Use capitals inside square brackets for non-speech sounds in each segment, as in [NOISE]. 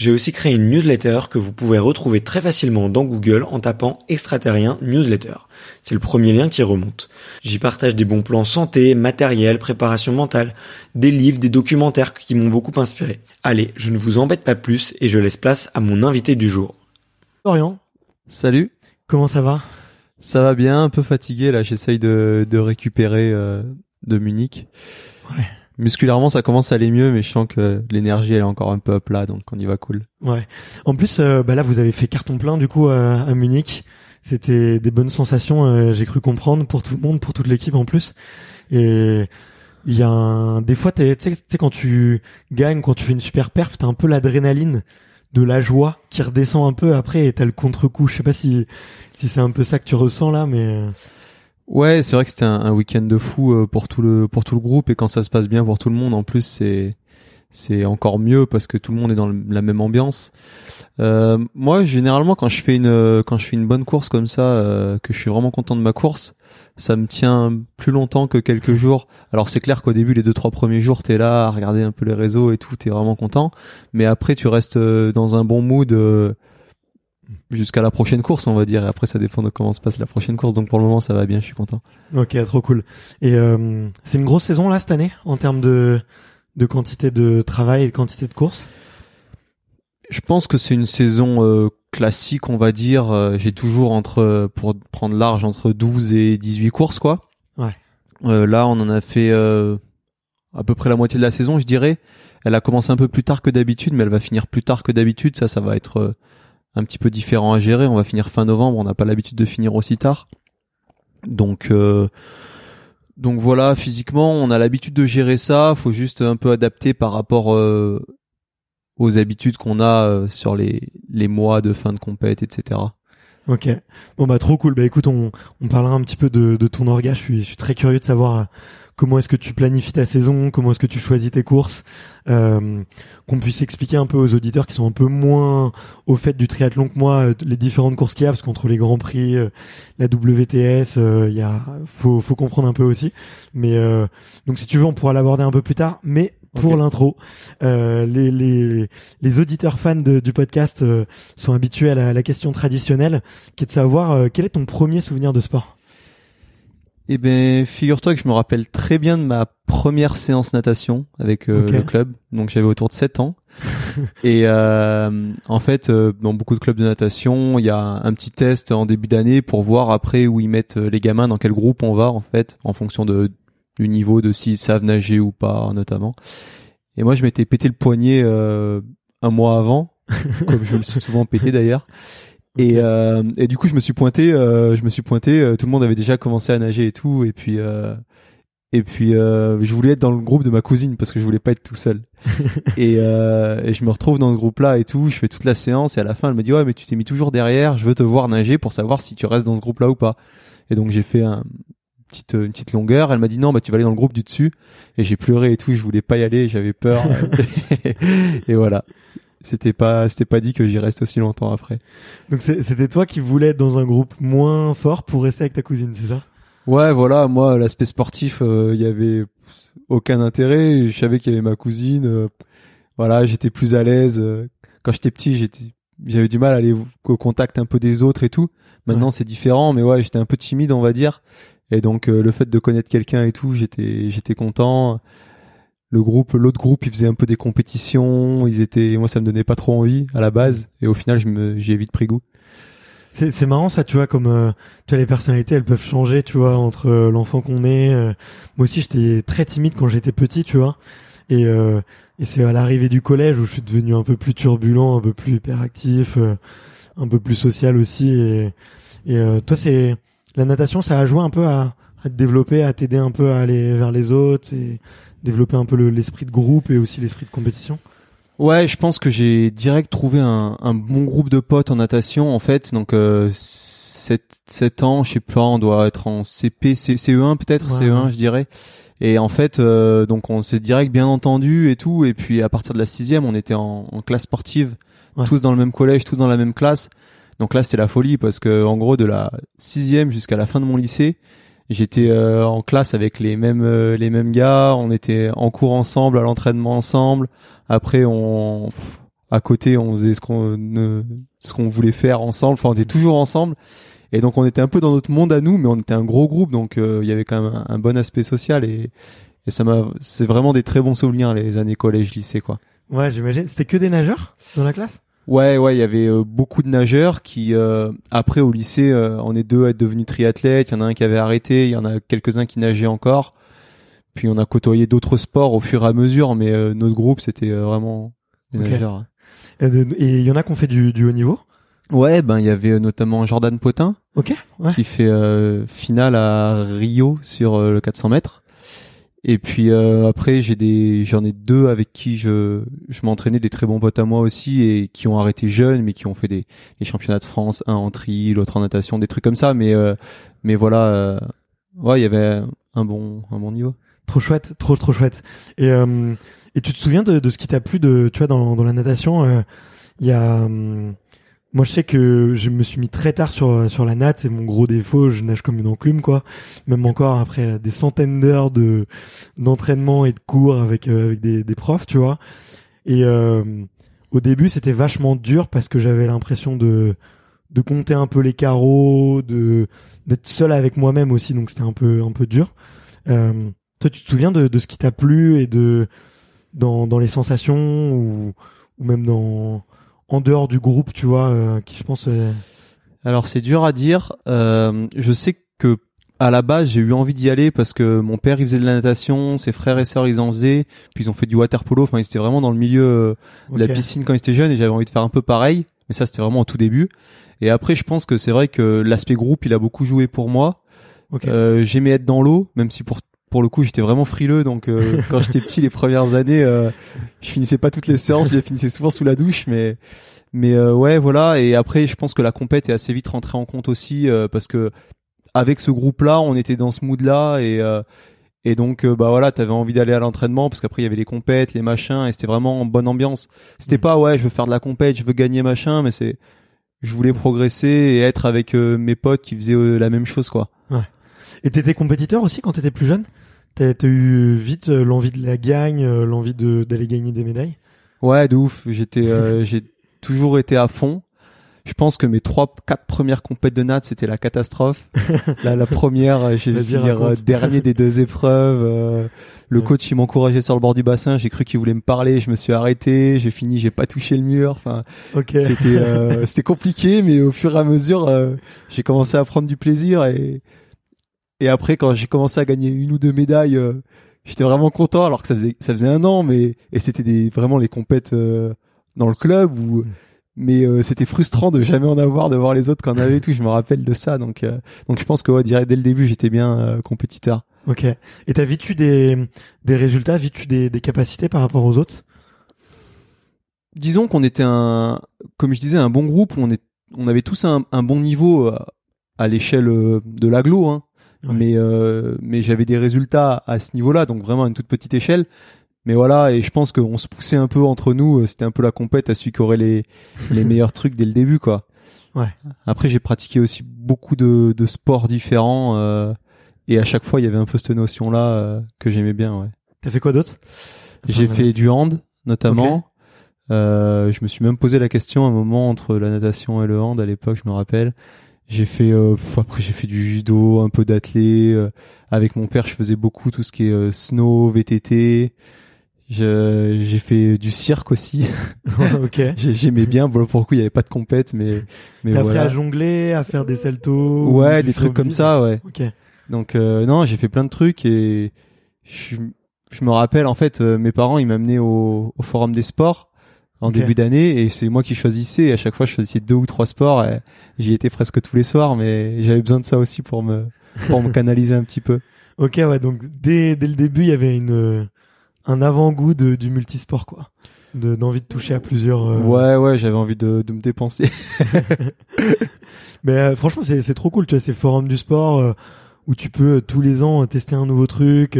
j'ai aussi créé une newsletter que vous pouvez retrouver très facilement dans Google en tapant extraterrien newsletter. C'est le premier lien qui remonte. J'y partage des bons plans santé, matériel, préparation mentale, des livres, des documentaires qui m'ont beaucoup inspiré. Allez, je ne vous embête pas plus et je laisse place à mon invité du jour. Florian, Salut, comment ça va? Ça va bien, un peu fatigué là, j'essaye de, de récupérer euh, de Munich. Ouais. Musculairement ça commence à aller mieux mais je sens que l'énergie elle est encore un peu up là donc on y va cool. Ouais. En plus, euh, bah là, vous avez fait carton plein du coup euh, à Munich. C'était des bonnes sensations, euh, j'ai cru comprendre pour tout le monde, pour toute l'équipe en plus. Et il y a des fois, tu sais, quand tu gagnes, quand tu fais une super perf, t'as un peu l'adrénaline de la joie qui redescend un peu après et t'as le contre-coup. Je sais pas si si c'est un peu ça que tu ressens là, mais Ouais, c'est vrai que c'était un, week-end de fou euh, pour tout le pour tout le groupe et quand ça se passe bien pour tout le monde en plus c'est c'est encore mieux parce que tout le monde est dans la même ambiance. Euh, moi généralement quand je fais une quand je fais une bonne course comme ça euh, que je suis vraiment content de ma course, ça me tient plus longtemps que quelques jours. Alors c'est clair qu'au début les deux trois premiers jours t'es là à regarder un peu les réseaux et tout, t'es vraiment content, mais après tu restes euh, dans un bon mood euh, jusqu'à la prochaine course on va dire et après ça dépend de comment se passe la prochaine course donc pour le moment ça va bien, je suis content. ok, trop cool. Et euh, c'est une grosse saison là cette année en termes de de quantité de travail et de quantité de courses? Je pense que c'est une saison euh, classique, on va dire. Euh, J'ai toujours entre, pour prendre large, entre 12 et 18 courses, quoi. Ouais. Euh, là, on en a fait euh, à peu près la moitié de la saison, je dirais. Elle a commencé un peu plus tard que d'habitude, mais elle va finir plus tard que d'habitude. Ça, ça va être euh, un petit peu différent à gérer. On va finir fin novembre. On n'a pas l'habitude de finir aussi tard. Donc, euh, donc voilà, physiquement, on a l'habitude de gérer ça. Faut juste un peu adapter par rapport euh, aux habitudes qu'on a euh, sur les, les mois de fin de compète, etc. Ok. Bon bah trop cool. Bah écoute, on, on parlera un petit peu de, de ton orga. Je suis, je suis très curieux de savoir comment est-ce que tu planifies ta saison, comment est-ce que tu choisis tes courses, euh, qu'on puisse expliquer un peu aux auditeurs qui sont un peu moins au fait du triathlon que moi euh, les différentes courses qu'il y a, parce qu'entre les grands prix, euh, la WTS, il y a, faut, faut comprendre un peu aussi. Mais euh, donc si tu veux, on pourra l'aborder un peu plus tard. Mais pour l'intro, euh, les, les, les auditeurs fans de- du podcast euh, sont habitués à la, la question traditionnelle, qui est de savoir euh, quel est ton premier souvenir de sport? Eh ben, figure-toi que je me rappelle très bien de ma première séance natation avec euh, le club. Donc j'avais autour de 7 ans. [LAUGHS] Et euh, en fait, euh, dans beaucoup de clubs de natation, il y a un petit test en début d'année pour voir après où ils mettent les gamins, dans quel groupe on va en fait, en fonction de du niveau de s'ils savent nager ou pas notamment. Et moi je m'étais pété le poignet euh, un mois avant, [LAUGHS] comme je me le suis souvent pété d'ailleurs. Et, euh, et du coup je me suis pointé, euh, je me suis pointé, euh, tout le monde avait déjà commencé à nager et tout, et puis euh, et puis euh, je voulais être dans le groupe de ma cousine parce que je voulais pas être tout seul. [LAUGHS] et, euh, et je me retrouve dans ce groupe-là et tout. Je fais toute la séance et à la fin elle me dit ouais mais tu t'es mis toujours derrière. Je veux te voir nager pour savoir si tu restes dans ce groupe-là ou pas. Et donc j'ai fait un, une petite une petite longueur. Elle m'a dit non bah tu vas aller dans le groupe du dessus. Et j'ai pleuré et tout. Je voulais pas y aller. J'avais peur. [LAUGHS] [LAUGHS] et voilà. C'était pas c'était pas dit que j'y reste aussi longtemps après. Donc c'était toi qui voulais être dans un groupe moins fort pour rester avec ta cousine, c'est ça? Ouais, voilà, moi l'aspect sportif, il y avait aucun intérêt. Je savais qu'il y avait ma cousine. euh, voilà, j'étais plus à l'aise. euh. Quand j'étais petit, j'étais, j'avais du mal à aller au contact un peu des autres et tout. Maintenant, c'est différent, mais ouais, j'étais un peu timide, on va dire. Et donc euh, le fait de connaître quelqu'un et tout, j'étais, j'étais content. Le groupe, l'autre groupe, il faisait un peu des compétitions. Ils étaient, moi, ça me donnait pas trop envie à la base. Et au final, j'y ai vite pris goût. C'est c'est marrant ça, tu vois, comme euh, tu vois les personnalités, elles peuvent changer, tu vois, entre euh, l'enfant qu'on est. euh. moi aussi, j'étais très timide quand j'étais petit, tu vois. Et, euh, et c'est à l'arrivée du collège où je suis devenu un peu plus turbulent, un peu plus hyperactif, euh, un peu plus social aussi. Et, et toi, c'est la natation, ça a joué un peu à, à te développer, à t'aider un peu à aller vers les autres et développer un peu le- l'esprit de groupe et aussi l'esprit de compétition. Ouais, je pense que j'ai direct trouvé un, un bon groupe de potes en natation en fait. Donc euh, 7, 7 ans, je sais pas, on doit être en CP, C, CE1 peut-être, Ouais, CE1 ouais. je dirais. Et en fait, euh, donc on s'est direct bien entendu et tout. Et puis à partir de la sixième, on était en, en classe sportive, Ouais. tous dans le même collège, tous dans la même classe. Donc là, c'était la folie parce que en gros, de la sixième jusqu'à la fin de mon lycée, j'étais euh, en classe avec les mêmes euh, les mêmes gars. On était en cours ensemble, à l'entraînement ensemble. Après, on à côté, on faisait ce qu'on ce qu'on voulait faire ensemble. Enfin, on était toujours ensemble. Et donc, on était un peu dans notre monde à nous, mais on était un gros groupe, donc euh, il y avait quand même un, un bon aspect social et et ça m'a c'est vraiment des très bons souvenirs les années collège lycée quoi. Ouais, j'imagine. C'était que des nageurs dans la classe? Ouais, ouais, il y avait euh, beaucoup de nageurs qui, euh, après au lycée, euh, on est deux à être devenus triathlètes. Il y en a un qui avait arrêté, il y en a quelques-uns qui nageaient encore. Puis on a côtoyé d'autres sports au fur et à mesure, mais euh, notre groupe c'était euh, vraiment des nageurs. Et de- et il y en a qui ont fait du, du haut niveau? Ouais, ben il y avait euh, notamment Jordan Potin Ok. Ouais. qui fait euh, finale à Rio sur le 400 mètres. Et puis euh, après j'ai des j'en ai deux avec qui je je m'entraînais des très bons potes à moi aussi et qui ont arrêté jeunes mais qui ont fait des les championnats de France un en tri l'autre en natation des trucs comme ça mais euh, mais voilà euh, ouais il y avait un bon un bon niveau Trop chouette, trop trop chouette. Et euh, et tu te souviens de, de ce qui t'a plu de tu vois dans dans la natation euh, il y a hum, moi je sais que je me suis mis très tard sur sur la natte, c'est mon gros défaut, je nage comme une enclume quoi. Même encore après des centaines d'heures de d'entraînement et de cours avec euh, avec des des profs, tu vois. Et euh, au début, c'était vachement dur parce que j'avais l'impression de de compter un peu les carreaux, de d'être seul avec moi-même aussi, donc c'était un peu un peu dur. Euh, toi, tu te souviens de, de ce qui t'a plu et de dans, dans les sensations ou, ou même dans en dehors du groupe, tu vois, euh, qui je pense. euh, Alors c'est dur à dire. Euh, je sais que à la base j'ai eu envie d'y aller parce que mon père il faisait de la natation, ses frères et sœurs ils en faisaient, puis ils ont fait du water polo. Enfin ils étaient vraiment dans le milieu euh, de la piscine quand ils étaient jeunes et j'avais envie de faire un peu pareil. Mais ça c'était vraiment au tout début. Et après je pense que c'est vrai que l'aspect groupe il a beaucoup joué pour moi. Ok. Euh, J'aimais être dans l'eau, même si pour pour le coup j'étais vraiment frileux. Donc euh, [LAUGHS] quand j'étais petit les premières années, euh, je finissais pas toutes les séances, je les finissais souvent sous la douche, mais mais euh, ouais, voilà. Et après, je pense que la compète est assez vite rentrée en compte aussi euh, parce que avec ce groupe-là, on était dans ce mood-là et euh, et donc euh, bah voilà, t'avais envie d'aller à l'entraînement parce qu'après il y avait les compètes, les machins et c'était vraiment en bonne ambiance. C'était Mm. pas ouais, je veux faire de la compète, je veux gagner machin, mais c'est je voulais progresser et être avec mes potes qui faisaient la même chose quoi. Et t'étais compétiteur aussi quand t'étais plus jeune? T'as eu vite euh, l'envie de la gagne, euh, l'envie de d'aller gagner des médailles? Ouais, de ouf. J'étais, euh, [LAUGHS] j'ai toujours été à fond. Je pense que mes trois, quatre premières compètes de natte, c'était la catastrophe. [LAUGHS] la, la première, euh, j'ai euh, raconte. dernier des deux épreuves. euh, le Ouais. coach, il m'encourageait sur le bord du bassin. J'ai cru qu'il voulait me parler. Je me suis arrêté. J'ai fini. J'ai pas touché le mur. Enfin, Ok. c'était, euh, c'était compliqué, mais au fur et à mesure, euh, j'ai commencé à prendre du plaisir et Et après, quand j'ai commencé à gagner une ou deux médailles, euh, j'étais vraiment content, alors que ça faisait ça faisait un an, mais et c'était des vraiment les compètes euh, dans le club où mais euh, c'était frustrant de jamais en avoir, de voir les autres qui en avaient et tout. Je me rappelle de ça, donc euh, donc je pense que ouais, dès le début, j'étais bien euh, compétiteur. Ok. Et t'as vite eu des des résultats, vite eu des, des capacités par rapport aux autres? Disons qu'on était un, comme je disais, un bon groupe on est, on avait tous un, un bon niveau à, à l'échelle de l'aglo, hein. Ouais. mais mais j'avais des résultats à ce niveau-là, donc vraiment à une toute petite échelle. Mais voilà, et je pense qu'on se poussait un peu entre nous. C'était un peu la compète à celui qui aurait les, [LAUGHS] les meilleurs trucs dès le début, quoi. Ouais. Après, j'ai pratiqué aussi beaucoup de, de sports différents, euh, et à chaque fois, il y avait un peu cette notion-là euh, que j'aimais bien. Ouais. T'as fait quoi d'autre? J'ai Enfin, fait du hand, notamment. Euh, je me suis même posé la question à un moment entre la natation et le hand à l'époque, je me rappelle. J'ai fait euh, après j'ai fait du judo, un peu d'athlé. euh, avec mon père, je faisais beaucoup tout ce qui est euh, snow, VTT. J'ai fait du cirque aussi. [LAUGHS] ok. [LAUGHS] J'aimais bien. Bon, pour le coup, il y avait pas de compète, mais mais T'as appris voilà. à jongler, à faire des saltos ou Ouais, des trucs comme ça, ouais. Ok. Donc euh, non, j'ai fait plein de trucs et je, je me rappelle en fait, euh, mes parents ils m'amenaient au, au forum des sports en début d'année et c'est moi qui choisissais. Et à chaque fois, je choisissais deux ou trois sports. et J'y étais presque tous les soirs, mais j'avais besoin de ça aussi pour me pour me [LAUGHS] canaliser un petit peu. Ok, ouais. Donc dès dès le début, il y avait une un avant-goût de, du multisport, quoi. De d'envie de toucher à plusieurs. euh, Ouais, ouais, j'avais envie de, de me dépenser. [LAUGHS] [LAUGHS] Mais euh, franchement, c'est c'est trop cool. Tu vois, ces forums du sport euh, où tu peux euh, tous les ans euh, tester un nouveau truc.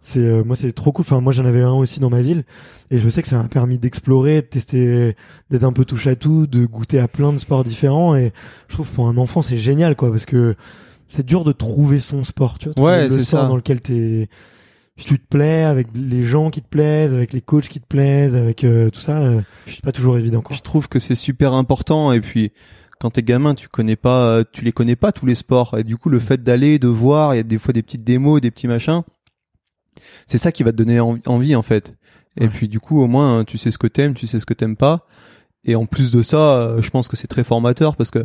C'est euh, moi, c'est trop cool. Enfin, moi, j'en avais un aussi dans ma ville, et je sais que ça m'a permis d'explorer, de tester, d'être un peu touche à tout, de goûter à plein de sports différents. Et je trouve pour un enfant, c'est génial, quoi, parce que c'est dur de trouver son sport. Tu vois, Ouais, le sport ça. dans lequel t'es si tu te plais avec les gens qui te plaisent, avec les coachs qui te plaisent, avec euh, tout ça, euh, c'est pas toujours évident quoi. Je trouve que c'est super important et puis quand t'es gamin, tu connais pas, euh, tu les connais pas tous les sports et du coup le fait d'aller, de voir, il y a des fois des petites démos, des petits machins, c'est ça qui va te donner envi- envie en fait. Et Ouais. puis du coup au moins tu sais ce que t'aimes, tu sais ce que t'aimes pas. Et en plus de ça, euh, je pense que c'est très formateur parce que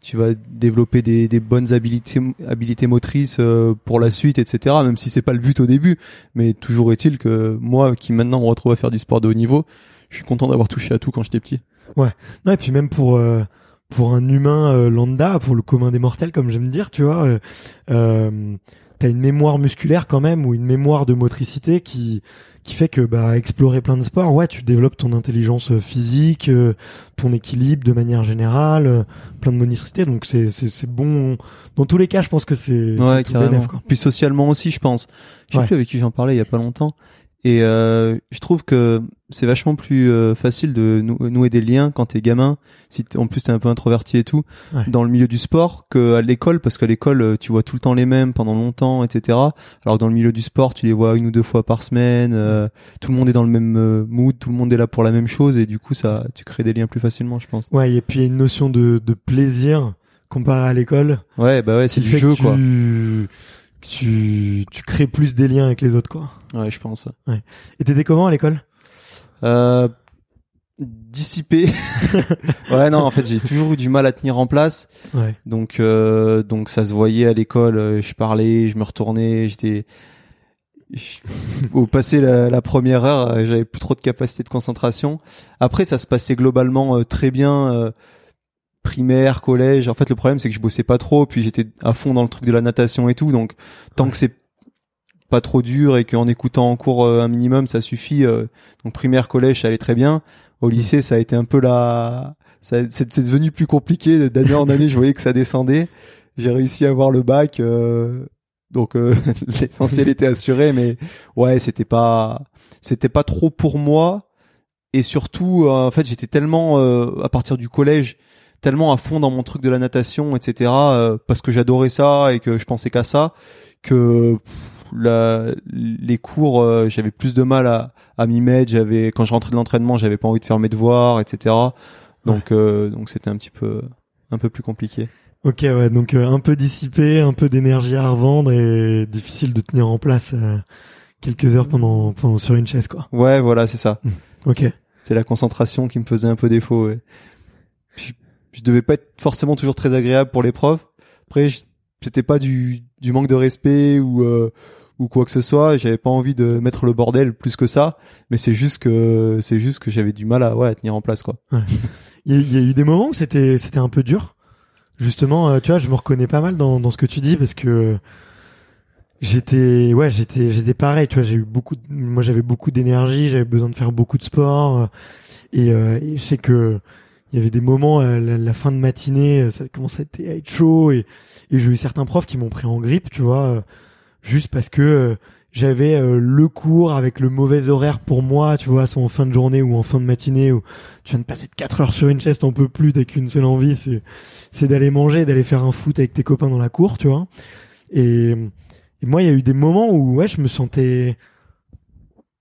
tu vas développer des, des bonnes habilités, habilités motrices euh, pour la suite, etc. Même si c'est pas le but au début, mais toujours est-il que moi, qui maintenant me retrouve à faire du sport de haut niveau, je suis content d'avoir touché à tout quand j'étais petit. Non, et puis même pour euh, pour un humain euh, lambda, pour le commun des mortels, comme j'aime dire, tu vois, euh, t'as une mémoire musculaire quand même ou une mémoire de motricité qui qui fait que bah explorer plein de sports, ouais, tu développes ton intelligence euh, physique, euh, ton équilibre de manière générale, euh, plein de motricité, donc c'est c'est bon. Dans tous les cas, je pense que c'est Ouais, tout quoi. Puis socialement aussi, je pense. Je sais Ouais. plus avec qui j'en parlais il y a pas longtemps. Et euh, je trouve que c'est vachement plus euh, facile de nou- nouer des liens quand t'es gamin, si en plus t'es un peu introverti et tout, Ouais. dans le milieu du sport que à l'école, parce qu'à l'école euh, tu vois tout le temps les mêmes pendant longtemps, etc. Alors que dans le milieu du sport, tu les vois une ou deux fois par semaine, euh, tout le monde est dans le même euh, mood, tout le monde est là pour la même chose et du coup ça, tu crées des liens plus facilement, je pense. Ouais, et puis il y a une notion de de plaisir comparé à l'école. Ouais, bah ouais, c'est du jeu que quoi. tu, tu tu crées plus des liens avec les autres, quoi. Ouais, je pense. Et t'étais comment à l'école? Euh, dissipé. [LAUGHS] ouais, non, en fait, j'ai toujours eu du mal à tenir en place. Ouais. Donc, euh, donc ça se voyait à l'école. euh, Je parlais, je me retournais, j'étais. Au passé la, la première heure, euh, j'avais plus trop de capacité de concentration. Après, ça se passait globalement euh, très bien. euh, primaire, collège. En fait, le problème, c'est que je bossais pas trop, puis j'étais à fond dans le truc de la natation et tout. Donc, tant que c'est pas trop dur et qu'en écoutant en cours euh, un minimum, ça suffit. euh, donc, primaire, collège, ça allait très bien. Au lycée, ça a été un peu la, c'est, devenu plus compliqué. D'année en année, je voyais que ça descendait. J'ai réussi à avoir le bac, euh, donc euh, [LAUGHS] l'essentiel était assuré, mais ouais, c'était pas, c'était pas trop pour moi. Et surtout, en fait, j'étais tellement euh, à partir du collège, tellement à fond dans mon truc de la natation, etc. parce que j'adorais ça et que je pensais qu'à ça, que pff, la, les cours, euh, j'avais plus de mal à, à m'y mettre. J'avais, quand je rentrais de l'entraînement, j'avais pas envie de faire mes devoirs, etc. Donc, euh, donc c'était un petit peu, un peu plus compliqué. Ok, ouais, donc euh, un peu dissipé, un peu d'énergie à revendre et difficile de tenir en place euh, quelques heures pendant, pendant sur une chaise, quoi. Ouais, voilà, c'est ça. Ok. C'est la concentration qui me faisait un peu défaut. Ouais. Je, je devais pas être forcément toujours très agréable pour les profs. Après, je, c'était pas du du manque de respect ou euh, ou quoi que ce soit. J'avais pas envie de mettre le bordel plus que ça, mais c'est juste que c'est juste que j'avais du mal à ouais à tenir en place quoi. A- il y a eu des moments où c'était c'était un peu dur. Justement, euh, tu vois, je me reconnais pas mal dans dans ce que tu dis parce que j'étais ouais j'étais j'étais pareil. Tu vois, j'ai eu beaucoup. de- moi, j'avais beaucoup d'énergie, j'avais besoin de faire beaucoup de sport euh, et, euh, et je sais que il y avait des moments à la, la fin de matinée, euh, ça commençait à être- chaud et, et j'ai eu certains profs qui m'ont pris en grippe, tu vois, euh, juste parce que euh, j'avais euh, le cours avec le mauvais horaire pour moi, tu vois, soit en fin de journée ou en fin de matinée où tu viens de passer de 4 heures sur une chaise, t'en peux plus, t'as qu'une seule envie, c'est c'est d'aller manger, d'aller faire un foot avec tes copains dans la cour, tu vois. Et, moi, il y a eu des moments où ouais, je me sentais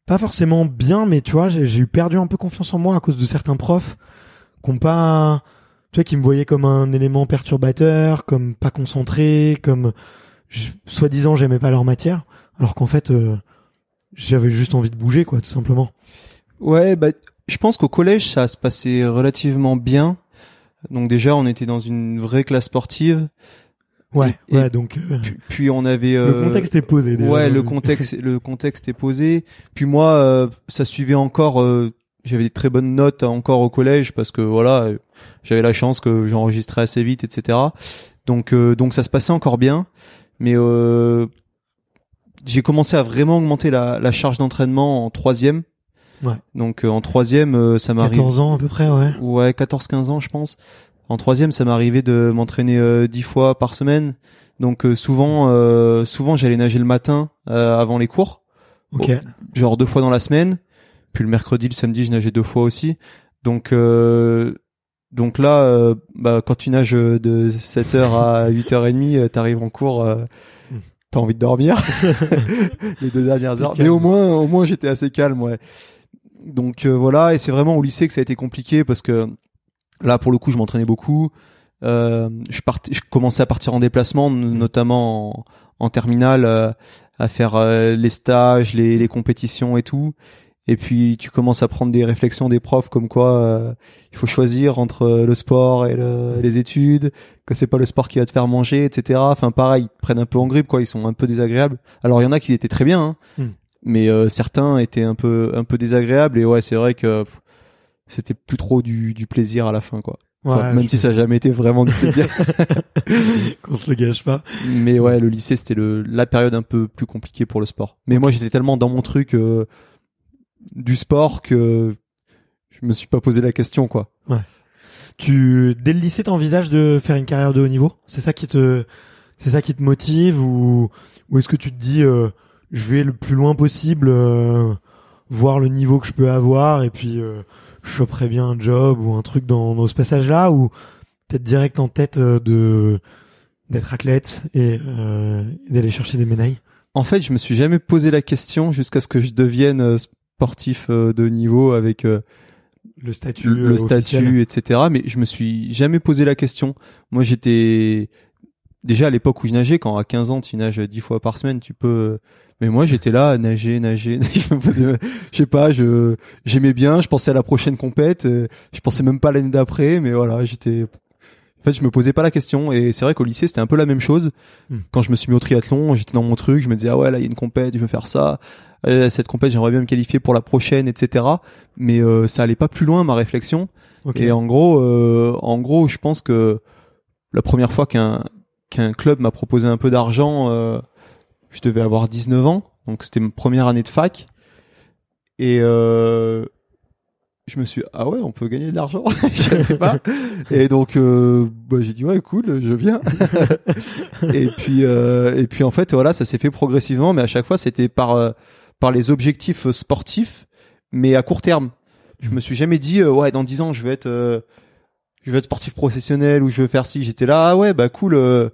pas forcément bien, mais tu vois, j'ai eu perdu un peu confiance en moi à cause de certains profs qui pas, tu vois, qui me voyaient comme un élément perturbateur, comme pas concentré, comme soi-disant j'aimais pas leur matière, alors qu'en fait euh, j'avais juste envie de bouger, quoi, tout simplement. Ouais, bah, je pense qu'au collège, ça se passait relativement bien. Donc déjà, on était dans une vraie classe sportive. Ouais, Et- ouais, donc euh, Puis, puis on avait le euh, contexte est posé. déjà. Ouais, le contexte, [LAUGHS] le contexte est posé. Puis moi, euh, ça suivait encore. euh, j'avais des très bonnes notes encore au collège parce que voilà, j'avais la chance que j'enregistrais assez vite, etc. Donc euh, donc ça se passait encore bien. Mais euh, j'ai commencé à vraiment augmenter la, la charge d'entraînement en troisième. Ouais. Donc euh, en troisième, euh, ça m'arrive. 14 ans à peu près, ouais. Ouais, 14-15 ans, je pense. En troisième, ça m'arrivait de m'entraîner euh, 10 fois par semaine. Donc euh, souvent, euh, souvent j'allais nager le matin euh, avant les cours, Ok. genre deux fois dans la semaine. Puis le mercredi, le samedi, je nageais deux fois aussi. Donc euh, donc là, euh, bah, quand tu nages de 7h à [LAUGHS] 8h30, euh, t'arrives en cours, euh, t'as envie de dormir [LAUGHS] les deux dernières heures. calme. Mais au moins, au moins, j'étais assez calme, ouais. Donc euh, voilà, et c'est vraiment au lycée que ça a été compliqué parce que là, pour le coup, je m'entraînais beaucoup. Je partais, je commençais à partir en déplacement, n- notamment en, en terminale, à faire les stages, les, les compétitions et tout. Et puis tu commences à prendre des réflexions des profs comme quoi euh, il faut choisir entre le sport et le- les études, que c'est pas le sport qui va te faire manger, etc. Enfin pareil, ils te prennent un peu en grippe, quoi. Ils sont un peu désagréables. Alors il y en a qui étaient très bien, hein, Hmm. mais euh, certains étaient un peu un peu désagréables. Et ouais, c'est vrai que c'était plus trop du, du plaisir à la fin, quoi. Enfin, Ouais, même si ça n'a jamais été vraiment du plaisir. [LAUGHS] [LAUGHS] qu'on se le gâche pas. mais ouais, le lycée c'était le la période un peu plus compliquée pour le sport. Mais moi j'étais tellement dans mon truc euh, du sport que je me suis pas posé la question, quoi. Tu dès le lycée t'envisages de faire une carrière de haut niveau? C'est ça qui te c'est ça qui te motive ou ou est-ce que tu te dis euh, je vais le plus loin possible euh, voir le niveau que je peux avoir et puis euh, je choperai bien un job ou un truc dans, dans ce passage-là ou peut-être direct en tête euh, de d'être athlète et euh, d'aller chercher des médailles? En fait, je me suis jamais posé la question jusqu'à ce que je devienne euh, sportif euh, de niveau avec euh, Le statut le, euh, officiel. statut, etc. Mais je me suis jamais posé la question. Moi, j'étais déjà à l'époque où je nageais, quand à 15 ans tu nages 10 fois par semaine, tu peux. Mais moi, j'étais là à nager, [LAUGHS] nager. je me posais- je sais pas, je j'aimais bien. Je pensais à la prochaine compète. Je pensais même pas à l'année d'après, mais voilà, j'étais. En fait, je me posais pas la question. Et c'est vrai qu'au lycée, c'était un peu la même chose. Hmm. Quand je me suis mis au triathlon, j'étais dans mon truc. Je me disais ah ouais, là il y a une compète, je veux faire ça. Euh, cette compète, j'aimerais bien me qualifier pour la prochaine, etc. Mais euh, ça allait pas plus loin ma réflexion. Ok. Et en gros, euh, en gros, je pense que la première fois qu'un qu'un club m'a proposé un peu d'argent, euh, je devais avoir 19 ans, donc c'était ma première année de fac. Et euh, je me suis dit, ah ouais, on peut gagner de l'argent, [LAUGHS] je savais pas. Et donc euh, bah, j'ai dit ouais, cool, je viens. [LAUGHS] et puis euh, et puis en fait voilà, ça s'est fait progressivement, mais à chaque fois c'était par euh, par les objectifs sportifs, mais à court terme. Je me suis jamais dit euh, ouais dans 10 ans je vais être euh, je vais être sportif professionnel ou je veux faire ci. J'étais là ah ouais bah cool. euh,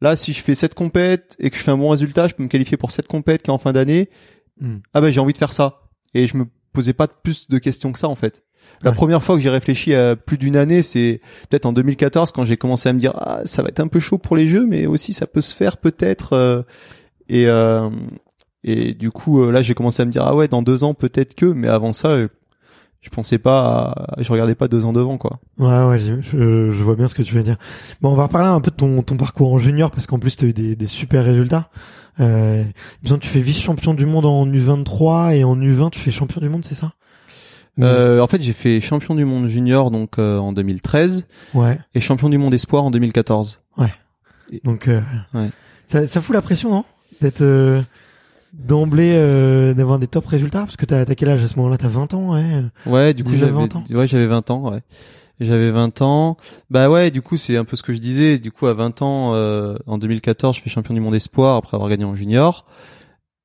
là si je fais cette compète et que je fais un bon résultat, je peux me qualifier pour cette compète qui est en fin d'année. Hmm. Ah bah j'ai envie de faire ça. Et je me posais pas plus de questions que ça en fait. La Ouais. première fois que j'ai réfléchi à plus d'une année, c'est peut-être en 2014 quand j'ai commencé à me dire ah ça va être un peu chaud pour les jeux, mais aussi ça peut se faire peut-être. euh, et euh, et du coup euh, là j'ai commencé à me dire ah ouais dans deux ans peut-être que, mais avant ça euh, je pensais pas, à- je regardais pas deux ans devant quoi. Ouais, ouais, je, je, je vois bien ce que tu veux dire. Bon, on va reparler un peu de ton, ton parcours en junior parce qu'en plus, tu as eu des, des super résultats. Euh, tu fais vice-champion du monde en U23 et en U20, tu fais champion du monde, c'est ça? Euh, en fait, j'ai fait champion du monde junior donc euh, en 2013 Ouais. et champion du monde espoir en 2014. Donc, euh, Ouais. ça, ça fout la pression, non? D'être euh, d'emblée, euh, d'avoir des top résultats Parce que t'as t'as quel âge à ce moment-là? T'as 20 ans, ouais. Ouais, du coup 19, j'avais 20 ans. ouais, j'avais 20 ans, ouais. J'avais 20 ans. Bah ouais, du coup, c'est un peu ce que je disais. Du coup, à 20 ans, euh, en 2014, je fais champion du monde espoir après avoir gagné en junior.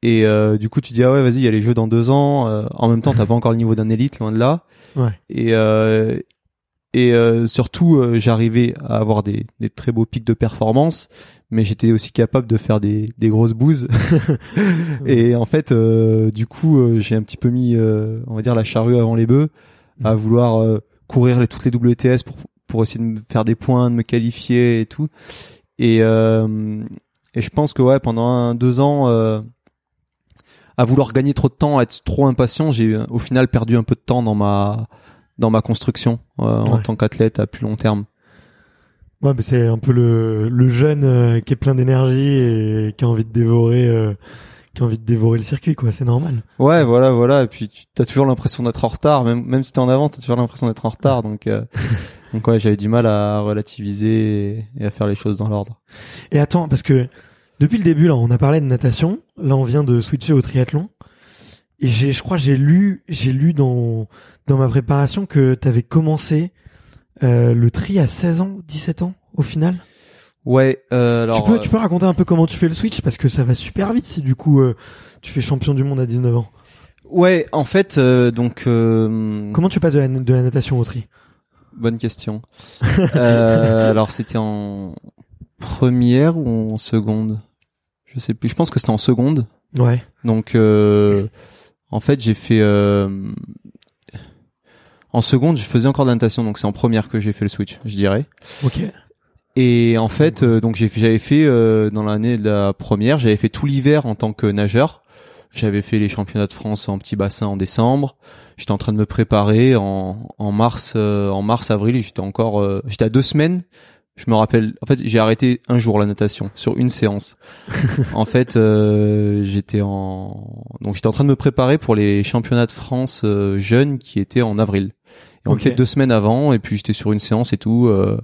Et euh, du coup, tu dis ah ouais, vas-y, il y a les jeux dans deux ans. Euh, en même temps, t'as pas encore le niveau d'un élite, loin de là. Ouais. Et euh, et euh, surtout, euh, j'arrivais à avoir des, des très beaux pics de performance, mais j'étais aussi capable de faire des, des grosses bouses. [LAUGHS] et en fait, euh, du coup, euh, j'ai un petit peu mis, euh, on va dire, la charrue avant les bœufs, à vouloir euh, courir les, toutes les WTS pour pour essayer de me faire des points, de me qualifier et tout. Et euh, et je pense que ouais, pendant un, deux ans, euh, à vouloir gagner trop de temps, à être trop impatient, j'ai au final perdu un peu de temps dans ma dans ma construction euh, en tant qu'athlète à plus long terme. Ouais, mais c'est un peu le, le jeune euh, qui est plein d'énergie et qui a envie de dévorer, euh, qui a envie de dévorer le circuit, quoi. C'est normal. Ouais, voilà, voilà. Et puis tu as toujours l'impression d'être en retard, même même si t'es en avant, t'as toujours l'impression d'être en retard. [LAUGHS] Donc euh, donc ouais, j'avais du mal à relativiser et, et à faire les choses dans l'ordre. Et attends, parce que depuis le début, là, on a parlé de natation. Là, on vient de switcher au triathlon. Et j'ai, je crois, j'ai lu, j'ai lu dans dans ma préparation que t'avais commencé euh, le tri à 16 ans, 17 ans, au final? Ouais, euh, alors. tu peux, euh, tu peux raconter un peu comment tu fais le switch? Parce que ça va super vite si du coup euh, tu fais champion du monde à 19 ans. Ouais, en fait, euh, donc. euh, Comment tu passes de la, de la natation au tri? Bonne question. euh, [LAUGHS] alors c'était en première ou en seconde? Je sais plus. Je pense que c'était en seconde. Ouais. Donc, euh, en fait, j'ai fait. euh, en seconde, je faisais encore de la natation, donc c'est en première que j'ai fait le switch, je dirais. Ok. Et en fait, euh, donc j'ai j'avais fait euh, dans l'année de la première, j'avais fait tout l'hiver en tant que nageur. J'avais fait les championnats de France en petit bassin en décembre. J'étais en train de me préparer en, en mars, euh, en mars avril. J'étais encore, euh, j'étais à deux semaines. Je me rappelle. En fait, j'ai arrêté un jour la natation sur une séance. [LAUGHS] en fait, euh, j'étais en donc j'étais en train de me préparer pour les championnats de France euh, jeunes qui étaient en avril. Et on Ok. était deux semaines avant, et puis j'étais sur une séance et tout. euh,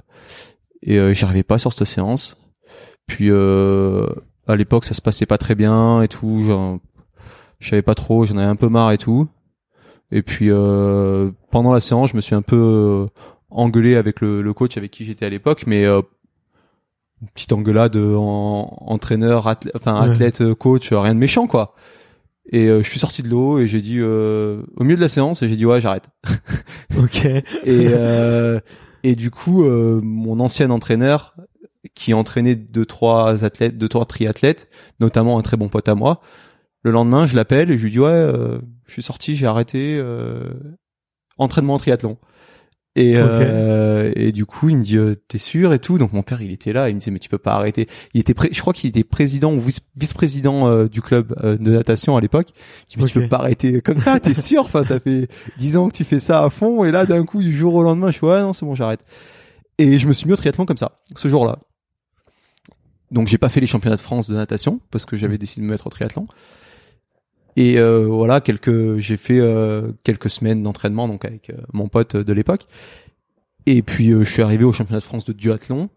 et euh, j'arrivais pas sur cette séance. Puis euh, à l'époque, ça se passait pas très bien et tout. j'en- Je savais pas trop, j'en avais un peu marre et tout. Et puis euh, pendant la séance, je me suis un peu euh, engueulé avec le, le coach avec qui j'étais à l'époque, mais euh, une petite engueulade en entraîneur, athlète, enfin athlète, coach, rien de méchant quoi. Et euh, je suis sorti de l'eau et j'ai dit euh, au milieu de la séance, et j'ai dit ouais j'arrête. [LAUGHS] Ok. Et, euh, et du coup, euh, mon ancien entraîneur, qui entraînait deux trois athlètes, deux trois triathlètes, notamment un très bon pote à moi, le lendemain, je l'appelle et je lui dis ouais, euh, je suis sorti, j'ai arrêté euh, entraînement en triathlon. Et, euh, et du coup, il me dit euh, t'es sûr et tout. Donc mon père, il était là, il me disait mais tu peux pas arrêter. Il était, pré- je crois qu'il était président ou vice- vice-président euh, du club euh, de natation à l'époque. Je me dis Ok. tu peux pas arrêter comme ça, t'es sûr? Enfin, ça fait dix ans que tu fais ça à fond et là d'un coup du jour au lendemain, je fais ouais non c'est bon j'arrête. Et je me suis mis au triathlon comme ça, ce jour-là. Donc j'ai pas fait les championnats de France de natation parce que j'avais décidé de me mettre au triathlon. Et euh, voilà, quelques, j'ai fait euh, quelques semaines d'entraînement donc avec euh, mon pote de l'époque. Et puis euh, je suis arrivé au championnat de France de duathlon.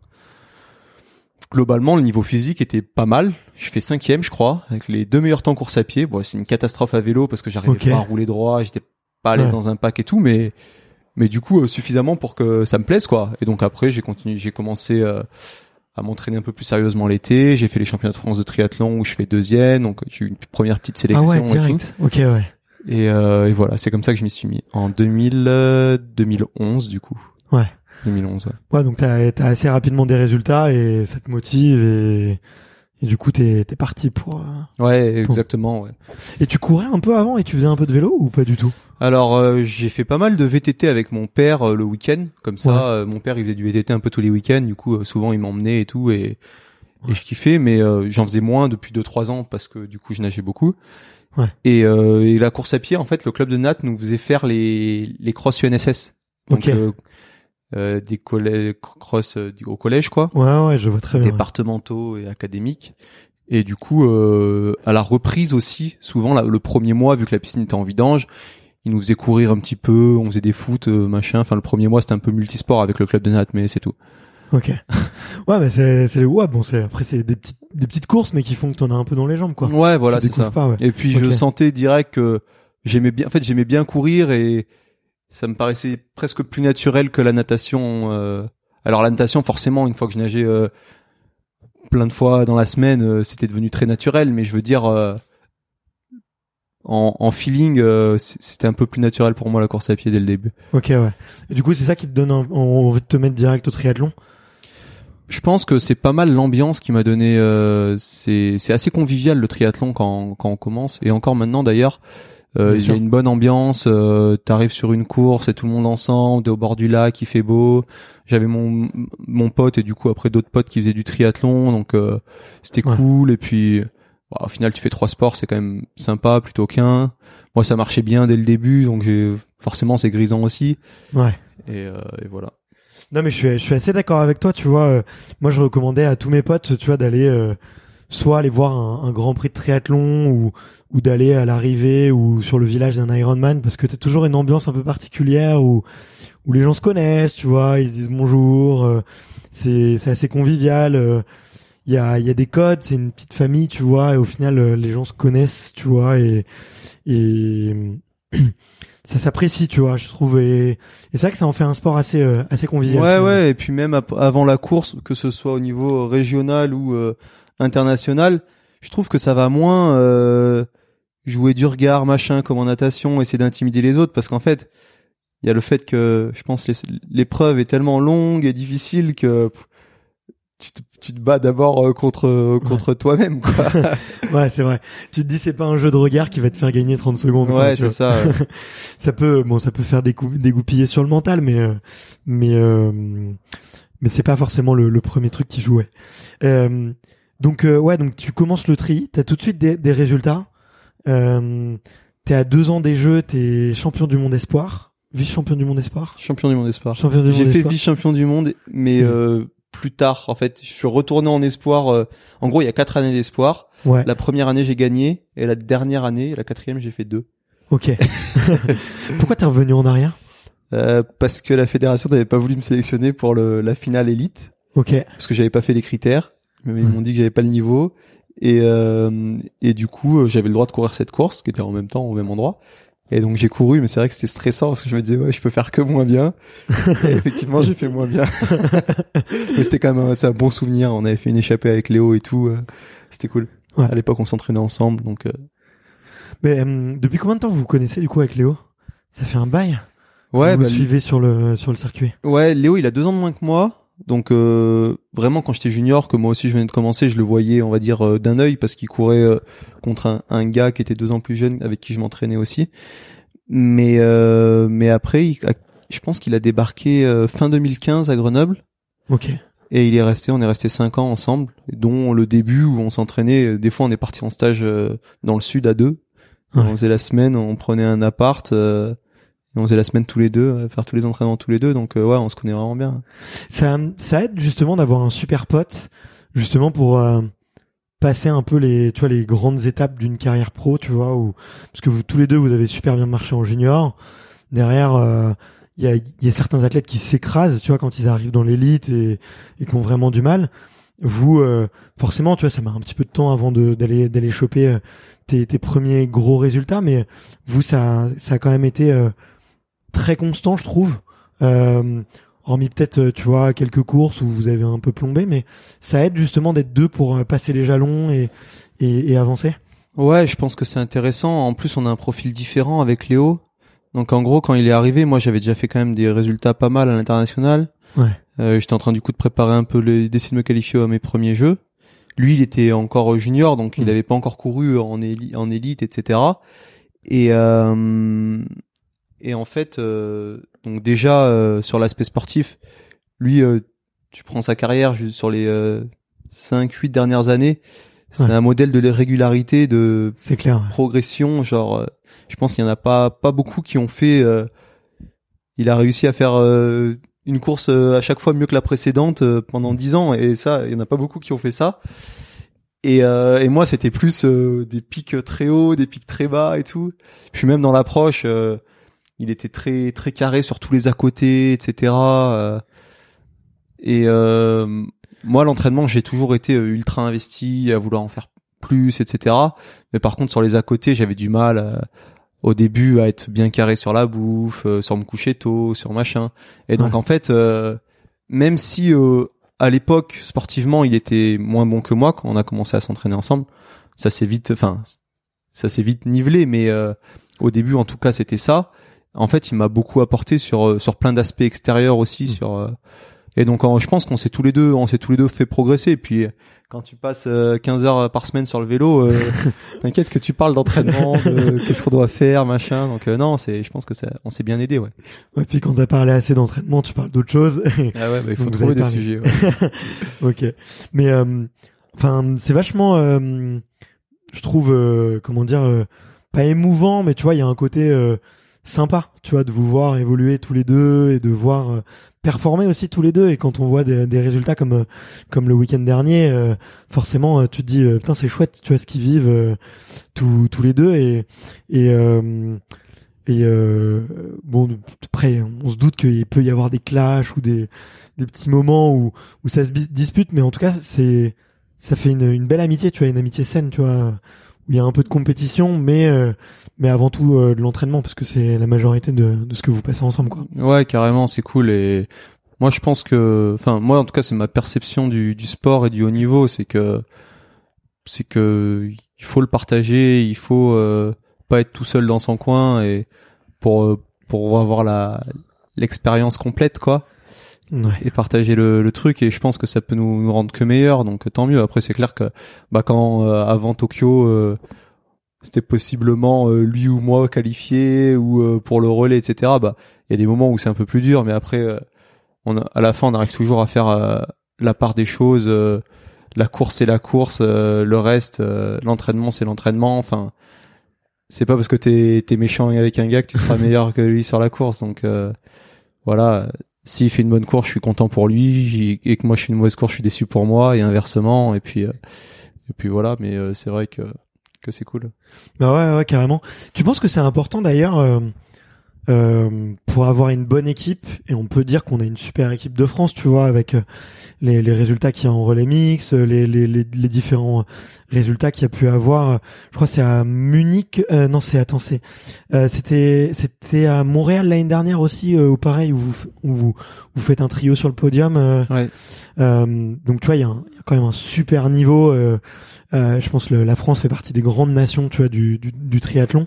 Globalement, le niveau physique était pas mal. Je fais cinquième, je crois, avec les deux meilleurs temps course à pied. Bon, c'est une catastrophe à vélo parce que j'arrivais pas à rouler droit, j'étais pas à l'aise Ouais. dans un pack et tout, mais mais du coup euh, suffisamment pour que ça me plaise quoi. Et donc après, j'ai continué, j'ai commencé euh, à m'entraîner un peu plus sérieusement l'été. J'ai fait les championnats de France de triathlon où je fais deuxième, donc j'ai eu une première petite Ah sélection ouais, et tout. direct. Ok, ouais. Et, euh, et voilà, c'est comme ça que je m'y suis mis en 2000, euh, 2011 du coup. Ouais. 2011. Ouais. Ouais, donc t'as as assez rapidement des résultats et ça te motive et, et du coup t'es t'es parti pour. euh, Ouais, exactement. Ouais. Et tu courais un peu avant et tu faisais un peu de vélo ou pas du tout? Alors euh, j'ai fait pas mal de VTT avec mon père euh, le week-end, comme ça. Ouais. euh, mon père il faisait du VTT un peu tous les week-ends, du coup euh, souvent il m'emmenait et tout et et je kiffais, mais euh, j'en faisais moins depuis 2-3 ans parce que du coup je nageais beaucoup. Ouais. Et, euh, et la course à pied, en fait, le club de Nat nous faisait faire les les cross UNSS. Donc Ok. Euh, des collèges cross euh, au collège quoi, Ouais, ouais, je vois très bien. ouais. départementaux et académiques. Et du coup, euh, à la reprise aussi, souvent la- le premier mois, vu que la piscine était en vidange, ils nous faisaient courir un petit peu, on faisait des foot, euh, machin. Enfin, le premier mois, c'était un peu multisport avec le club de Nat, mais c'est tout. Ok. [LAUGHS] Ouais, mais c'est, c'est, ouais, bon, c'est, après, c'est des petites, des petites courses, mais qui font que t'en as un peu dans les jambes, quoi. Ouais, voilà, c'est ça. découvres Pas, ouais. Et puis je sentais direct que j'aimais bien. En fait, j'aimais bien courir et ça me paraissait presque plus naturel que la natation. euh. Alors la natation, forcément, une fois que je nageais euh, plein de fois dans la semaine, euh, c'était devenu très naturel. Mais je veux dire, euh, en, en feeling, euh, c'était un peu plus naturel pour moi la course à pied dès le début. Ok, ouais. Et du coup, c'est ça qui te donne un- envie de te mettre direct au triathlon? Je pense que c'est pas mal l'ambiance qui m'a donné. euh, c'est c'est assez convivial le triathlon quand quand on commence et encore maintenant d'ailleurs. Euh, il y sûr. a une bonne ambiance. Euh, T'arrives sur une course et tout le monde ensemble. T'es au bord du lac, il fait beau. J'avais mon mon pote et du coup après d'autres potes qui faisaient du triathlon, donc euh, c'était Ouais. cool. Et puis bah, au final tu fais trois sports, c'est quand même sympa plutôt qu'un. Moi ça marchait bien dès le début, donc j'ai forcément c'est grisant aussi. Ouais. Et, euh, et voilà. Non, mais je suis, je suis assez d'accord avec toi, tu vois. euh, moi, je recommandais à tous mes potes, tu vois, d'aller, euh, soit aller voir un, un grand prix de triathlon ou, ou d'aller à l'arrivée ou sur le village d'un Ironman parce que t'as toujours une ambiance un peu particulière où, où les gens se connaissent, tu vois, ils se disent bonjour, euh, c'est, c'est assez convivial, euh, il y a, il y a des codes, c'est une petite famille, tu vois, et au final, euh, les gens se connaissent, tu vois, et, et [CLEARS THROAT] ça s'apprécie, tu vois, je trouve, et, et c'est vrai que ça en fait un sport assez, euh, assez convivial. Ouais, ouais, et puis même avant la course, que ce soit au niveau régional ou euh, international, je trouve que ça va moins euh, jouer du regard, machin, comme en natation, essayer d'intimider les autres, parce qu'en fait, il y a le fait que, je pense, l'épreuve est tellement longue et difficile que pff, tu te, tu te bats d'abord euh, contre contre toi-même, quoi. [LAUGHS] Ouais, c'est vrai. Tu te dis c'est pas un jeu de regard qui va te faire gagner 30 secondes. ouais, c'est ça. ouais. [LAUGHS] ça peut, bon, ça peut faire décou- dégoupiller sur le mental, mais euh, mais euh, mais c'est pas forcément le, le premier truc qui jouait. Euh, donc euh, ouais, donc tu commences le tri, t'as tout de suite des, des résultats. Euh, t'es à deux ans des Jeux, t'es champion du monde espoir, vice champion du monde espoir. Champion du monde espoir. Champion du J'ai fait vice-champion du monde, mais euh, plus tard, en fait, je suis retourné en espoir. euh, en gros, il y a quatre années d'espoir. Ouais. La première année, j'ai gagné, et la dernière année, la quatrième, j'ai fait deux. Ok. [LAUGHS] Pourquoi t'es revenu en arrière? Euh, parce que la fédération n'avait pas voulu me sélectionner pour le, la finale élite, Ok. parce que j'avais pas fait les critères. Mais ils m'ont dit que j'avais pas le niveau, et euh, et du coup, euh, j'avais le droit de courir cette course, qui était en même temps au même endroit. Et donc j'ai couru, mais c'est vrai que c'était stressant parce que je me disais ouais, je peux faire que moins bien. [LAUGHS] Et effectivement, j'ai fait moins bien. [LAUGHS] mais c'était quand même un, c'est un bon souvenir. On avait fait une échappée avec Léo et tout. euh, c'était cool. Ouais. À l'époque, on s'entraînait ensemble, donc euh, Mais euh, depuis combien de temps vous vous connaissez du coup avec Léo? Ça fait un bail? ouais, vous bah, me suivez sur le sur le circuit? ouais. Léo, il a deux ans de moins que moi. Donc euh, vraiment, quand j'étais junior, que moi aussi je venais de commencer, je le voyais, on va dire, euh, d'un œil parce qu'il courait euh, contre un, un gars qui était deux ans plus jeune, avec qui je m'entraînais aussi. Mais euh, mais après, il je pense qu'il a débarqué fin 2015 à Grenoble. Ok. Et il est resté, on est resté cinq ans ensemble, dont le début où on s'entraînait. Des fois, on est parti en stage dans le sud à deux. Ouais. On faisait la semaine, on prenait un appart, euh, on faisait la semaine tous les deux, euh, faire tous les entraînements tous les deux. Donc euh, ouais, on se connaît vraiment bien. Ça, ça aide justement d'avoir un super pote, justement pour euh, passer un peu les, tu vois, les grandes étapes d'une carrière pro, tu vois, où, parce que vous tous les deux vous avez super bien marché en junior. Derrière, il y, a, y a certains athlètes qui s'écrasent, tu vois, quand ils arrivent dans l'élite et, et qui ont vraiment du mal. Vous, euh, forcément, tu vois, ça met un petit peu de temps avant de- d'aller d'aller choper tes, tes premiers gros résultats, mais vous, ça, ça a quand même été euh, très constant, je trouve. Euh, hormis peut-être, euh, tu vois, quelques courses où vous avez un peu plombé, mais ça aide justement d'être deux pour euh, passer les jalons et, et, et avancer. Ouais, je pense que c'est intéressant. En plus, on a un profil différent avec Léo. Donc en gros, quand il est arrivé, moi j'avais déjà fait quand même des résultats pas mal à l'international. Ouais. Euh, J'étais en train du coup de préparer un peu les, d'essayer de me qualifier à mes premiers jeux. Lui, il était encore junior, donc il n'avait pas encore couru en, éli- en élite, etc. Et euh, et en fait, euh, donc déjà euh, sur l'aspect sportif, lui, euh, tu prends sa carrière juste sur les euh, 5 8 dernières années, c'est Ouais. un modèle de régularité, de clair. progression. Genre, je pense qu'il y en a pas pas beaucoup qui ont fait. euh, il a réussi à faire euh, une course à chaque fois mieux que la précédente pendant dix ans, et ça, il y en a pas beaucoup qui ont fait ça. Et, euh, et moi, c'était plus euh, des pics très hauts, des pics très bas et tout. Puis même dans l'approche, euh, il était très très carré sur tous les à côté, etc. euh. et euh, moi, l'entraînement, j'ai toujours été euh, ultra investi à vouloir en faire plus, etc. Mais par contre, sur les à côté, j'avais du mal euh, au début à être bien carré sur la bouffe, euh, sur me coucher tôt, sur machin. Et donc Ouais. en fait, euh, même si euh, à l'époque sportivement il était moins bon que moi quand on a commencé à s'entraîner ensemble, ça s'est vite, enfin ça s'est vite nivelé. Mais euh, au début, en tout cas, c'était ça. En fait, il m'a beaucoup apporté sur euh, sur plein d'aspects extérieurs aussi, sur euh, et donc je pense qu'on s'est tous les deux, on s'est tous les deux fait progresser. Et puis quand tu passes euh, 15 heures par semaine sur le vélo, euh, [LAUGHS] t'inquiète que tu parles d'entraînement, de [LAUGHS] qu'est-ce qu'on doit faire, machin. Donc euh, non, c'est, je pense que ça, on s'est bien aidé, ouais. Ouais, puis quand t'as parlé assez d'entraînement, tu parles d'autre chose. Ah ouais, bah, il faut [LAUGHS] Donc, trouver des sujets. ouais. ok. Mais euh, enfin, c'est vachement, euh, je trouve, euh, comment dire, euh, pas émouvant, mais tu vois, il y a un côté euh, sympa, tu vois, de vous voir évoluer tous les deux et de voir euh, performer aussi tous les deux. Et quand on voit des, résultats comme euh, comme le week-end dernier, euh, forcément, tu te dis, putain, c'est chouette, tu vois ce qu'ils vivent tous tous les deux. Et et euh, et bon, après, on se doute qu'il peut y avoir des clashs ou des des petits moments où où ça se dispute, mais en tout cas, c'est ça fait une, une belle amitié, tu vois, une amitié saine, tu vois, il y a un peu de compétition, mais euh, mais avant tout euh, de l'entraînement, parce que c'est la majorité de, de ce que vous passez ensemble, quoi. Ouais, carrément, c'est cool. Et moi, je pense que, enfin, moi, en tout cas, c'est ma perception du, du sport et du haut niveau, c'est que, c'est que il faut le partager, il faut euh, pas être tout seul dans son coin et pour euh, pour avoir la l'expérience complète, quoi. Et partager le, le truc. Et je pense que ça peut nous, nous rendre que meilleurs donc tant mieux. Après c'est clair que bah quand euh, avant Tokyo euh, c'était possiblement euh, lui ou moi qualifié ou euh, pour le relais etc bah il y a des moments où c'est un peu plus dur mais après euh, on a- à la fin on arrive toujours à faire euh, la part des choses euh, la course c'est la course euh, le reste l'entraînement c'est l'entraînement. Enfin c'est pas parce que t'es t'es méchant avec un gars que tu seras meilleur que lui sur la course. Donc voilà s'il fait une bonne course, je suis content pour lui, et que moi je fais une mauvaise course, je suis déçu pour moi, et inversement, et puis, euh, et puis voilà, mais euh, c'est vrai que, que c'est cool. Bah ouais, ouais, carrément. Tu penses que c'est important d'ailleurs euh, pour avoir une bonne équipe et on peut dire qu'on a une super équipe de France, tu vois, avec euh, les, les résultats qu'il y a en relais mix, euh, les, les, les, les différents résultats qu'il y a pu avoir. Je crois que c'est à Munich, euh, non c'est attends c'est euh, c'était c'était à Montréal l'année dernière aussi, euh, où pareil où vous, où vous, vous faites un trio sur le podium. euh, Ouais. euh, donc tu vois, il y, a y quand même un super niveau. euh, euh, je pense que la France fait partie des grandes nations, tu vois, du, du, du triathlon.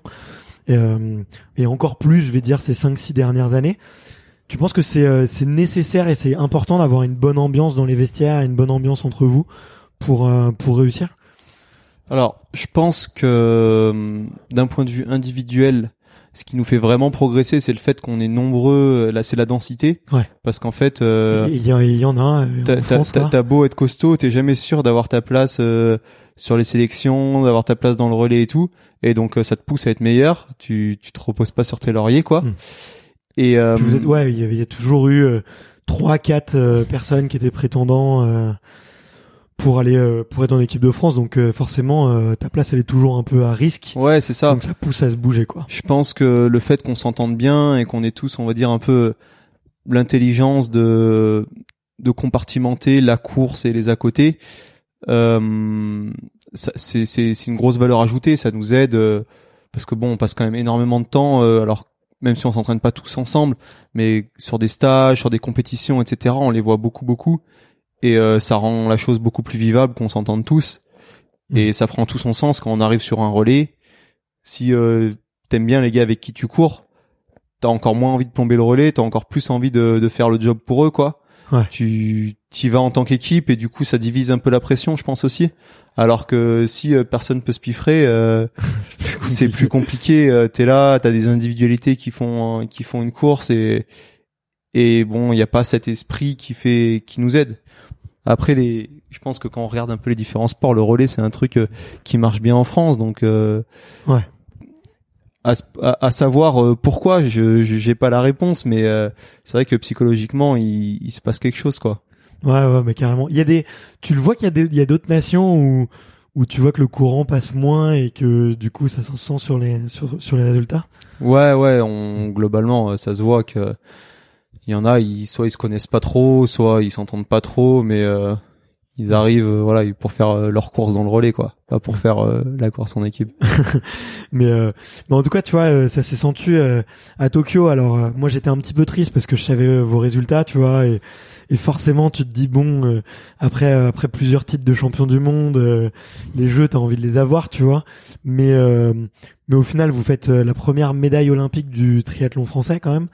Et, euh, et encore plus, je vais dire, ces 5-6 dernières années. Tu penses que c'est euh, c'est nécessaire et c'est important d'avoir une bonne ambiance dans les vestiaires, une bonne ambiance entre vous pour euh, pour réussir? Alors, je pense que euh, d'un point de vue individuel, ce qui nous fait vraiment progresser, c'est le fait qu'on est nombreux. Là, c'est la densité. Ouais. Parce qu'en fait, euh, Il y, a- il y en a euh, t'as beau être costaud, t'es jamais sûr d'avoir ta place euh, sur les sélections, d'avoir ta place dans le relais et tout. Et donc, euh, ça te pousse à être meilleur. Tu, tu te reposes pas sur tes lauriers, quoi. Mm. Et euh, vous êtes, ouais, il y, y a toujours eu euh, trois, quatre euh, personnes qui étaient prétendants euh, pour aller euh, pour être dans l'équipe de France. Donc euh, forcément, euh, ta place elle est toujours un peu à risque. ouais, c'est ça. Donc ça pousse à se bouger quoi. Je pense que le fait qu'on s'entende bien et qu'on ait tous, on va dire, un peu l'intelligence de de compartimenter la course et les à côté, euh, c'est c'est une grosse valeur ajoutée. Ça nous aide euh, parce que bon, on passe quand même énormément de temps. euh, alors même si on s'entraîne pas tous ensemble, mais sur des stages, sur des compétitions, etc., on les voit beaucoup beaucoup et euh, ça rend la chose beaucoup plus vivable qu'on s'entende tous. Et ça prend tout son sens quand on arrive sur un relais. Si euh, t'aimes bien les gars avec qui tu cours, t'as encore moins envie de plomber le relais, t'as encore plus envie de, de faire le job pour eux, quoi. Ouais. Tu y vas en tant qu'équipe et du coup ça divise un peu la pression, je pense aussi. Alors que si euh, personne peut se piffrer, euh, [LAUGHS] c'est plus compliqué. Euh, T'es là, t'as des individualités qui font qui font une course et et bon, il y a pas cet esprit qui fait qui nous aide. Après les, je pense que quand on regarde un peu les différents sports, le relais c'est un truc euh, qui marche bien en France, donc euh, Ouais. À, à- savoir euh, pourquoi, je j'ai pas la réponse, mais euh, c'est vrai que psychologiquement il, il se passe quelque chose quoi. Ouais, ouais, mais carrément. Il y a des, tu le vois qu'il y a des, il y a d'autres nations où, où tu vois que le courant passe moins et que du coup ça s'en sent sur les, sur, sur les résultats. Ouais, ouais, on globalement euh, ça se voit que il y en a, ils soit ils se connaissent pas trop, soit ils s'entendent pas trop, mais euh, ils arrivent euh, voilà pour faire euh, leur course dans le relais quoi, pas pour faire euh, la course en équipe. [LAUGHS] Mais, euh, mais en tout cas, tu vois, ça s'est senti à Tokyo. Alors moi, j'étais un petit peu triste parce que je savais vos résultats, tu vois, et, et forcément, tu te dis bon, après après plusieurs titres de champion du monde, les jeux, t'as envie de les avoir, tu vois. Mais mais au final, vous faites la première médaille olympique du triathlon français quand même.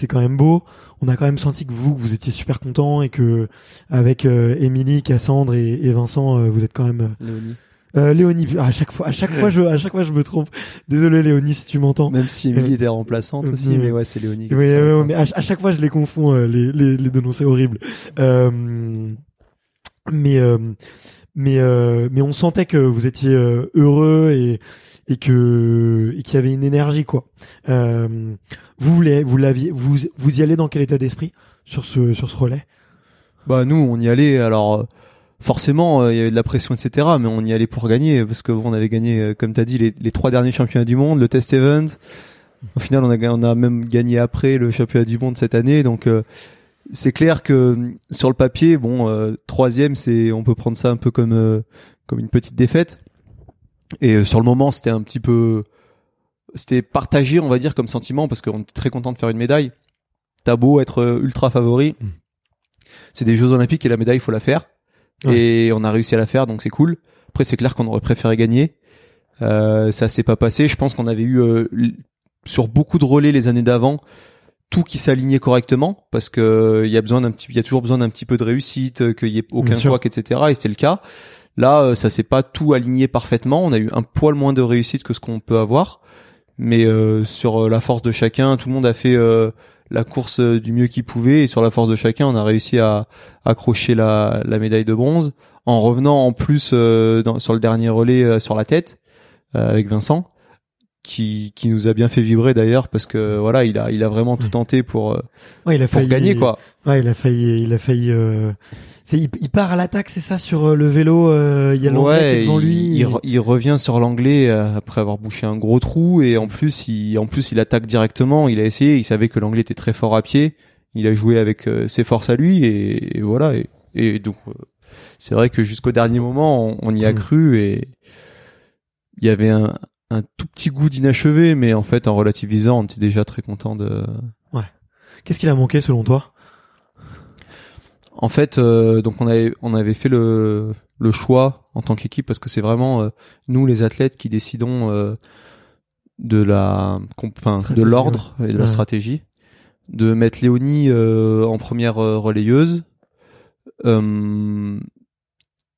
C'est quand même beau. On a quand même senti que vous, vous étiez super content et que avec euh, Émilie, Cassandre et, et Vincent, euh, vous êtes quand même Léonie. euh, Léonie, à chaque fois, à chaque fois, je, à chaque fois, je me trompe. Désolé, Léonie, si tu m'entends. Même si Émilie était remplaçante Euh, aussi, mais ouais, c'est Léonie. Oui, mais à, à chaque fois, je les confonds, euh, les, les, les deux noms, c'est horrible. Euh, mais, euh, mais, euh, mais on sentait que vous étiez heureux et, et que, et qu'il y avait une énergie, quoi. Vous, les, vous l'aviez, vous, vous y allez dans quel état d'esprit sur ce, sur ce relais? Bah nous, on y allait. Alors euh, forcément, euh, il y avait de la pression, etc. Mais on y allait pour gagner parce que on avait gagné, euh, comme t'as dit, les, les trois derniers championnats du monde, le test event. Au final, on a, on a même gagné après le championnat du monde cette année. Donc euh, c'est clair que euh, sur le papier, bon, euh, troisième, c'est, on peut prendre ça un peu comme euh, comme une petite défaite. Et sur le moment, c'était un petit peu, c'était partagé, on va dire, comme sentiment parce qu'on était très content de faire une médaille. T'as beau être euh, ultra favori, c'est des Jeux Olympiques et la médaille, il faut la faire. Et on a réussi à la faire, donc c'est cool. Après, c'est clair qu'on aurait préféré gagner. Euh, ça s'est pas passé. Je pense qu'on avait eu euh, sur beaucoup de relais les années d'avant tout qui s'alignait correctement parce que euh, il y a besoin d'un petit, il y a toujours besoin d'un petit peu de réussite, euh, qu'il y ait aucun couac, etc. Et c'était le cas. Là, ça s'est pas tout aligné parfaitement. On a eu un poil moins de réussite que ce qu'on peut avoir, mais euh, sur euh, la force de chacun, tout le monde a fait euh, la course du mieux qu'il pouvait. Et sur la force de chacun, on a réussi à accrocher la, médaille de bronze en revenant en plus sur le dernier relais sur la tête avec Vincent qui qui nous a bien fait vibrer d'ailleurs parce que voilà il a il a vraiment tout Oui. tenté pour euh, Ouais, il a pour gagner quoi Ouais, il a failli, il a failli. Euh... C'est, il, il part à l'attaque, c'est ça, sur euh, le vélo. euh, Il y a l'anglais ouais devant il, lui. il, il revient sur l'anglais euh, après avoir bouché un gros trou et en plus il en plus il attaque directement il a essayé il savait que l'anglais était très fort à pied il a joué avec ses forces à lui et, et voilà et, et donc euh, c'est vrai que jusqu'au dernier moment on, on y a Mm. cru et il y avait un, un tout petit goût d'inachevé mais en fait en relativisant on était déjà très content de Qu'est-ce qu'il a manqué selon toi? En fait, euh, donc on avait on avait fait le le choix en tant qu'équipe parce que c'est vraiment euh, nous les athlètes qui décidons euh, de la enfin de l'ordre et de la Ouais. stratégie. De mettre Léonie euh, en première relayeuse. Euh,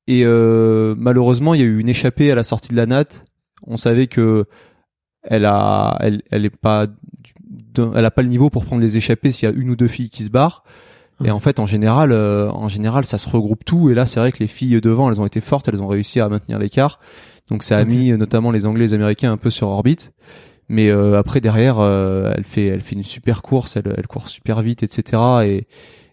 et euh, malheureusement il y a eu une échappée à la sortie de la natte on savait que elle a elle elle est pas du- elle a pas le niveau pour prendre les échappées s'il y a une ou deux filles qui se barrent et en fait, en général, euh, en général, ça se regroupe tout. Et là, c'est vrai que les filles devant, elles ont été fortes, elles ont réussi à maintenir l'écart. Donc ça a mis euh, notamment les Anglais, et les Américains un peu sur orbite. Mais euh, après derrière, euh, elle fait, elle fait une super course, elle, elle court super vite, etc. Et,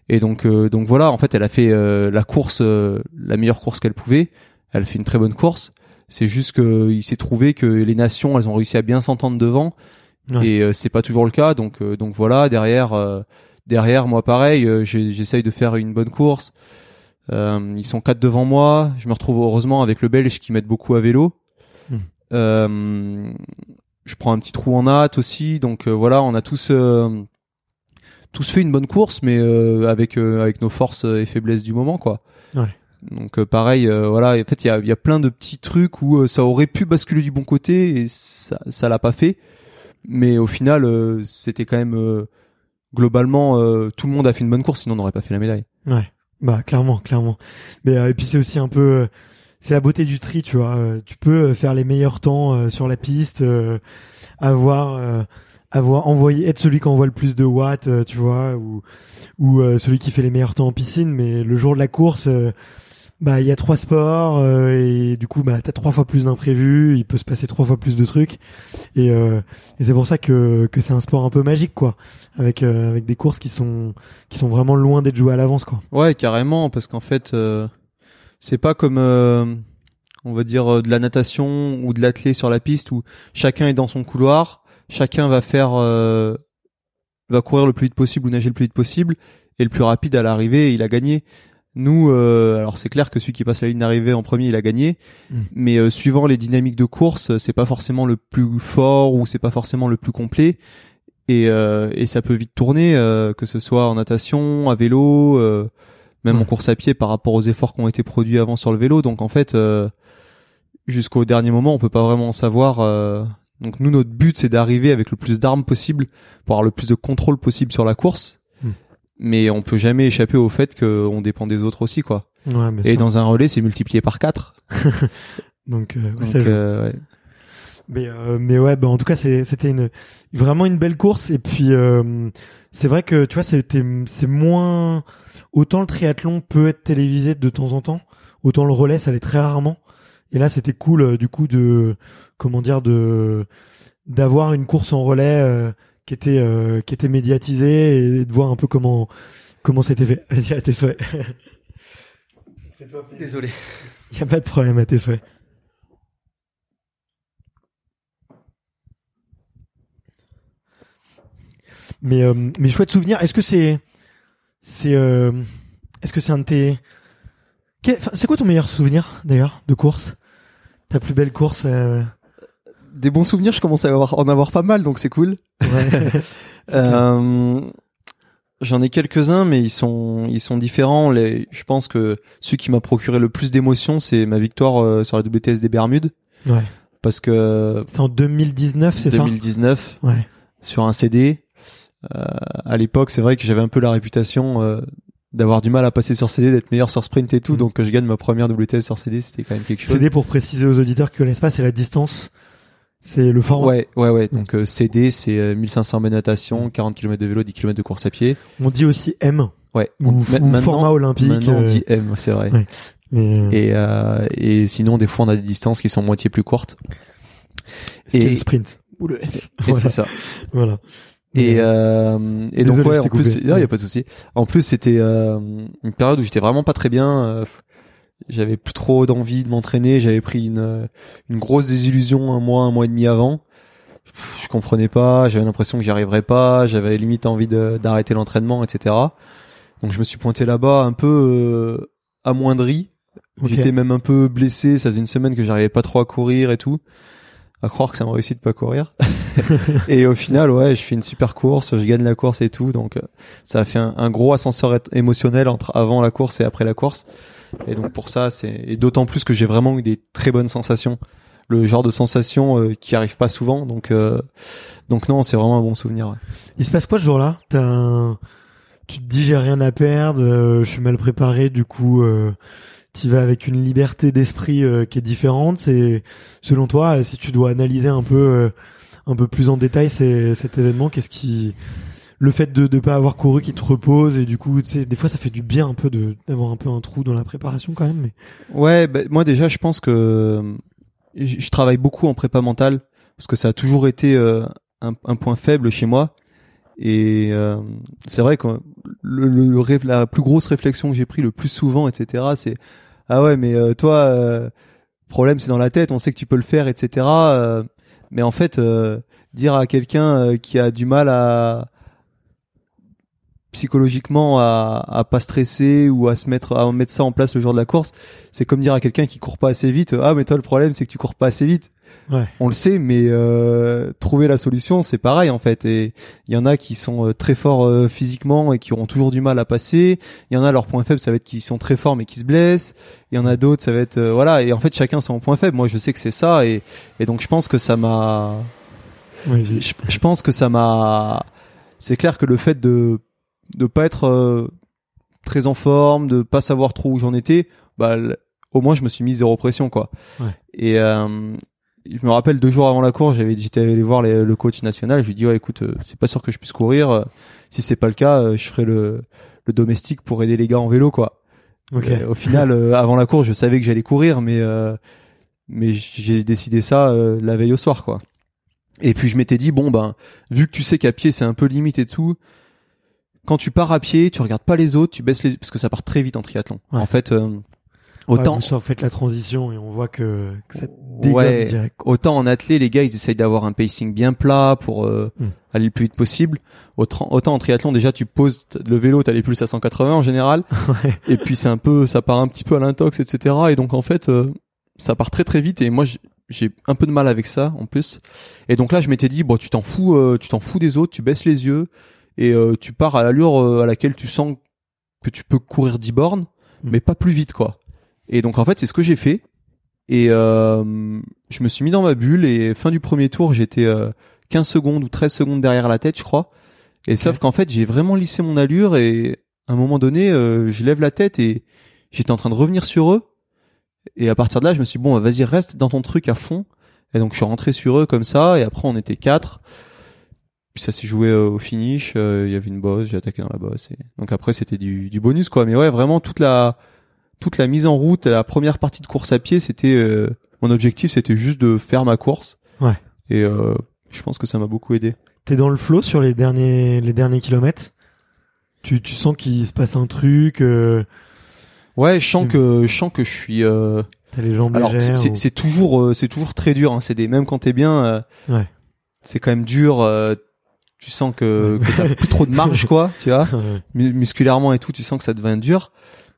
et donc, donc voilà, en fait, elle a fait la course, la meilleure course qu'elle pouvait. Elle fait une très bonne course. C'est juste que il s'est trouvé que les nations, elles ont réussi à bien s'entendre devant. Ouais. Et euh, c'est pas toujours le cas. Donc, euh, donc voilà, derrière. euh, Derrière, moi, pareil, euh, j'essaye de faire une bonne course. Euh, ils sont quatre devant moi. Je me retrouve heureusement avec le Belge qui m'aide beaucoup à vélo. Hmm. Euh, je prends un petit trou en hâte aussi. Donc euh, voilà, on a tous euh, tous fait une bonne course, mais euh, avec euh, avec nos forces et faiblesses du moment, quoi. Ouais. Donc euh, pareil, euh, voilà. En fait, il y a, y a plein de petits trucs où euh, ça aurait pu basculer du bon côté et ça ça l'a pas fait. Mais au final, c'était quand même globalement tout le monde a fait une bonne course, sinon on n'aurait pas fait la médaille. Ouais, bah clairement, clairement. Mais et puis c'est aussi un peu, c'est la beauté du tri, tu vois. Euh, tu peux faire les meilleurs temps euh, sur la piste, euh, avoir avoir envoyé être celui qui envoie le plus de watts, tu vois, ou ou celui qui fait les meilleurs temps en piscine. Mais le jour de la course, bah il y a trois sports euh, et du coup bah t'as trois fois plus d'imprévus. Il peut se passer trois fois plus de trucs et, et c'est pour ça que que c'est un sport un peu magique quoi, avec avec des courses qui sont qui sont vraiment loin d'être jouées à l'avance quoi. Ouais carrément parce qu'en fait c'est pas comme on va dire de la natation ou de l'athlé sur la piste où chacun est dans son couloir chacun va faire euh, va courir le plus vite possible ou nager le plus vite possible et le plus rapide à l'arrivée il a gagné nous euh, alors c'est clair que celui qui passe la ligne d'arrivée en premier il a gagné mm. mais euh, suivant les dynamiques de course c'est pas forcément le plus fort ou c'est pas forcément le plus complet et, et ça peut vite tourner que ce soit en natation à vélo même en course à pied par rapport aux efforts qui ont été produits avant sur le vélo donc en fait jusqu'au dernier moment on peut pas vraiment savoir donc nous, notre but, c'est d'arriver avec le plus d'armes possible pour avoir le plus de contrôle possible sur la course. Mais on peut jamais échapper au fait qu'on dépend des autres aussi, quoi. Ouais, Et dans un relais, c'est multiplié par 4. [LAUGHS] Donc, euh, Donc euh, ouais. Mais euh, mais ouais, bah en tout cas, c'était une vraiment une belle course. Et puis euh, c'est vrai que tu vois, c'était c'est moins autant le triathlon peut être télévisé de temps en temps, autant le relais, ça l'est très rarement. Et là, c'était cool euh, du coup de comment dire de d'avoir une course en relais euh, qui était euh, qui était médiatisée et de voir un peu comment comment c'était fait. [LAUGHS] Vas-y, à tes souhaits. Désolé. Il [LAUGHS] y a pas de problème à tes souhaits. Mais euh, mais chouette souvenir. Est-ce que c'est c'est est-ce que c'est un de tes c'est quoi ton meilleur souvenir d'ailleurs de course? Ta plus belle course euh... Des bons souvenirs, je commence à avoir, en avoir pas mal, donc c'est cool. Ouais, [LAUGHS] euh, J'en ai quelques-uns, mais ils sont ils sont différents. Les, je pense que celui qui m'a procuré le plus d'émotions, c'est ma victoire euh, sur la WTS des Bermudes. Ouais. Parce que c'était en 2019, c'est ça? 2019. Ouais. Sur un CD. Euh, à l'époque, c'est vrai que j'avais un peu la réputation euh, d'avoir du mal à passer sur CD, d'être meilleur sur sprint et tout, mm. donc que je gagne ma première WTS sur CD, c'était quand même quelque chose. CD pour préciser aux auditeurs qui connaissent pas, c'est la distance, c'est le format. Ouais, ouais, ouais. Donc euh, CD, c'est 1500 euh, mètres natation, 40 km de vélo, 10 km de course à pied. On dit aussi M. Ouais. Ou, format olympique. Maintenant on dit M, c'est vrai. Et, euh, et sinon, des fois, on a des distances qui sont moitié plus courtes. Et le sprint. Ou le S. Et c'est ça. voilà. Et, euh, et donc ouais, en plus, il y a pas de souci. En plus, c'était euh, une période où j'étais vraiment pas très bien. Euh, j'avais plus trop d'envie de m'entraîner. J'avais pris une une grosse désillusion un mois, un mois et demi avant. Je comprenais pas. J'avais l'impression que j'y arriverais pas. J'avais limite envie d'arrêter l'entraînement, etc. Donc je me suis pointé là-bas un peu euh, amoindri. J'étais même un peu blessé. Ça faisait une semaine que j'arrivais pas trop à courir et tout à croire que ça m'a réussi de pas courir. [LAUGHS] et au final, ouais, je fais une super course, je gagne la course et tout. Donc, euh, ça a fait un, gros ascenseur émotionnel entre avant la course et après la course. Et donc pour ça, c'est et d'autant plus que j'ai vraiment eu des très bonnes sensations, le genre de sensations euh, qui arrivent pas souvent. Donc, euh, donc non, c'est vraiment un bon souvenir. Ouais. Il se passe quoi ce jour-là? T'as tu te dis j'ai rien à perdre, je suis mal préparé, du coup tu vas avec une liberté d'esprit euh, qui est différente. C'est selon toi, si tu dois analyser un peu euh, un peu plus en détail cet événement, qu'est-ce qui le fait de ne pas avoir couru qui te repose et du coup, tu sais, des fois ça fait du bien un peu de d'avoir un peu un trou dans la préparation quand même. Mais... Ouais, bah, moi déjà je pense que je, travaille beaucoup en prépa mentale parce que ça a toujours été euh, un, un, point faible chez moi. Et c'est vrai que le, le, la plus grosse réflexion que j'ai pris le plus souvent, etc., c'est ah ouais, mais euh, toi, euh, problème c'est dans la tête, on sait que tu peux le faire, etc. Euh, mais en fait, dire à quelqu'un qui a du mal à psychologiquement à, à pas stresser ou à se mettre à mettre ça en place le jour de la course, c'est comme dire à quelqu'un qui court pas assez vite, ah mais toi le problème c'est que tu cours pas assez vite. Ouais. On le sait, mais euh, trouver la solution, c'est pareil en fait. Et il y en a qui sont euh, très forts euh, physiquement et qui auront toujours du mal à passer. Il y en a leur point faible, ça va être qu'ils sont très forts mais qui se blessent. Il y en a d'autres, ça va être voilà. Et en fait, chacun son point faible. Moi, je sais que c'est ça, et, et donc je pense que ça m'a. je, je, pense que ça m'a. C'est clair que le fait de de pas être très en forme, de pas savoir trop où j'en étais, bah au moins je me suis mis zéro pression quoi. Ouais. Et je me rappelle deux jours avant la course, j'avais j'étais allé voir les- le coach national. Je lui dit ouais, écoute, euh, c'est pas sûr que je puisse courir. Euh, Si c'est pas le cas, euh, je ferai le, le domestique pour aider les gars en vélo, quoi. Ok. Euh, au final, [LAUGHS] euh, avant la course, je savais que j'allais courir, mais euh, mais j'ai décidé ça euh, la veille au soir, quoi. Et puis je m'étais dit bon ben, vu que tu sais qu'à pied c'est un peu limite et tout, quand tu pars à pied, tu regardes pas les autres, tu baisses les parce que ça part très vite en triathlon. Ouais. En fait, euh, Ouais, autant vous faites la transition et on voit que, que ça Ouais, direct. autant en athlé, les gars, ils essayent d'avoir un pacing bien plat pour euh, Hmm. aller le plus vite possible. Autant, autant en triathlon, déjà, tu poses le vélo, t'as les plus à 180 en général. [LAUGHS] Ouais. Et puis c'est un peu, ça part un petit peu à l'intox, etc. Et donc en fait, euh, ça part très très vite. Et moi, j'ai- j'ai un peu de mal avec ça en plus. Et donc là, je m'étais dit, bon, tu t'en fous, euh, tu t'en fous des autres, tu baisses les yeux et euh, tu pars à l'allure euh, à laquelle tu sens que tu peux courir 10 bornes, Hmm. mais pas plus vite, quoi. Et donc en fait, c'est ce que j'ai fait. Et euh, je me suis mis dans ma bulle et fin du premier tour, j'étais euh, 15 secondes ou 13 secondes derrière la tête, je crois. Et sauf qu'en fait, j'ai vraiment lissé mon allure et à un moment donné, euh, je lève la tête et j'étais en train de revenir sur eux. Et à partir de là, je me suis dit, bon, vas-y, reste dans ton truc à fond. Et donc, je suis rentré sur eux comme ça. Et après, on était quatre. Puis ça s'est joué euh, au finish. euh, Il y avait une bosse, j'ai attaqué dans la bosse. Et... Donc après, c'était du, du bonus, quoi. Mais ouais, vraiment, toute la, toute la mise en route, la première partie de course à pied, c'était, euh, mon objectif, c'était juste de faire ma course. Ouais. Et euh, je pense que ça m'a beaucoup aidé. T'es dans le flow sur les derniers, les derniers kilomètres? Tu, tu sens qu'il se passe un truc, euh, Ouais, je sens que, je sens que je suis, euh, t'as les jambes Alors c'est- ou- toujours euh, c'est toujours très dur. Hein. C'est des même quand t'es bien, euh, Ouais. c'est quand même dur. Tu sens que, que t'as plus trop de [LAUGHS] marge, quoi. Tu vois, musculairement et tout, tu sens que ça devient dur.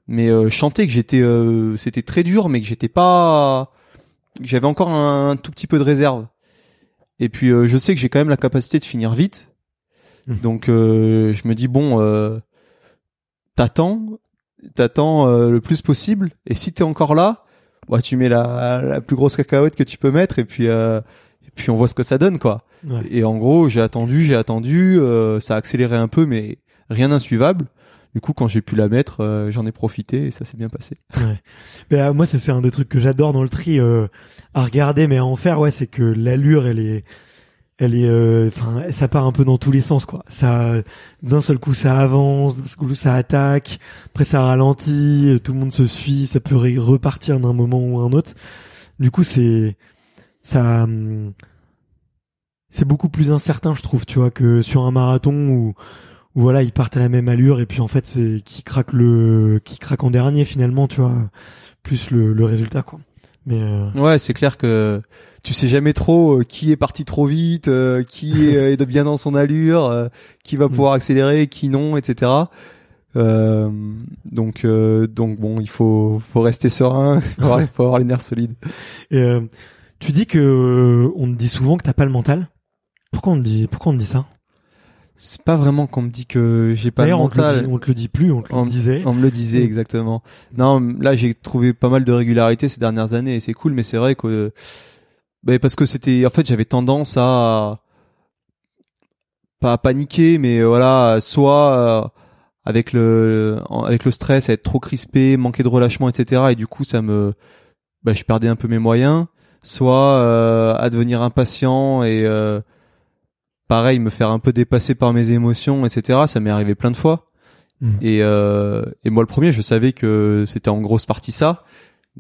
Mais euh, je sentais que j'étais, euh, c'était très dur, mais que j'étais pas, j'avais encore un, tout petit peu de réserve. Et puis euh, je sais que j'ai quand même la capacité de finir vite. Mhm. Donc euh, je me dis bon, euh, t'attends, t'attends euh, le plus possible. Et si t'es encore là, bah tu mets la, la plus grosse cacahuète que tu peux mettre et puis euh, puis on voit ce que ça donne quoi. Ouais. Et en gros j'ai attendu, j'ai attendu, euh, ça a accéléré un peu mais rien d'insuivable. Du coup quand j'ai pu la mettre, euh, j'en ai profité et ça s'est bien passé. Mais euh, moi, c'est un des trucs que j'adore dans le tri euh, à regarder, mais à en faire, ouais, c'est que l'allure, elle est, elle est, euh, enfin, ça part un peu dans tous les sens, quoi. Ça, d'un seul coup, ça avance, d'un seul coup, ça attaque, après ça ralentit, tout le monde se suit, ça peut repartir d'un moment ou un autre. Du coup, c'est, ça, hum, c'est beaucoup plus incertain, je trouve, tu vois, que sur un marathon où, où voilà, ils partent à la même allure et puis en fait, c'est qui craque le, qui craque en dernier finalement, tu vois, plus le, le résultat, quoi. Mais euh, Ouais, c'est clair que tu sais jamais trop euh, qui est parti trop vite, euh, qui [LAUGHS] est, bien dans son allure, euh, qui va pouvoir accélérer, qui non, etc. Euh, donc euh, donc bon, il faut faut rester serein, [LAUGHS] faut avoir, faut avoir les nerfs solides. et, euh, tu dis que euh, on te dit souvent que t'as pas le mental. Pourquoi on te dit, pourquoi on te dit ça? C'est pas vraiment qu'on me dit que j'ai pas le D'ailleurs, on, te le mental. dit- on te le dit plus, on te le disait. On me le disait exactement. Non, là j'ai trouvé pas mal de régularité ces dernières années et c'est cool, mais c'est vrai que ben, parce que c'était en fait j'avais tendance à pas à paniquer, mais voilà, soit euh, avec le avec le stress, à être trop crispé, manquer de relâchement, etc. Et du coup ça me ben, je perdais un peu mes moyens, soit euh, à devenir impatient et euh, pareil me faire un peu dépasser par mes émotions, etc. Ça m'est arrivé plein de fois. Mhm. Et, euh, et moi le premier, je savais que c'était en grosse partie ça.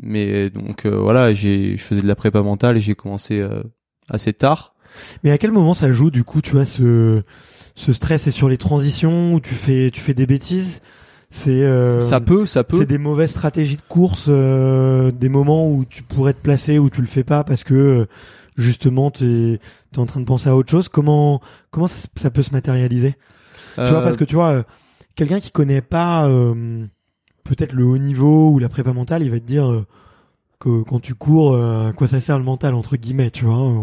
Mais donc euh, voilà, j'ai, je faisais de la prépa mentale et j'ai commencé euh, assez tard. Mais à quel moment ça joue du coup, tu vois, ce, ce stress est sur les transitions où tu fais, tu fais des bêtises? C'est euh, ça peut, ça peut. C'est des mauvaises stratégies de course, euh, des moments où tu pourrais te placer où tu le fais pas parce que euh, justement t'es es en train de penser à autre chose. Comment comment ça, peut se matérialiser? Tu vois Euh, parce que tu vois euh, quelqu'un qui connaît pas euh, peut-être le haut niveau ou la prépa mentale, il va te dire euh, que quand tu cours, euh, à quoi ça sert le mental entre guillemets, tu vois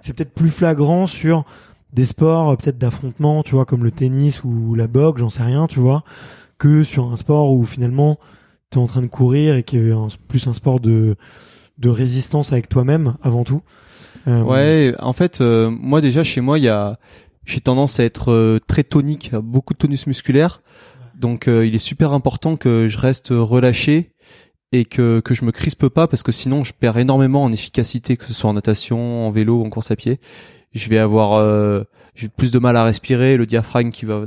C'est peut-être plus flagrant sur des sports euh, peut-être d'affrontement, tu vois, comme le tennis ou la boxe, j'en sais rien, tu vois, que sur un sport où finalement t'es en train de courir et qui est plus un sport de de résistance avec toi-même avant tout. Euh, Ouais, en fait, euh, moi déjà chez moi, il y a, j'ai tendance à être euh, très tonique, beaucoup de tonus musculaire. Donc, euh, il est super important que je reste relâché et que que je me crispe pas parce que sinon je perds énormément en efficacité que ce soit en natation, en vélo, en course à pied. Je vais avoir euh, plus de mal à respirer, le diaphragme qui va.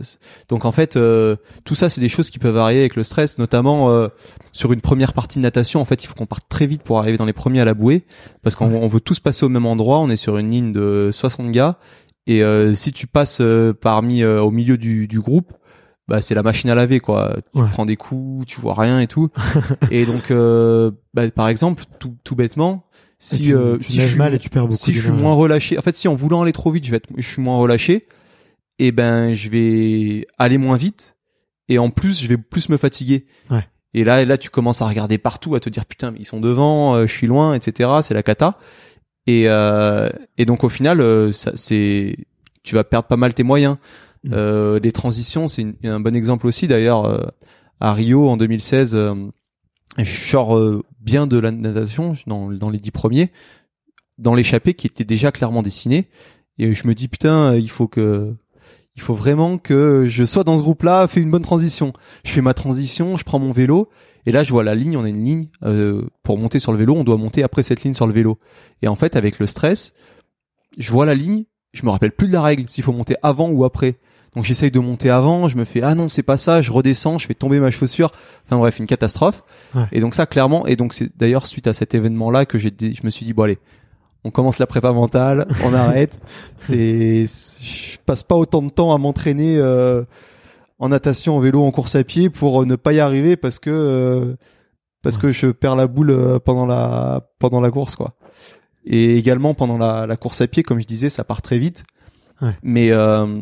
Donc en fait, euh, tout ça c'est des choses qui peuvent varier avec le stress, notamment euh, sur une première partie de natation. En fait, il faut qu'on parte très vite pour arriver dans les premiers à la bouée parce qu'on on veut tous passer au même endroit. On est sur une ligne de 60 gars et si tu passes parmi au milieu du, du groupe, bah c'est la machine à laver quoi. Tu prends des coups, tu vois rien et tout. [LAUGHS] et donc euh, bah, par exemple tout, tout bêtement si euh, si je suis, mal et tu perds beaucoup si je suis moins relâché en fait si en voulant aller trop vite je vais être je suis moins relâché et ben je vais aller moins vite et en plus je vais plus me fatiguer. Ouais. Et là là tu commences à regarder partout à te dire putain mais ils sont devant, euh, je suis loin etc. C'est la cata. Et euh, et donc au final euh, ça c'est tu vas perdre pas mal tes moyens. Mm. Euh, les transitions, c'est un bon exemple aussi. D'ailleurs, euh, à Rio en 2016, euh, je sors euh, bien de la natation dans, dans les dix premiers, dans l'échappée qui était déjà clairement dessiné. Et je me dis putain, il faut que il faut vraiment que je sois dans ce groupe-là, fais une bonne transition. Je fais ma transition, je prends mon vélo, et là je vois la ligne, on a une ligne, euh, pour monter sur le vélo, on doit monter après cette ligne sur le vélo. Et en fait, avec le stress, je vois la ligne, je me rappelle plus de la règle, s'il faut monter avant ou après. Donc j'essaye de monter avant, je me fais ah non c'est pas ça, je redescends, je fais tomber ma chaussure. Enfin bref une catastrophe. Ouais. Et donc ça clairement et donc c'est d'ailleurs suite à cet événement là que j'ai je me suis dit bon allez on commence la prépa mentale, on [LAUGHS] arrête. C'est je passe pas autant de temps à m'entraîner euh, en natation, en vélo, en course à pied pour ne pas y arriver parce que euh, parce que je perds la boule euh, pendant la pendant la course quoi. Et également pendant la, la course à pied comme je disais ça part très vite. Ouais. Mais euh,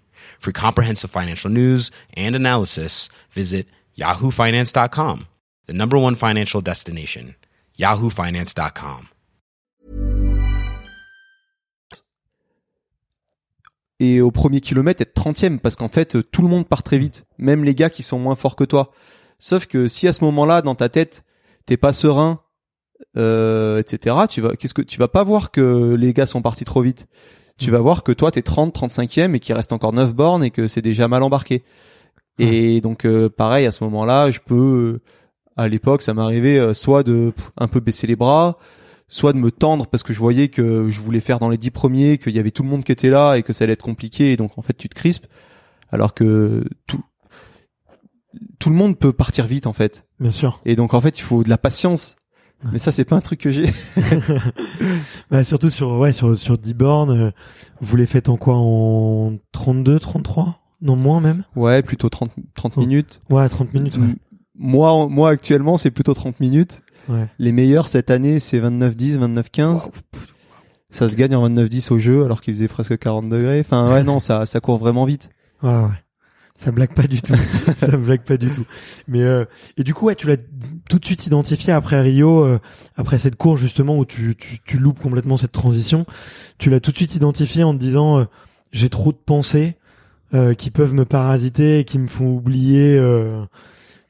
For comprehensive financial news and analysis, visit yahoofinance.com, the number one financial destination, yahoofinance.com. Et au premier kilomètre, être 30e, parce qu'en fait, tout le monde part très vite, même les gars qui sont moins forts que toi. Sauf que si à ce moment-là, dans ta tête, t'es pas serein, euh, etc., tu vas, qu'est-ce que, tu vas pas voir que les gars sont partis trop vite? Tu vas voir que toi t'es 30 35e et qu'il reste encore 9 bornes et que c'est déjà mal embarqué. Et donc euh, pareil à ce moment-là, je peux à l'époque ça m'arrivait euh, soit de un peu baisser les bras, soit de me tendre parce que je voyais que je voulais faire dans les 10 premiers, qu'il y avait tout le monde qui était là et que ça allait être compliqué et donc en fait tu te crispes alors que tout tout le monde peut partir vite en fait. Bien sûr. Et donc en fait, il faut de la patience mais ça, c'est pas un truc que j'ai. [LAUGHS] bah, surtout sur, ouais, sur, sur 10 bornes, euh, vous les faites en quoi? En 32, 33? Non, moins même? Ouais, plutôt 30, 30 Oh. minutes. Ouais, 30 minutes, ouais. Moi, moi, actuellement, c'est plutôt 30 minutes. Ouais. Les meilleurs cette année, c'est 29-10, 29-15. Ça se gagne en 29-10 au jeu, alors qu'il faisait presque 40 degrés. Enfin, ouais, non, ça, ça court vraiment vite. Ouais, ouais. Ça blague pas du tout. [LAUGHS] ça blague pas du tout. Mais euh, et du coup, ouais, tu l'as tout de suite identifié après Rio, euh, après cette course justement où tu, tu, tu loupes complètement cette transition. Tu l'as tout de suite identifié en te disant euh, j'ai trop de pensées euh, qui peuvent me parasiter et qui me font oublier euh,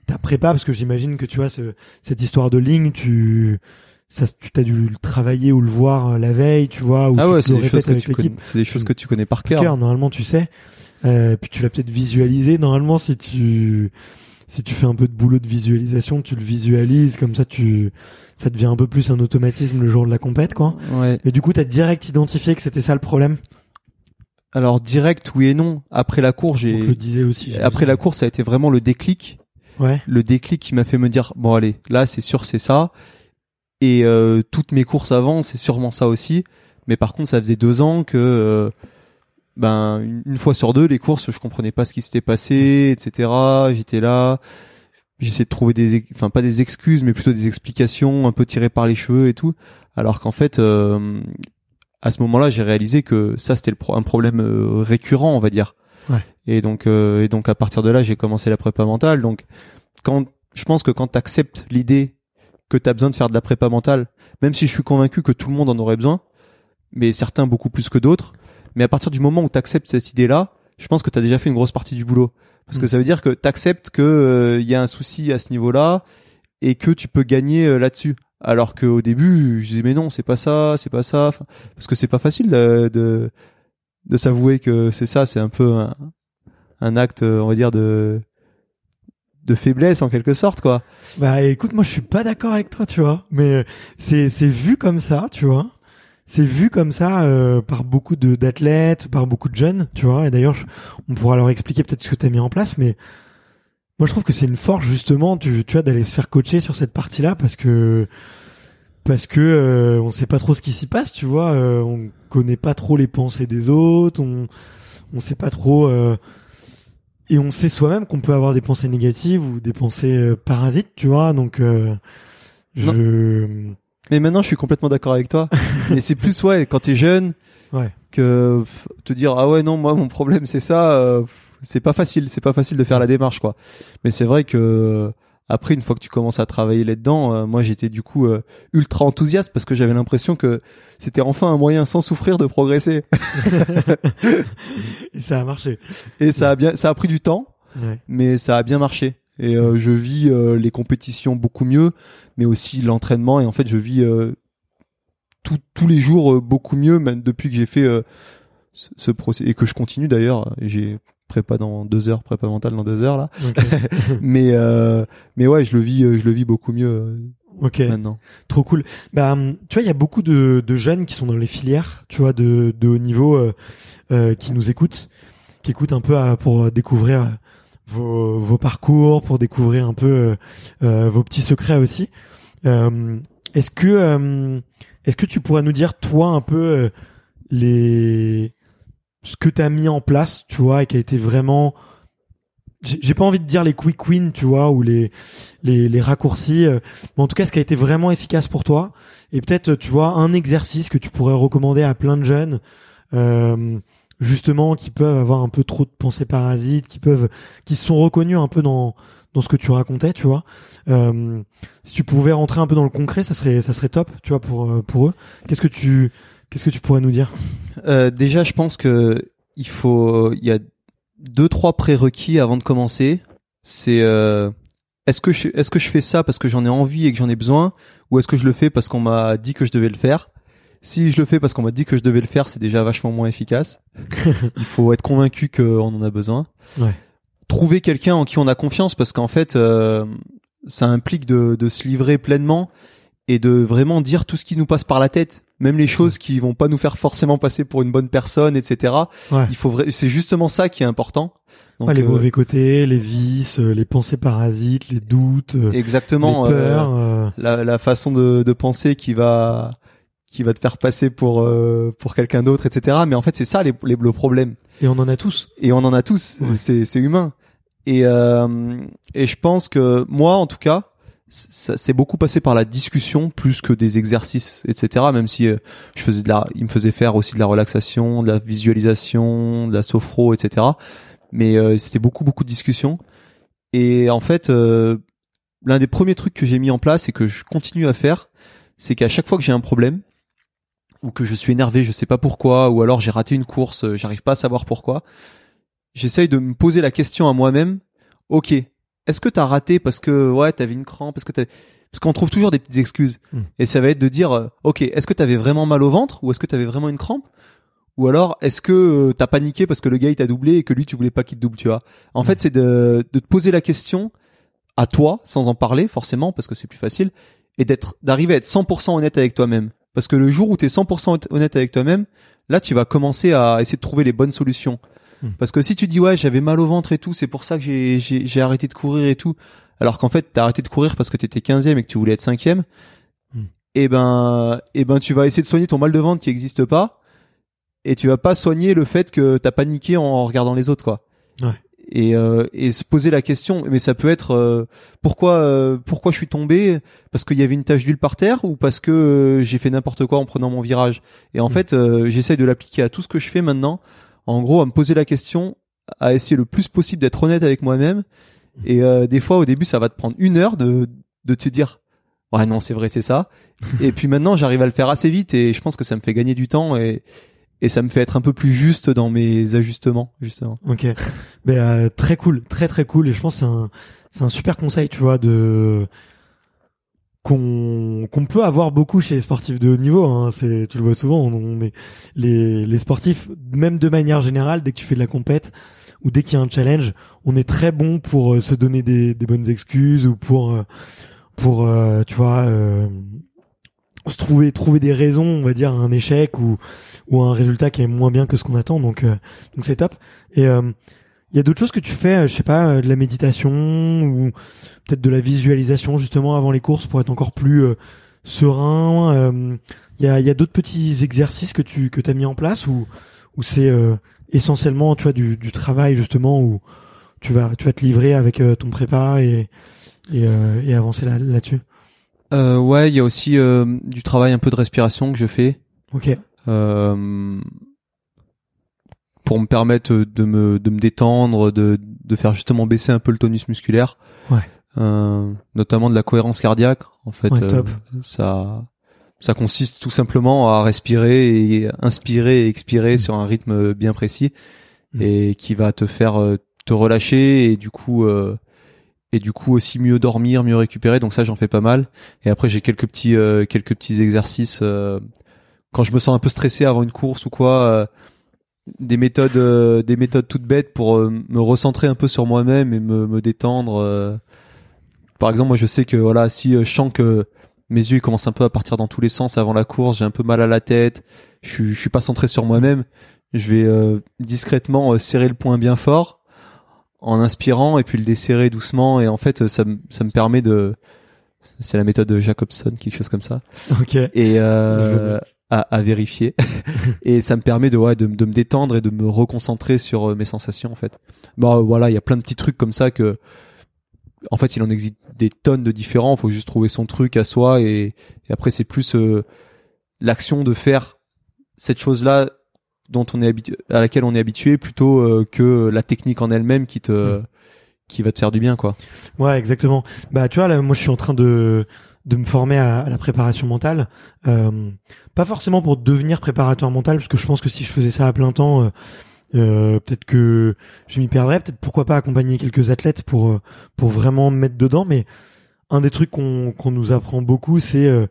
ta prépa parce que j'imagine que tu vois ce, cette histoire de ligne, tu ça, tu t'as dû le travailler ou le voir euh, la veille, tu vois, ou ah tu ouais, c'est des choses répètes que avec tu connais, l'équipe. c'est des choses que tu connais par Par cœur, cœur. normalement, tu sais. Euh, puis tu l'as peut-être visualisé. Normalement, si tu si tu fais un peu de boulot de visualisation, tu le visualises comme ça, tu ça devient un peu plus un automatisme le jour de la compète, quoi. Ouais. Mais du coup, t'as direct identifié que c'était ça le problème? Alors direct, oui et non. Après la course, j'ai, le disais aussi. après la course, ça a été vraiment le déclic. Ouais. le déclic qui m'a fait me dire bon allez là c'est sûr c'est ça et euh, toutes mes courses avant c'est sûrement ça aussi mais par contre ça faisait deux ans que euh, ben une, une fois sur deux les courses je comprenais pas ce qui s'était passé etc j'étais là j'essayais de trouver des enfin pas des excuses mais plutôt des explications un peu tirées par les cheveux et tout alors qu'en fait euh, à ce moment-là j'ai réalisé que ça c'était pro- un problème euh, récurrent on va dire Ouais. et donc euh, et donc à partir de là j'ai commencé la prépa mentale donc quand je pense que quand tu acceptes l'idée que tu as besoin de faire de la prépa mentale, même si je suis convaincu que tout le monde en aurait besoin, mais certains beaucoup plus que d'autres. Mais à partir du moment où tu acceptes cette idée-là, je pense que tu as déjà fait une grosse partie du boulot. Parce que Mm. ça veut dire que tu acceptes que il y a un souci à ce niveau-là et que tu peux gagner euh, là-dessus. Alors qu'au début, je disais mais non, c'est pas ça, c'est pas ça, Enfin, parce que c'est pas facile de de, de s'avouer que c'est ça, c'est un peu un, un acte, on va dire de de faiblesse en quelque sorte quoi. Bah écoute, moi je suis pas d'accord avec toi, tu vois. Mais euh, c'est c'est vu comme ça, tu vois. C'est vu comme ça euh, par beaucoup de d'athlètes, par beaucoup de jeunes, tu vois. Et d'ailleurs, on pourra leur expliquer peut-être ce que tu as mis en place, mais moi je trouve que c'est une force justement, tu, tu vois, d'aller se faire coacher sur cette partie-là parce que parce que euh, on sait pas trop ce qui s'y passe, tu vois. euh, on connaît pas trop les pensées des autres, on on sait pas trop. euh, et on sait soi-même qu'on peut avoir des pensées négatives ou des pensées euh, parasites, tu vois. Donc, euh, je. Mais maintenant, je suis complètement d'accord avec toi. [LAUGHS] Mais c'est plus ouais quand t'es jeune Ouais. que te dire ah ouais non moi mon problème c'est ça. euh, c'est pas facile, c'est pas facile de faire la démarche quoi. Mais c'est vrai que après une fois que tu commences à travailler là-dedans, euh, moi j'étais du coup euh, ultra enthousiaste parce que j'avais l'impression que c'était enfin un moyen sans souffrir de progresser. [LAUGHS] Et ça a marché. Et ça a bien, ça a pris du temps, Ouais. mais ça a bien marché. Et euh, je vis euh, les compétitions beaucoup mieux, mais aussi l'entraînement. Et en fait, je vis euh, tout- tous les jours euh, beaucoup mieux, même depuis que j'ai fait euh, ce, ce procès et que je continue d'ailleurs. J'ai prépa dans deux heures, prépa mentale dans deux heures là. Ok. [LAUGHS] mais euh, mais ouais, je le vis, je le vis beaucoup mieux ok. maintenant. Trop cool. Bah, hum, tu vois, il y a beaucoup de, de jeunes qui sont dans les filières, tu vois, de, de haut niveau, euh, euh, qui nous écoutent, qui écoutent un peu euh, pour découvrir vos, vos parcours, pour découvrir un peu euh, euh, vos petits secrets aussi. Euh, est-ce que, est-ce que tu pourrais nous dire toi un peu les ce que tu as mis en place, tu vois, et qui a été vraiment j'ai pas envie de dire les quick wins, tu vois, ou les les, les raccourcis, mais en tout cas ce qui a été vraiment efficace pour toi, et peut-être tu vois un exercice que tu pourrais recommander à plein de jeunes, euh, justement qui peuvent avoir un peu trop de pensées parasites, qui peuvent, qui sont reconnus un peu dans dans ce que tu racontais, tu vois. Euh, si tu pouvais rentrer un peu dans le concret, ça serait ça serait top, tu vois, pour euh, pour eux. Qu'est-ce que tu qu'est-ce que tu pourrais nous dire? Euh, déjà, je pense que il faut, il y a deux trois prérequis avant de commencer. C'est euh, est-ce que je, est-ce que je fais ça parce que j'en ai envie et que j'en ai besoin, ou est-ce que je le fais parce qu'on m'a dit que je devais le faire? Si je le fais parce qu'on m'a dit que je devais le faire, c'est déjà vachement moins efficace. [LAUGHS] il faut être convaincu qu'on en a besoin. Ouais. Trouver quelqu'un en qui on a confiance parce qu'en fait, euh, ça implique de, de se livrer pleinement et de vraiment dire tout ce qui nous passe par la tête, même les choses qui vont pas nous faire forcément passer pour une bonne personne, etc. Ouais. Il faut c'est justement ça qui est important. Donc, Ouais, les euh, mauvais côtés, les vices, euh, les pensées parasites, les doutes, euh, exactement les peurs. euh, la, la façon de, de penser qui va qui va te faire passer pour euh, pour quelqu'un d'autre, etc. Mais en fait, c'est ça les, les, le problème. et on en a tous. Et on en a tous. Ouais. C'est c'est humain. Et euh, et je pense que moi, en tout cas, ça c'est beaucoup passé par la discussion plus que des exercices, etc. Même si euh, je faisais de la, il me faisait faire aussi de la relaxation, de la visualisation, de la sophro, etc. Mais euh, c'était beaucoup beaucoup de discussions. Et en fait, euh, l'un des premiers trucs que j'ai mis en place et que je continue à faire, c'est qu'à chaque fois que j'ai un problème ou que je suis énervé, je sais pas pourquoi, ou alors j'ai raté une course, euh, j'arrive pas à savoir pourquoi, j'essaye de me poser la question à moi-même. Ok, est-ce que t'as raté parce que ouais t'avais une crampe, parce que t'as parce qu'on trouve toujours des petites excuses. Mm. Et ça va être de dire, euh, ok, est-ce que t'avais vraiment mal au ventre ou est-ce que t'avais vraiment une crampe? Ou alors est-ce que euh, t'as paniqué parce que le gars il t'a doublé et que lui tu voulais pas qu'il te double, tu vois? En fait, c'est de, de te poser la question à toi sans en parler forcément parce que c'est plus facile et d'être d'arriver à être 100% honnête avec toi-même. Parce que le jour où t'es 100% honnête avec toi-même, là tu vas commencer à essayer de trouver les bonnes solutions. Hmm. Parce que si tu dis ouais j'avais mal au ventre et tout, c'est pour ça que j'ai j'ai j'ai arrêté de courir et tout, alors qu'en fait t'as arrêté de courir parce que t'étais 15e et que tu voulais être 5e, Hmm. et ben et ben tu vas essayer de soigner ton mal de ventre qui existe pas et tu vas pas soigner le fait que t'as paniqué en regardant les autres quoi. Ouais. Et, euh, et se poser la question, mais ça peut être euh, pourquoi euh, pourquoi je suis tombé? Parce qu'il y avait une tache d'huile par terre ou parce que euh, j'ai fait n'importe quoi en prenant mon virage? Et en Mm. fait, euh, j'essaye de l'appliquer à tout ce que je fais maintenant. En gros, à me poser la question, à essayer le plus possible d'être honnête avec moi-même. Et euh, des fois, au début, ça va te prendre une heure de de te dire ouais non c'est vrai c'est ça. et puis maintenant j'arrive à le faire assez vite et je pense que ça me fait gagner du temps et et ça me fait être un peu plus juste dans mes ajustements justement. Ok, [LAUGHS] ben euh, très cool, très très cool et je pense c'est un c'est un super conseil, tu vois, de qu'on qu'on peut avoir beaucoup chez les sportifs de haut niveau. Hein. C'est tu le vois souvent, on, est les les sportifs, même de manière générale, dès que tu fais de la compète ou dès qu'il y a un challenge, on est très bon pour euh, se donner des, des bonnes excuses ou pour euh, pour euh, tu vois se trouver trouver des raisons, on va dire, à un échec ou ou à un résultat qui est moins bien que ce qu'on attend. Donc euh, donc c'est top. Et il y a d'autres choses que tu fais, euh, je sais pas, euh, de la méditation ou peut-être de la visualisation justement avant les courses pour être encore plus euh, serein. Il y a, y a d'autres petits exercices que tu que as mis en place ou ou c'est essentiellement tu vois du, du travail justement où tu vas tu vas te livrer avec ton prépa et et, et avancer là là-dessus? Euh, ouais, il y a aussi du travail un peu de respiration que je fais. Ok. Euh, pour me permettre de me de me détendre, de de faire justement baisser un peu le tonus musculaire. Ouais. Euh, notamment de la cohérence cardiaque. En fait, Ouais, euh, top. ça ça consiste tout simplement à respirer et inspirer et expirer sur un rythme bien précis Mm. et qui va te faire euh, te relâcher et du coup euh, et du coup aussi mieux dormir, mieux récupérer. Donc ça j'en fais pas mal. Et après j'ai quelques petits euh, quelques petits exercices euh, quand je me sens un peu stressé avant une course ou quoi. euh, des méthodes euh, des méthodes toutes bêtes pour euh, me recentrer un peu sur moi-même et me, me détendre euh. par exemple moi je sais que voilà si je sens que mes yeux commencent un peu à partir dans tous les sens avant la course j'ai un peu mal à la tête je je suis pas centré sur moi-même je vais discrètement serrer le poing bien fort en inspirant et puis le desserrer doucement. Et en fait ça me ça me permet de c'est la méthode de Jacobson quelque chose comme ça. Ok. et euh, à, à vérifier. [LAUGHS] Et ça me permet de ouais de, de me détendre et de me reconcentrer sur euh, mes sensations en fait. Bon euh, voilà il y a plein de petits trucs comme ça que en fait il en existe des tonnes de différents. Faut juste trouver son truc à soi et, et après c'est plus euh, l'action de faire cette chose là dont on est habitué à laquelle on est habitué plutôt euh, que la technique en elle-même qui te Mm. qui va te faire du bien quoi Ouais, exactement. Bah, tu vois, là, moi, je suis en train de de me former à, à la préparation mentale. Euh, pas forcément pour devenir préparateur mental, parce que je pense que si je faisais ça à plein temps, euh, euh, peut-être que je m'y perdrais. Peut-être pourquoi pas accompagner quelques athlètes pour euh, pour vraiment me mettre dedans. Mais un des trucs qu'on qu'on nous apprend beaucoup, c'est euh,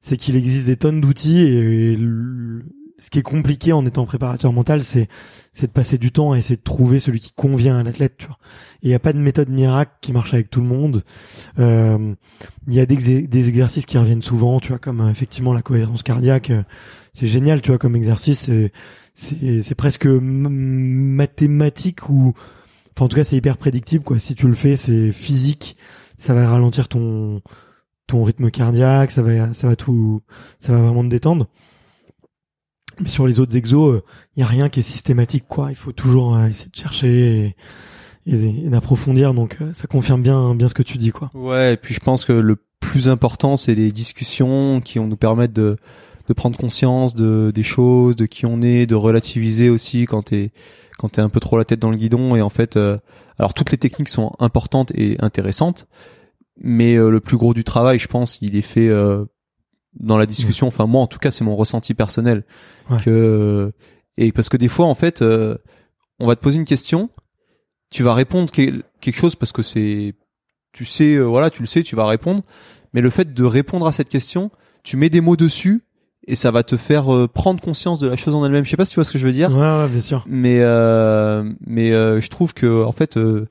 c'est qu'il existe des tonnes d'outils et, et ce qui est compliqué en étant préparateur mental, c'est c'est de passer du temps à essayer de trouver celui qui convient à l'athlète. Tu vois. Il n'y a pas de méthode miracle qui marche avec tout le monde. Euh, Il y a des, exercices qui reviennent souvent, tu vois, comme euh, effectivement la cohérence cardiaque. euh, C'est génial, tu vois, comme exercice. C'est presque mathématique ou, enfin en tout cas c'est hyper prédictible quoi. Si tu le fais, c'est physique. Ça va ralentir ton ton rythme cardiaque. Ça va ça va tout ça va vraiment te détendre. Mais sur les autres exos, il y a rien qui est systématique quoi. Il faut toujours euh, essayer de chercher et, et- et d'approfondir. Donc euh, ça confirme bien bien ce que tu dis quoi. Ouais, et puis je pense que le plus important, c'est les discussions qui vont nous permettre de, de prendre conscience de, des choses, de qui on est, de relativiser aussi quand t'es quand t'es un peu trop la tête dans le guidon. Et en fait, euh, alors toutes les techniques sont importantes et intéressantes, mais euh, le plus gros du travail, je pense, il est fait euh, dans la discussion. Enfin, moi, en tout cas, c'est mon ressenti personnel. Ouais. Que et parce que des fois, en fait, euh, on va te poser une question, tu vas répondre quel- quelque chose parce que c'est tu sais, euh, voilà, tu le sais, tu vas répondre. Mais le fait de répondre à cette question, tu mets des mots dessus et ça va te faire euh, prendre conscience de la chose en elle-même. Je sais pas si tu vois ce que je veux dire, Ouais, ouais, bien sûr. mais euh, mais euh, je trouve que en fait, euh,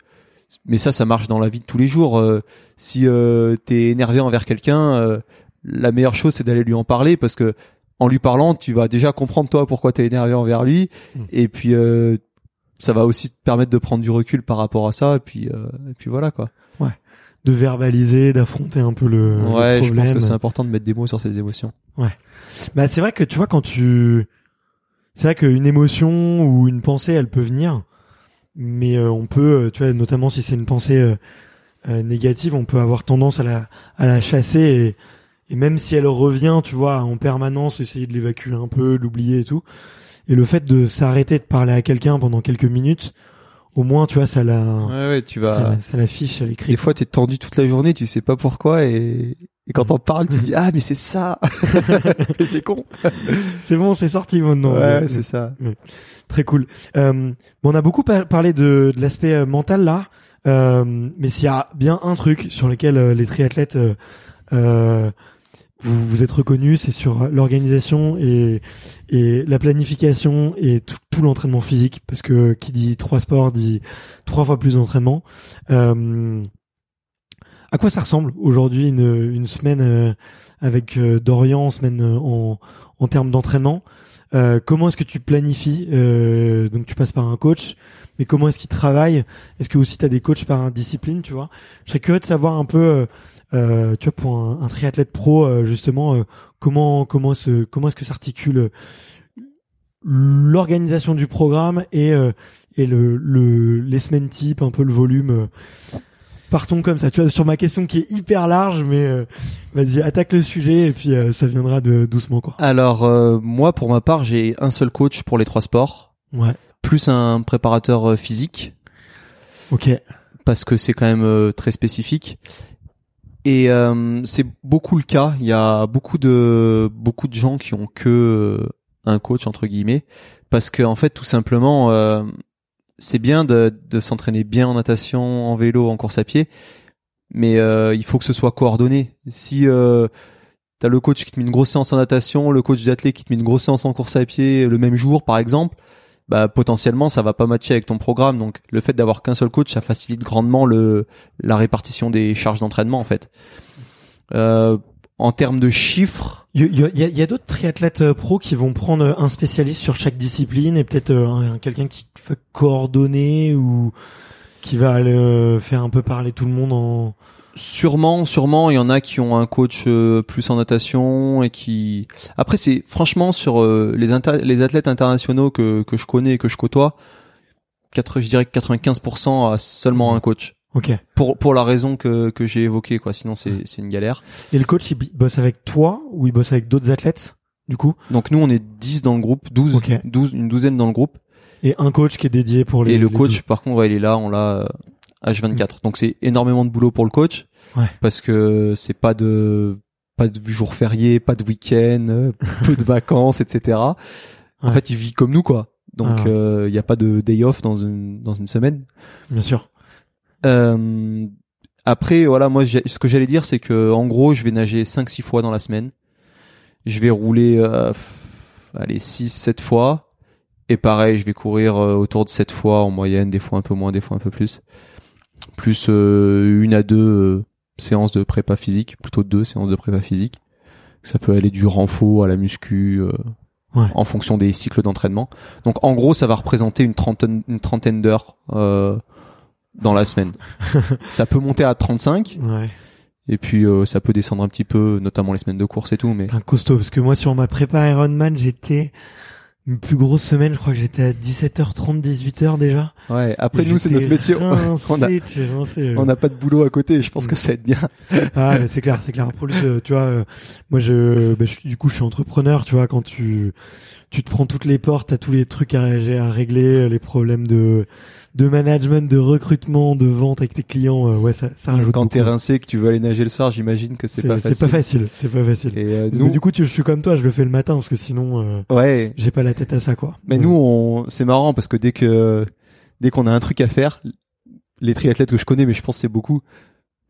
mais ça, ça marche dans la vie de tous les jours. Euh, si euh, t'es énervé envers quelqu'un, euh, la meilleure chose c'est d'aller lui en parler parce que en lui parlant, tu vas déjà comprendre toi pourquoi t'es énervé envers lui, Mm. et puis euh, ça va aussi te permettre de prendre du recul par rapport à ça, et puis euh, et puis voilà quoi. De verbaliser, d'affronter un peu le, le Ouais, je pense que c'est important de mettre des mots sur ses émotions. Bah c'est vrai que tu vois quand tu c'est vrai qu'une émotion ou une pensée elle peut venir mais euh, on peut euh, tu vois notamment si c'est une pensée euh, euh, négative on peut avoir tendance à la à la chasser et, et même si elle revient tu vois en permanence essayer de l'évacuer un peu l'oublier et tout et le fait de s'arrêter de parler à quelqu'un pendant quelques minutes au moins tu vois ça la Ouais, ouais, tu ça, vas. la- ça l'affiche à l'écrit Des fois, t'es tendu toute la journée, tu sais pas pourquoi, et Et quand on parle, tu dis [LAUGHS] ah mais c'est ça. [LAUGHS] mais c'est con. C'est bon, c'est sorti maintenant. Ouais, c'est ça. Très cool. Euh, bon, on a beaucoup par- parlé de, de l'aspect euh, mental là, euh, mais s'il y a bien un truc sur lequel euh, les triathlètes euh, euh, vous, vous êtes reconnus, c'est sur l'organisation et, et la planification et tout, tout l'entraînement physique, parce que qui dit trois sports dit trois fois plus d'entraînement. Euh, à quoi ça ressemble aujourd'hui une, une semaine euh, avec euh, Dorian, semaine euh, en, en termes d'entraînement? Euh, Comment est-ce que tu planifies euh, Donc tu passes par un coach, mais comment est-ce qu'il travaille? Est-ce que aussi tu as des coachs par discipline, tu vois? Je serais curieux de savoir un peu, euh, tu vois, pour un, un triathlète pro, euh, justement, euh, comment comment se comment est-ce que s'articule euh, l'organisation du programme et euh, et le, le les semaines type, un peu le volume. euh. Partons comme ça, tu vois, sur ma question qui est hyper large, mais euh, vas-y, attaque le sujet et puis euh, ça viendra de doucement quoi. Alors euh, moi pour ma part j'ai un seul coach pour les trois sports, Ouais. plus un préparateur physique Ok. parce que c'est quand même euh, très spécifique. Et euh, c'est beaucoup le cas. Il y a beaucoup de beaucoup de gens qui ont que euh, un coach entre guillemets parce que en fait tout simplement euh, c'est bien de, de s'entraîner bien en natation, en vélo, en course à pied, mais euh, il faut que ce soit coordonné. Si euh, t'as le coach qui te met une grosse séance en natation, le coach d'athlète qui te met une grosse séance en course à pied le même jour par exemple, bah potentiellement ça va pas matcher avec ton programme. Donc le fait d'avoir qu'un seul coach, ça facilite grandement le la répartition des charges d'entraînement en fait. Euh, en termes de chiffres, Il y a, d'autres triathlètes euh, pros qui vont prendre euh, un spécialiste sur chaque discipline et peut-être euh, un- quelqu'un qui va coordonner ou qui va aller, faire un peu parler tout le monde en. Sûrement, sûrement, il y en a qui ont un coach euh, plus en natation et qui. Après, c'est franchement sur euh, les inter- les athlètes internationaux que que je connais et que je côtoie, quatre, je dirais que 95% a seulement un coach. Ok. Pour pour la raison que que j'ai évoquée quoi. Sinon, c'est c'est une galère. Et le coach, il bosse avec toi ou il bosse avec d'autres athlètes du coup? Donc nous, on est 10 dans le groupe, 12, Ok. 12 une douzaine dans le groupe. Et un coach qui est dédié pour les. et le les coach, par contre, ouais, il est là, on l'a euh, H24. Donc c'est énormément de boulot pour le coach. Ouais. Parce que c'est pas de pas de jour férié, pas de week-end, euh, [LAUGHS] peu de vacances, etc. En Ouais. fait, il vit comme nous, quoi. Donc Ah. il y a pas de day off dans une dans une semaine. Bien sûr. Euh, après, voilà, moi, ce que j'allais dire, c'est que en gros, je vais nager 5-6 fois dans la semaine. Je vais rouler, euh, allez, 6-7 fois. Et pareil, je vais courir euh, autour de 7 fois en moyenne, des fois un peu moins, des fois un peu plus. Plus euh, une à deux euh, séances de prépa physique, plutôt deux séances de prépa physique. Ça peut aller du renfort à la muscu, euh, Ouais. en fonction des cycles d'entraînement. Donc en gros, ça va représenter une trentaine, une trentaine d'heures euh, dans la semaine. [LAUGHS] ça peut monter à 35 Ouais. et puis euh, ça peut descendre un petit peu, notamment les semaines de course et tout. Mais un costaud parce que moi sur ma prépa Ironman j'étais une plus grosse semaine, je crois que j'étais à 17h30, 18h déjà. ouais, après Et nous c'est notre métier. [LAUGHS] On a, n'a pas de boulot à côté. Je pense que ça être bien. Ah, mais c'est clair, c'est clair. Pour plus, euh, tu vois, euh, moi, je, bah, je du coup, je suis entrepreneur, tu vois, quand tu, tu te prends toutes les portes, t'as tous les trucs à, ré- à régler, euh, les problèmes de, de management, de recrutement, de vente avec tes clients, euh, ouais, ça, ça rajoute. Quand t'es rincé que tu veux aller nager le soir, j'imagine que c'est pas facile. C'est pas facile, c'est pas facile. Et euh, nous, du coup, tu, je suis comme toi, je le fais le matin parce que sinon, euh, ouais. j'ai pas la tête à ça, quoi. Mais Ouais. nous, on, c'est marrant parce que dès que dès qu'on a un truc à faire, les triathlètes que je connais, mais je pense que c'est beaucoup,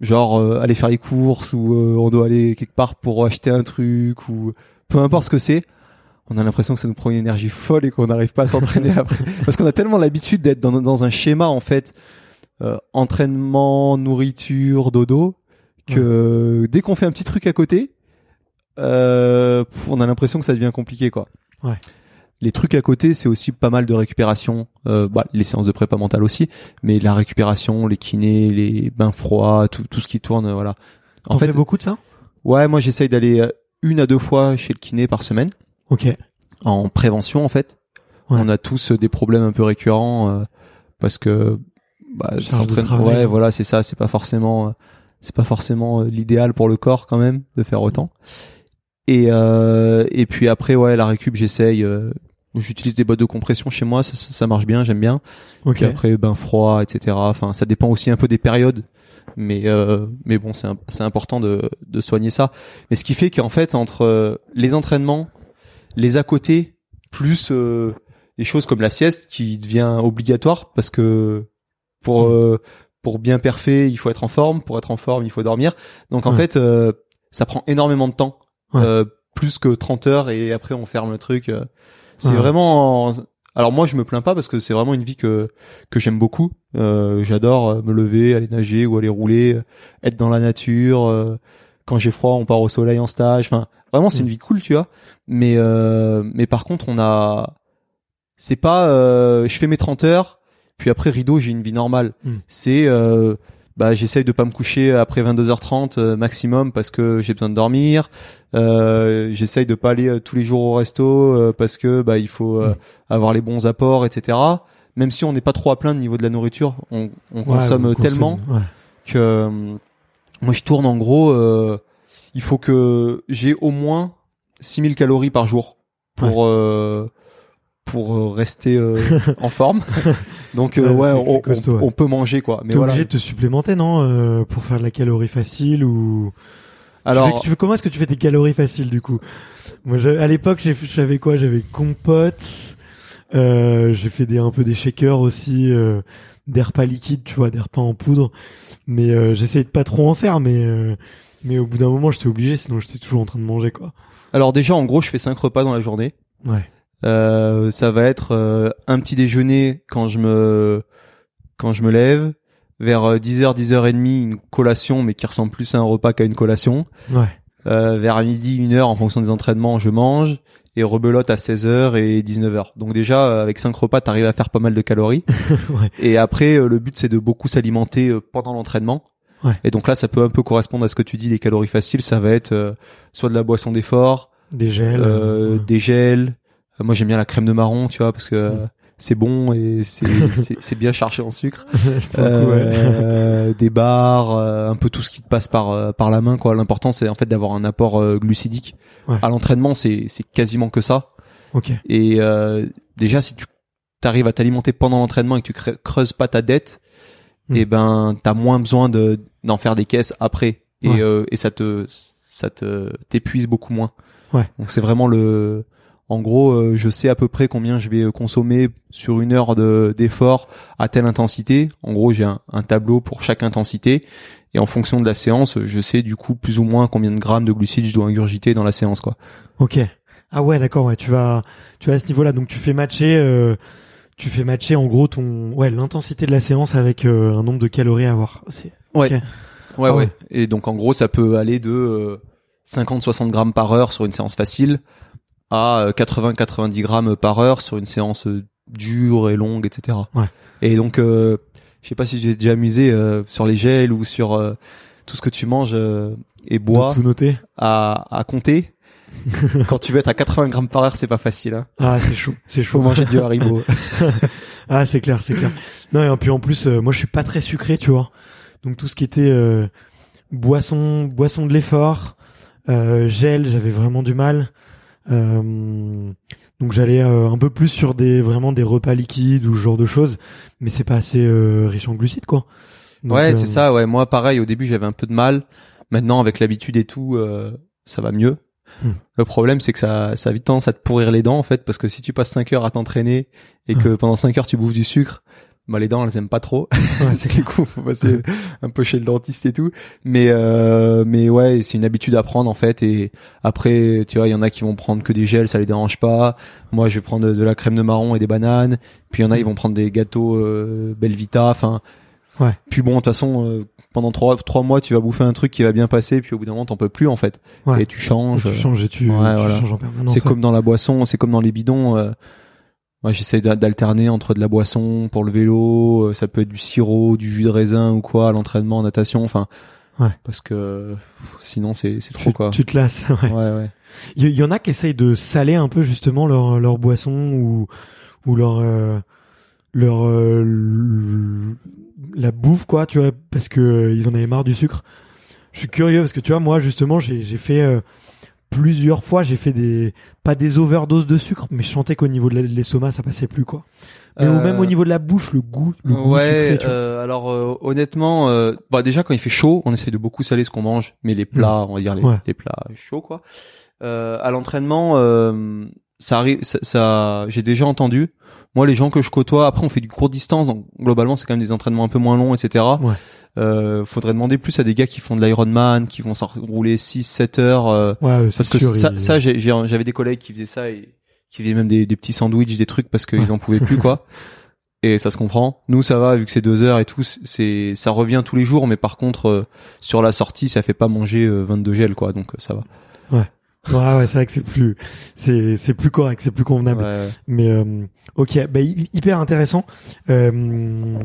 genre euh, aller faire les courses ou euh, on doit aller quelque part pour acheter un truc ou peu importe ce que c'est, on a l'impression que ça nous prend une énergie folle et qu'on n'arrive pas à s'entraîner [LAUGHS] après parce qu'on a tellement l'habitude d'être dans, dans un schéma en fait euh, entraînement, nourriture, dodo que dès qu'on fait un petit truc à côté, euh, on a l'impression que ça devient compliqué quoi. Ouais. Les trucs à côté, c'est aussi pas mal de récupération, euh, bah, les séances de prépa mentale aussi, mais la récupération, les kinés, les bains froids, tout, tout ce qui tourne, voilà. T'en fais beaucoup de ça? ouais, moi j'essaye d'aller euh, une à deux fois chez le kiné par semaine Ok. en prévention en fait. Ouais. On a tous euh, des problèmes un peu récurrents euh, parce que bah, ouais voilà c'est ça c'est pas forcément euh, c'est pas forcément euh, l'idéal pour le corps quand même de faire autant et euh, et puis après ouais la récup j'essaye euh, j'utilise des boîtes de compression chez moi, ça, ça, marche bien, j'aime bien. Ok. Puis après, bain froid, etc. Enfin, ça dépend aussi un peu des périodes. Mais euh, mais bon, c'est c'est important de, de soigner ça. Mais ce qui fait qu'en fait, entre les entraînements, les à côté, plus euh, des choses comme la sieste qui devient obligatoire parce que pour Mm. euh, pour bien perfer, il faut être en forme. Pour être en forme, il faut dormir. Donc en Ouais. fait, euh, ça prend énormément de temps, Ouais. euh, plus que 30 heures et après on ferme le truc. euh. C'est Ouais. vraiment. Alors moi, je me plains pas parce que c'est vraiment une vie que que j'aime beaucoup. Euh, J'adore me lever, aller nager ou aller rouler, être dans la nature. euh, quand j'ai froid, on part au soleil en stage. Enfin, vraiment, c'est Mm. une vie cool, tu vois. Mais euh, mais par contre, on a. C'est pas. euh, je fais mes 30 heures, puis après rideau, j'ai une vie normale. Mm. C'est. Euh, bah, j'essaye de pas me coucher après 22h30 euh, maximum parce que j'ai besoin de dormir. Euh, j'essaye de pas aller tous les jours au resto parce que bah il faut Mm. avoir les bons apports, etc. Même si on n'est pas trop à plaindre au niveau de la nourriture, on, on Ouais, consomme tellement ouais. que moi je tourne en gros. euh, il faut que j'ai au moins 6000 calories par jour pour euh, pour euh, rester euh, en forme. [LAUGHS] Donc euh, Ouais, on, costaud, on- ouais. on peut manger quoi. Mais T'es voilà. obligé de te supplémenter, non, euh, pour faire de la calorie facile ou. Tu Alors fais- tu fais, comment est-ce que tu fais tes calories faciles du coup? Moi, à l'époque, j'avais quoi? J'avais compote. Euh, j'ai fait des un peu des shakers aussi, euh, des repas liquides, tu vois, des repas en poudre. Mais euh, j'essayais de pas trop en faire, mais euh, mais au bout d'un moment, j'étais obligé, sinon j'étais toujours en train de manger quoi. alors déjà en gros je fais cinq repas dans la journée. Ouais. Euh, ça va être euh, un petit déjeuner quand je me quand je me lève, vers euh, 10h 10h30 une collation mais qui ressemble plus à un repas qu'à une collation. Ouais. Euh, vers midi, une heure en fonction des entraînements, je mange et rebelote à 16h et 19h. Donc déjà euh, avec cinq repas, t'arrives à faire pas mal de calories. [LAUGHS] Ouais. Et après euh, le but c'est de beaucoup s'alimenter euh, pendant l'entraînement. Ouais. Et donc là ça peut un peu correspondre à ce que tu dis des calories faciles, ça va être euh, soit de la boisson d'effort, Des gels. euh, ouais. des gels. Euh, moi j'aime bien la crème de marron, tu vois, parce que euh, c'est bon et [LAUGHS] c'est bien chargé en sucre. [LAUGHS] Euh, des bars, euh, un peu tout ce qui te passe par euh, par la main quoi. L'important c'est en fait d'avoir un apport euh, glucidique. Ouais. À l'entraînement c'est c'est quasiment que ça. Ok. Et euh, déjà si tu arrives à t'alimenter pendant l'entraînement et que tu creuses pas ta dette, Mm. et ben t'as moins besoin de d'en faire des caisses après et Ouais. euh, et ça te ça te t'épuise beaucoup moins. Ouais. Donc c'est vraiment le en gros, euh, je sais à peu près combien je vais euh, consommer sur une heure de d'effort à telle intensité. En gros, j'ai un, un tableau pour chaque intensité et en fonction de la séance, je sais du coup plus ou moins combien de grammes de glucides je dois ingurgiter dans la séance quoi. Ok. Ah ouais, d'accord. Ouais, tu vas, tu vas à ce niveau-là. Donc tu fais matcher, euh, tu fais matcher en gros ton, ouais, l'intensité de la séance avec euh, un nombre de calories à avoir. C'est. Ouais. Ah ouais. ouais. Et donc en gros, ça peut aller de euh, 50-60 grammes par heure sur une séance facile à 80-90 grammes par heure sur une séance euh, dure et longue, etc. Ouais. Et donc, euh, je sais pas si tu es déjà amusé euh, sur les gels ou sur euh, tout ce que tu manges euh, et bois Tout noter. à, à compter. [LAUGHS] Quand tu veux être à 80 grammes par heure, c'est pas facile. Hein. Ah, c'est chaud. C'est chaud. Faut manger du Haribo. [LAUGHS] Ah, c'est clair, c'est clair. Non, et puis en plus, euh, moi, je suis pas très sucré, tu vois. Donc tout ce qui était euh, boisson, boisson de l'effort, euh, gel, j'avais vraiment du mal. Euh, donc j'allais euh, un peu plus sur des vraiment des repas liquides ou ce genre de choses, mais c'est pas assez euh, riche en glucides, quoi. Donc, ouais, c'est ça. Ouais, moi, pareil. Au début, j'avais un peu de mal. Maintenant, avec l'habitude et tout, euh, ça va mieux. Hmm. Le problème, c'est que ça, ça a vite tendance à te pourrir les dents, en fait, parce que si tu passes 5 heures à t'entraîner et que pendant 5 heures tu bouffes du sucre, bah les dents, elles aiment pas trop. [LAUGHS] Ouais, c'est que du coup, faut passer un peu chez le dentiste et tout. Mais, euh, mais ouais, c'est une habitude à prendre, en fait. Et après, tu vois, il y en a qui vont prendre que des gels, ça les dérange pas. Moi, je vais prendre de la crème de marron et des bananes. Puis il y en a, ils vont prendre des gâteaux euh, Belvita. Enfin, Ouais. puis bon, de toute façon, euh, pendant trois trois mois, tu vas bouffer un truc qui va bien passer, puis au bout d'un moment, t'en peux plus en fait. Ouais. Et tu changes. tu changes et tu, Ouais, tu voilà. changes en permanence. c'est comme dans la boisson, c'est comme dans les bidons. Euh, moi, j'essaie d'a- d'alterner entre de la boisson pour le vélo. euh, ça peut être du sirop, du jus de raisin ou quoi à l'entraînement, en natation. Enfin, Ouais. parce que euh, sinon c'est c'est trop tu, quoi. tu te lasses. [LAUGHS] Ouais. Ouais, ouais. Il y, y en a qui essayent de saler un peu justement leur leur boisson ou ou leur euh, leur euh, la bouffe quoi, tu vois, parce que euh, ils en avaient marre du sucre. Je suis curieux parce que tu vois moi justement j'ai j'ai fait euh, plusieurs fois, j'ai fait des pas des overdoses de sucre, mais je sentais qu'au niveau de l'estomac, ça passait plus quoi. Mais Euh, même au niveau de la bouche, le goût, le goût ouais, sucré, tu vois. euh, alors euh, honnêtement, euh, bah déjà quand il fait chaud, on essaye de beaucoup saler ce qu'on mange, mais les plats, on va dire les, Ouais. les plats chauds quoi. Euh, à l'entraînement, euh, ça arrive, ça, ça- j'ai déjà entendu. Moi, les gens que je côtoie, après on fait du court distance, donc globalement c'est quand même des entraînements un peu moins longs, etc. Ouais. Euh, faudrait demander plus à des gars qui font de l'Ironman, qui vont s'en rouler 6-7 heures. euh, Ouais, euh, c'est parce que sûr, ça, il- ça j'ai- j'ai- j'avais des collègues qui faisaient ça et qui faisaient même des, des petits sandwichs, des trucs parce qu'ils en pouvaient plus quoi. [LAUGHS] Et ça se comprend. Nous ça va vu que c'est deux heures et tout, c'est ça revient tous les jours, mais par contre euh, sur la sortie ça fait pas manger euh, 22 gels quoi, donc euh, ça va. Ouais, ouais, c'est vrai que c'est plus, c'est, c'est plus correct, c'est plus convenable. Ouais, ouais. Mais euh, ok, bah, hy- hyper intéressant. Euh,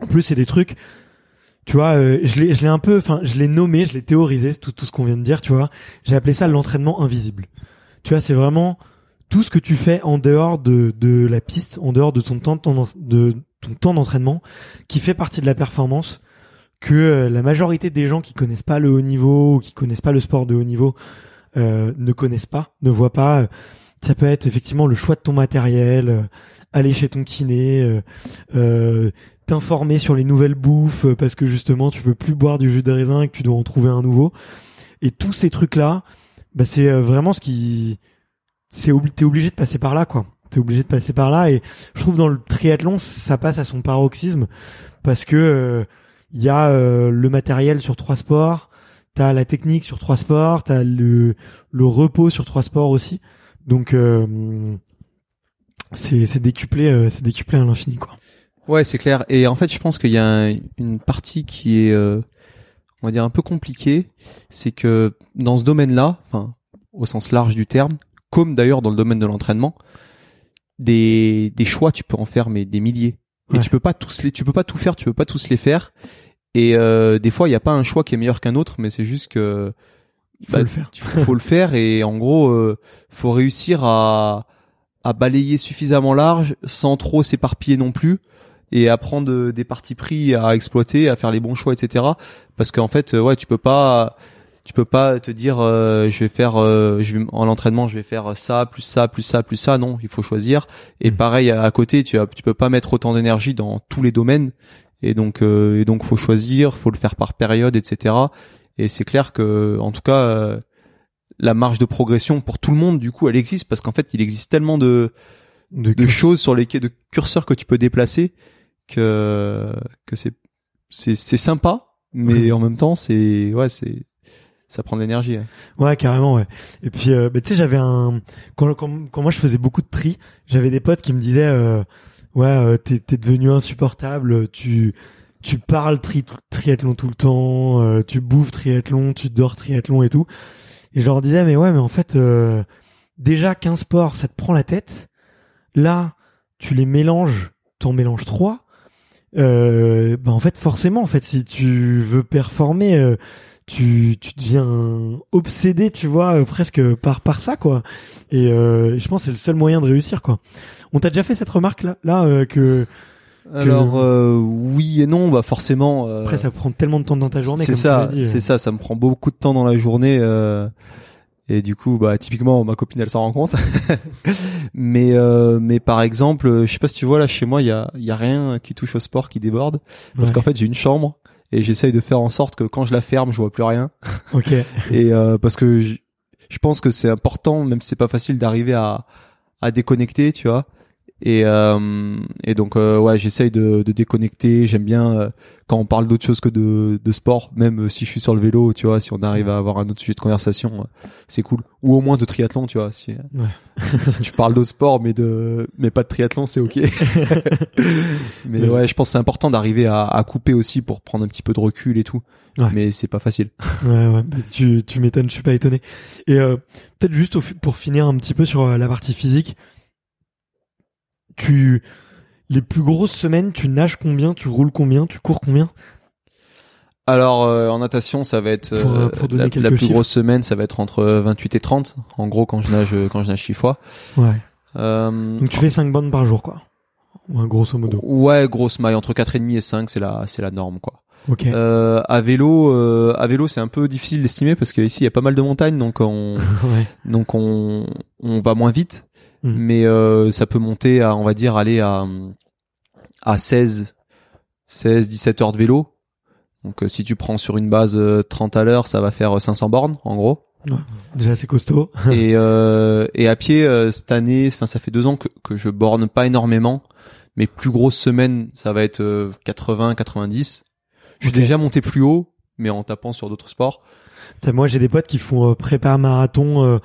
en plus, c'est des trucs. Tu vois, euh, je l'ai, je l'ai un peu, enfin, je l'ai nommé, je l'ai théorisé, tout, tout ce qu'on vient de dire. Tu vois, j'ai appelé ça l'entraînement invisible. Tu vois, c'est vraiment tout ce que tu fais en dehors de, de la piste, en dehors de ton temps, de ton, de ton temps d'entraînement, qui fait partie de la performance. Que euh, la majorité des gens qui connaissent pas le haut niveau ou qui connaissent pas le sport de haut niveau euh, ne connaissent pas, ne voient pas. euh, ça peut être effectivement le choix de ton matériel, euh, aller chez ton kiné, euh, euh, t'informer sur les nouvelles bouffes parce que justement tu peux plus boire du jus de raisin et que tu dois en trouver un nouveau. Et tous ces trucs là, bah c'est vraiment ce qui, c'est obli- t'es obligé de passer par là quoi. T'es obligé de passer par là et je trouve dans le triathlon ça passe à son paroxysme parce que il y a euh, le matériel sur trois sports, t'as la technique sur trois sports, t'as le le repos sur trois sports aussi. Donc euh, c'est c'est décuplé euh, c'est décuplé à l'infini quoi. Ouais, c'est clair. Et en fait, je pense qu'il y a un- une partie qui est, euh, on va dire, un peu compliquée. C'est que dans ce domaine-là, enfin, au sens large du terme, comme d'ailleurs dans le domaine de l'entraînement, des, des choix, tu peux en faire mais des milliers. Et Ouais. tu peux pas tous les, tu peux pas tout faire, tu peux pas tous les faire. Et euh, des fois, il n'y a pas un choix qui est meilleur qu'un autre, mais c'est juste que Il faut bah, le faire. il faut, faut le faire et en gros euh, faut réussir à à balayer suffisamment large sans trop s'éparpiller non plus et à prendre euh, des parties pris à exploiter à faire les bons choix etc parce qu'en fait euh, ouais tu peux pas tu peux pas te dire euh, je vais faire euh, je vais en entraînement je vais faire ça plus ça plus ça plus ça non il faut choisir et Mhm. pareil à, à côté tu as, tu peux pas mettre autant d'énergie dans tous les domaines et donc euh, et donc faut choisir faut le faire par période etc et c'est clair que en tout cas euh, la marge de progression pour tout le monde du coup elle existe parce qu'en fait il existe tellement de De, de choses sur lesquelles de curseurs que tu peux déplacer que que c'est c'est c'est sympa mais en même temps c'est ouais c'est ça prend de l'énergie hein. Ouais, carrément, ouais. Et puis, euh, bah, tu sais, j'avais un quand, quand quand moi je faisais beaucoup de tri, j'avais des potes qui me disaient, euh, ouais, euh, t'es t'es devenu insupportable, tu tu parles tri triathlon tout le temps, euh, tu bouffes triathlon, tu dors triathlon et tout. Et je leur disais, mais ouais, mais en fait, euh, déjà qu'un sport, ça te prend la tête. Là, tu les mélanges, t'en mélanges trois. Euh, bah en fait, forcément, en fait, si tu veux performer. Tu, tu deviens obsédé, tu vois, euh, presque par par ça, quoi. Et euh, je pense que c'est le seul moyen de réussir, quoi. On t'a déjà fait cette remarque là, là euh, que alors euh, oui et non bah forcément euh, après ça prend tellement de temps dans ta journée. c'est ça c'est ça ça me prend beaucoup de temps dans la journée euh, et du coup bah typiquement ma copine elle s'en rend compte [LAUGHS] mais euh, mais par exemple je sais pas si tu vois là chez moi il y a il y a rien qui touche au sport qui déborde parce Ouais. qu'en fait j'ai une chambre et j'essaye de faire en sorte que quand je la ferme je vois plus rien [LAUGHS] Ok. [LAUGHS] et euh, parce que je, je pense que c'est important même si c'est pas facile d'arriver à à déconnecter tu vois et euh, et donc euh, ouais j'essaye de, de déconnecter j'aime bien euh, quand on parle d'autre chose que de de sport même euh, si je suis sur le vélo tu vois si on arrive à avoir un autre sujet de conversation euh, c'est cool ou au moins de triathlon tu vois si, si, [LAUGHS] si tu parles d'autre sport mais de mais pas de triathlon c'est ok [LAUGHS] mais ouais je pense que c'est important d'arriver à, à couper aussi pour prendre un petit peu de recul et tout Ouais. mais c'est pas facile [LAUGHS] Ouais, ouais. tu tu m'étonnes, je suis pas étonné. Et euh, peut-être juste pour finir un petit peu sur euh, la partie physique, tu les plus grosses semaines, tu nages combien, tu roules combien, tu cours combien? Alors euh, en natation, ça va être euh, euh, pour la, plus chiffres. grosse semaine, ça va être entre 28 et 30. En gros, quand je nage, quand je nage six fois. Ouais. Euh, Donc tu fais 5 bandes par jour, quoi. Ouais, grosso modo. ouais, grosse maille entre 4 et demi et 5, c'est la c'est la norme quoi. Ok. Euh, à vélo, euh, à vélo, c'est un peu difficile d'estimer parce qu'ici il y a pas mal de montagnes, donc on, [LAUGHS] ouais. donc on, on va moins vite. Mhm. Mais euh, ça peut monter à, on va dire, aller à, à 16, 16, 17 heures de vélo. Donc euh, si tu prends sur une base euh, 30 à l'heure, ça va faire euh, 500 bornes en gros. Déjà c'est costaud. [LAUGHS] et, euh, et à pied euh, cette année, enfin ça fait deux ans que, que je borne pas énormément. Mes plus grosses semaines, ça va être 80, 90. Je suis Ok. déjà monté plus haut, mais en tapant sur d'autres sports. T'as- Moi, j'ai des potes qui font euh, prépa marathon, euh,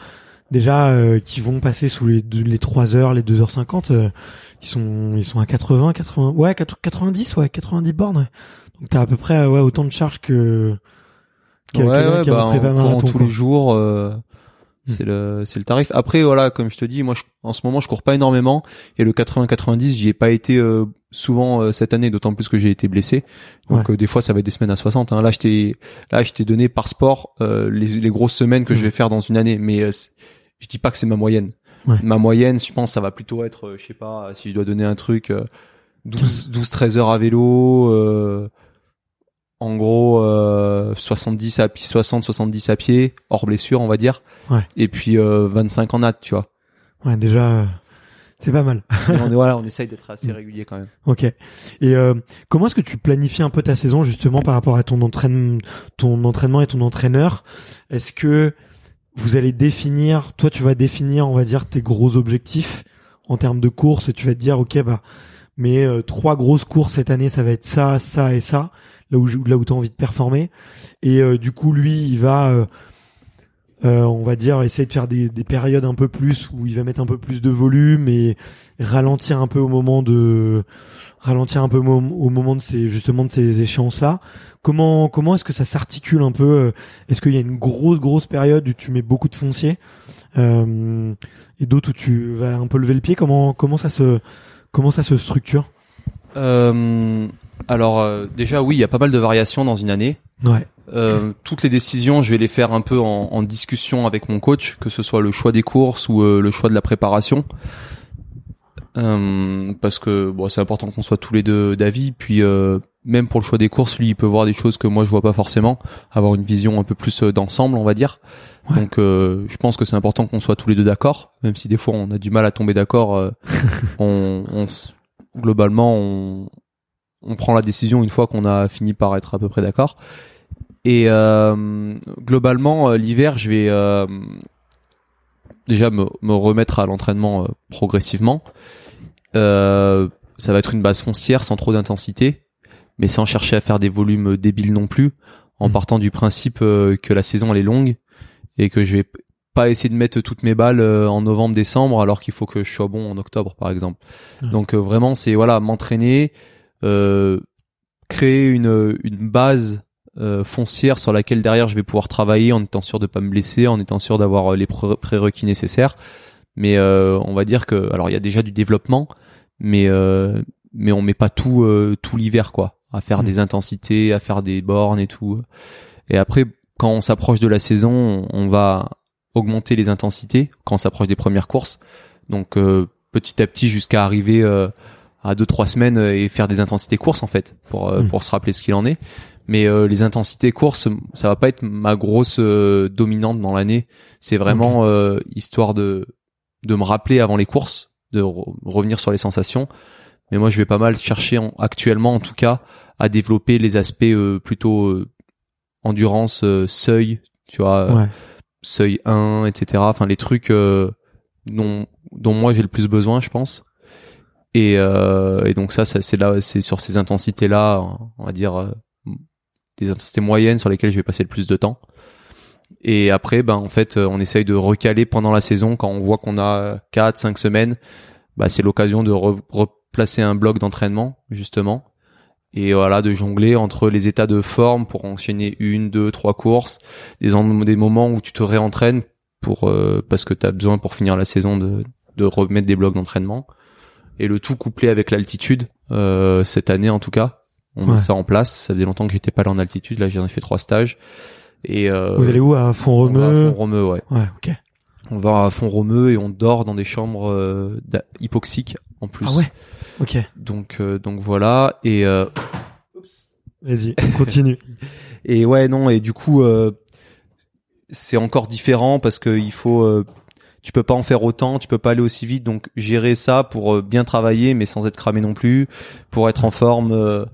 déjà, euh, qui vont passer sous les, deux- les 3 heures, les 2h50. euh, ils sont, ils sont à 80, 80, ouais, 80, 90, ouais, 90 bornes. ouais. Donc t'as à peu près, euh, ouais, autant de charges que, que ouais, ouais, qu'un bah, courant marathon. tous quoi. les jours, euh, c'est le c'est le tarif. Après voilà, comme je te dis, moi je- en ce moment je cours pas énormément et le 80-90, j'y ai pas été euh, souvent euh, cette année, d'autant plus que j'ai été blessé. Donc Ouais. des fois ça va être des semaines à 60. Hein. Là je t'ai là je t'ai donné par sport les, les grosses semaines que Mhm. je vais faire dans une année, mais je dis pas que c'est ma moyenne. Ouais. Ma moyenne, je pense, ça va plutôt être, euh, je sais pas, si je dois donner un truc, euh, 12, 12 13 heures à vélo. Euh, en gros, euh, 70 à pied, 60, 70 à pied, hors blessure, on va dire. Ouais. Et puis euh, 25 en nat, tu vois. Ouais, déjà, c'est pas mal. [LAUGHS] On voilà, on essaye d'être assez régulier quand même. Ok. Et euh, comment est-ce que tu planifies un peu ta saison justement par rapport à ton entraînement, ton entraînement et ton entraîneur? Est-ce que vous allez définir, toi tu vas définir, on va dire tes gros objectifs en termes de courses et tu vas te dire ok bah mes euh, trois grosses courses cette année ça va être ça, ça et ça là où là où tu as envie de performer. Et euh, du coup lui il va euh, on va dire essayer de faire des, des périodes un peu plus où il va mettre un peu plus de volume et ralentir un peu au moment de ralentir un peu mo- au moment de ces justement de ces échéances là comment comment est-ce que ça s'articule un peu euh, est-ce qu'il y a une grosse grosse période où tu mets beaucoup de foncier euh, et d'autres où tu vas un peu lever le pied? Comment comment ça se comment ça se structure? Euh, alors euh, déjà oui, il y a pas mal de variations dans une année. ouais Euh, toutes les décisions, je vais les faire un peu en, en discussion avec mon coach, que ce soit le choix des courses ou euh, le choix de la préparation. Euh, parce que bon, c'est important qu'on soit tous les deux d'avis. Puis euh, même pour le choix des courses, lui, il peut voir des choses que moi je vois pas forcément, avoir une vision un peu plus euh, d'ensemble, on va dire. Ouais. Donc, euh, je pense que c'est important qu'on soit tous les deux d'accord, même si des fois on a du mal à tomber d'accord. euh, [LAUGHS] on, on globalement, on, on prend la décision une fois qu'on a fini par être à peu près d'accord. Et euh, globalement, l'hiver, je vais euh, déjà me, me remettre à l'entraînement euh, progressivement. Euh, ça va être une base foncière sans trop d'intensité, mais sans chercher à faire des volumes débiles non plus, en Mhm. partant du principe euh, que la saison elle est longue et que je vais pas essayer de mettre toutes mes balles euh, en novembre-décembre alors qu'il faut que je sois bon en octobre par exemple. Ouais. Donc vraiment c'est voilà m'entraîner, euh, créer une, une base euh, foncière sur laquelle derrière je vais pouvoir travailler en étant sûr de pas me blesser, en étant sûr d'avoir les pré- prérequis nécessaires. Mais euh, on va dire que alors il y a déjà du développement, mais euh, mais on met pas tout euh, tout l'hiver quoi, à faire Mm. des intensités, à faire des bornes et tout. Et après quand on s'approche de la saison, on va augmenter les intensités quand on s'approche des premières courses. Donc euh, petit à petit jusqu'à arriver euh, à deux trois semaines et faire des intensités courses en fait pour euh, Mm. pour se rappeler ce qu'il en est. Mais euh, les intensités courses, ça va pas être ma grosse euh, dominante dans l'année. C'est vraiment euh, histoire de de me rappeler avant les courses, de re- revenir sur les sensations. Mais moi, je vais pas mal chercher en- actuellement, en tout cas, à développer les aspects euh, plutôt euh, endurance, euh, seuil, tu vois, ouais seuil 1, etc. Enfin, les trucs euh, dont dont moi j'ai le plus besoin, je pense. Et, euh, et donc ça, ça c'est là, c'est sur ces intensités là, on va dire euh, les intensités moyennes sur lesquelles je vais passer le plus de temps. Et après, ben en fait, euh, on essaye de recaler pendant la saison quand on voit qu'on a 4 5 semaines, bah c'est l'occasion de re- replacer un bloc d'entraînement justement. Et voilà de jongler entre les états de forme pour enchaîner une, deux, trois courses, des en- des moments où tu te réentraînes pour euh, parce que tu as besoin pour finir la saison de de remettre des blocs d'entraînement. Et le tout couplé avec l'altitude euh, cette année en tout cas. On met ça en place, ça faisait longtemps que j'étais pas allé en altitude, là j'en ai fait trois stages et euh, vous allez où à on va à Font-Romeu Font-Romeu, ouais. ouais ok On va à Font-Romeu et on dort dans des chambres euh, hypoxiques en plus. ah ouais ok Donc euh, donc voilà et euh, Vas-y, [LAUGHS] continue. Et ouais, non, et du coup, euh, c'est encore différent parce que il faut, euh, tu peux pas en faire autant, tu peux pas aller aussi vite, donc gérer ça pour euh, bien travailler, mais sans être cramé non plus, pour être en forme euh,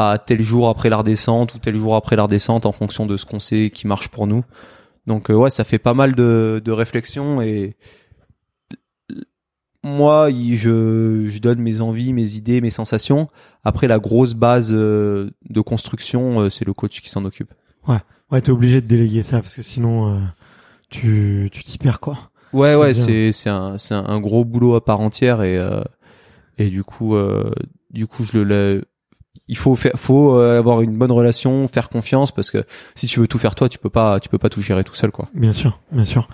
à tel jour après la redescente ou tel jour après la redescente en fonction de ce qu'on sait qui marche pour nous. Donc euh, ouais, ça fait pas mal de, de réflexions et moi, je, je donne mes envies, mes idées, mes sensations. Après, la grosse base euh, de construction, euh, c'est le coach qui s'en occupe. Ouais, t'es obligé de déléguer ça parce que sinon tu tu t'y perds quoi. Ouais, ouais, c'est c'est un c'est un gros boulot à part entière et euh, et du coup euh, du coup je le il faut faire faut euh, avoir une bonne relation, faire confiance parce que si tu veux tout faire toi, tu peux pas tu peux pas tout gérer tout seul quoi. Bien sûr, bien sûr.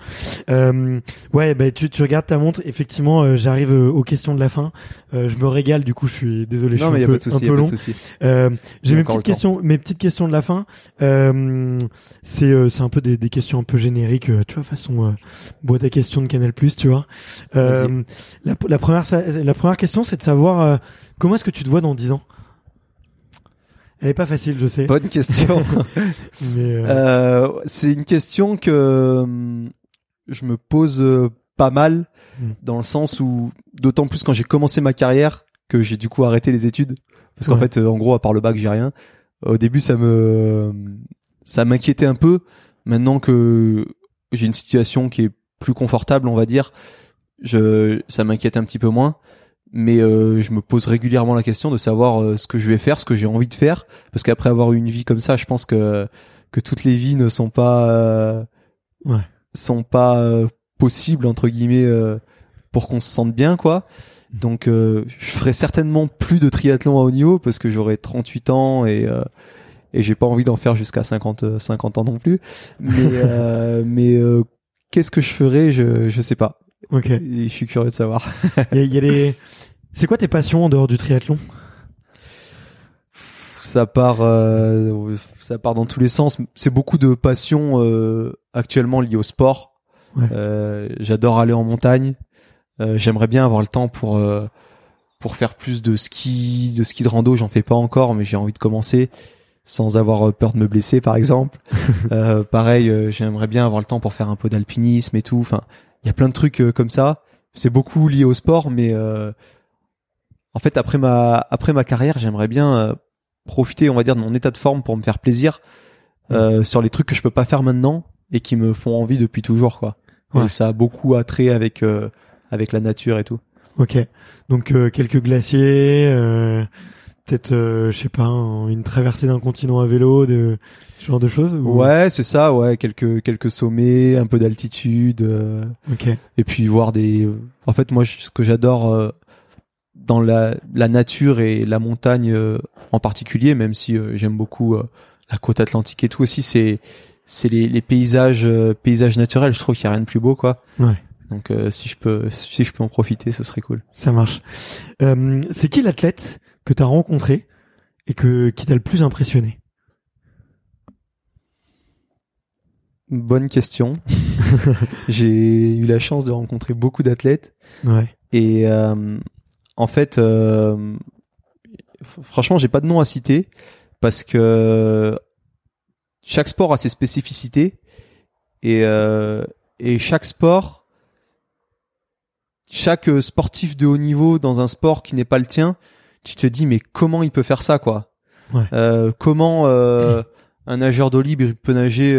Euh, ouais, bah tu, tu regardes ta montre. Effectivement, euh, j'arrive euh, aux questions de la fin. Euh, je me régale. Du coup, je suis désolé. non je mais suis y a un peu, pas de souci, y a pas de souci. Euh, y J'ai a mes petites questions, mes petites questions de la fin. Euh, c'est euh, c'est un peu des, des questions un peu génériques, tu vois, façon euh, boîte à questions de Canal tu vois. Euh, la, la première la première question, c'est de savoir euh, comment est-ce que tu te vois dans 10 ans? Elle est pas facile, je sais. Bonne question. [LAUGHS] Euh, Euh, c'est une question que hum, je me pose euh, pas mal Mm. dans le sens où d'autant plus quand j'ai commencé ma carrière que j'ai du coup arrêté les études parce qu'en Ouais. fait en gros à part le bac j'ai rien. Au début ça me ça m'inquiétait un peu. Maintenant que j'ai une situation qui est plus confortable on va dire, je ça m'inquiète un petit peu moins. Mais euh, je me pose régulièrement la question de savoir euh, ce que je vais faire, ce que j'ai envie de faire, parce qu'après avoir eu une vie comme ça, je pense que que toutes les vies ne sont pas euh, Ouais. sont pas euh, possibles entre guillemets euh, pour qu'on se sente bien quoi. Donc euh, je ferai certainement plus de triathlon à haut niveau parce que j'aurai 38 ans et euh, et j'ai pas envie d'en faire jusqu'à 50 euh, 50 ans non plus. Mais [LAUGHS] euh, mais euh, qu'est-ce que je ferai? Je je sais pas. ok. Et je suis curieux de savoir. [LAUGHS] Il y, a- il y a les. C'est quoi tes passions en dehors du triathlon? Ça part euh, ça part dans tous les sens. C'est beaucoup de passion euh, actuellement liée au sport. Ouais. Euh, j'adore aller en montagne. Euh, j'aimerais bien avoir le temps pour euh, pour faire plus de ski de ski de rando. J'en fais pas encore mais j'ai envie de commencer sans avoir euh, peur de me blesser par exemple. [LAUGHS] Euh, pareil euh, j'aimerais bien avoir le temps pour faire un peu d'alpinisme et tout. Enfin il y a plein de trucs comme ça. C'est beaucoup lié au sport mais euh, en fait après ma après ma carrière j'aimerais bien euh, profiter, on va dire, de mon état de forme pour me faire plaisir euh, sur les trucs que je peux pas faire maintenant et qui me font envie depuis toujours, quoi. Ouais. Et ça a beaucoup attrait avec euh, avec la nature et tout. Ok. Donc euh, quelques glaciers, euh, peut-être, euh, je sais pas, un- une traversée d'un continent à vélo, de ce genre de choses. ou- Ouais, c'est ça, ouais, quelques quelques sommets, un peu d'altitude, euh, Ok. et puis voir des. En fait, moi, ce que j'adore euh, dans la la nature et la montagne euh, en particulier, même si euh, j'aime beaucoup euh, la côte atlantique et tout aussi, c'est c'est les, les paysages euh, paysages naturels. Je trouve qu'il y a rien de plus beau, quoi. Ouais. Donc euh, si je peux si je peux en profiter, ce serait cool. Ça marche. Euh, c'est qui l'athlète que t'as rencontré et que qui t'a le plus impressionné? Bonne question. [LAUGHS] J'ai eu la chance de rencontrer beaucoup d'athlètes Ouais. et euh, en fait, euh, franchement, j'ai pas de nom à citer parce que chaque sport a ses spécificités et euh, et chaque sport, chaque sportif de haut niveau dans un sport qui n'est pas le tien, tu te dis mais comment il peut faire ça quoi? Ouais. Euh, Comment euh, un nageur d'eau libre il peut nager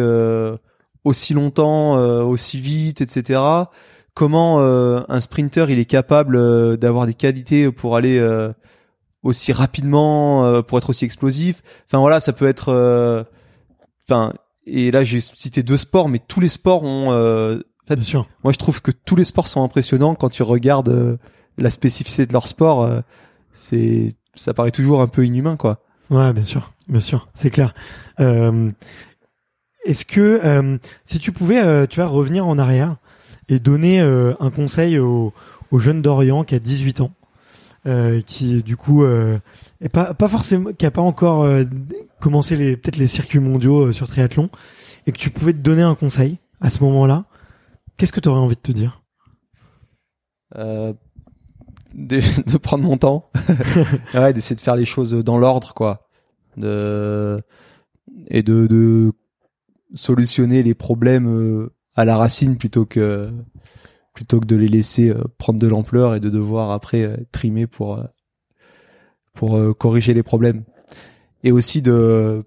aussi longtemps, aussi vite, etc. Comment euh, un sprinter il est capable euh, d'avoir des qualités pour aller euh, aussi rapidement, euh, pour être aussi explosif. Enfin voilà, ça peut être. euh, Enfin et là j'ai cité deux sports, mais tous les sports ont. euh, en fait, Bien sûr. moi je trouve que tous les sports sont impressionnants quand tu regardes la spécificité de leur sport. c'est ça paraît toujours un peu inhumain quoi. Ouais, bien sûr, bien sûr, c'est clair. Euh, Est-ce que euh, si tu pouvais, euh, tu vas revenir en arrière et donner euh, un conseil au, au jeune d'Orient qui a 18 ans, euh, qui du coup euh, est pas pas forcément, qui a pas encore euh, commencé les peut-être les circuits mondiaux euh, sur triathlon, et que tu pouvais te donner un conseil à ce moment-là, qu'est-ce que tu aurais envie de te dire? Euh, de, [LAUGHS] de prendre mon temps, [LAUGHS] ouais, d'essayer de faire les choses dans l'ordre, quoi. de et de, de solutionner les problèmes euh, à la racine plutôt que plutôt que de les laisser euh, prendre de l'ampleur et de devoir après euh, trimer pour pour corriger les problèmes et aussi de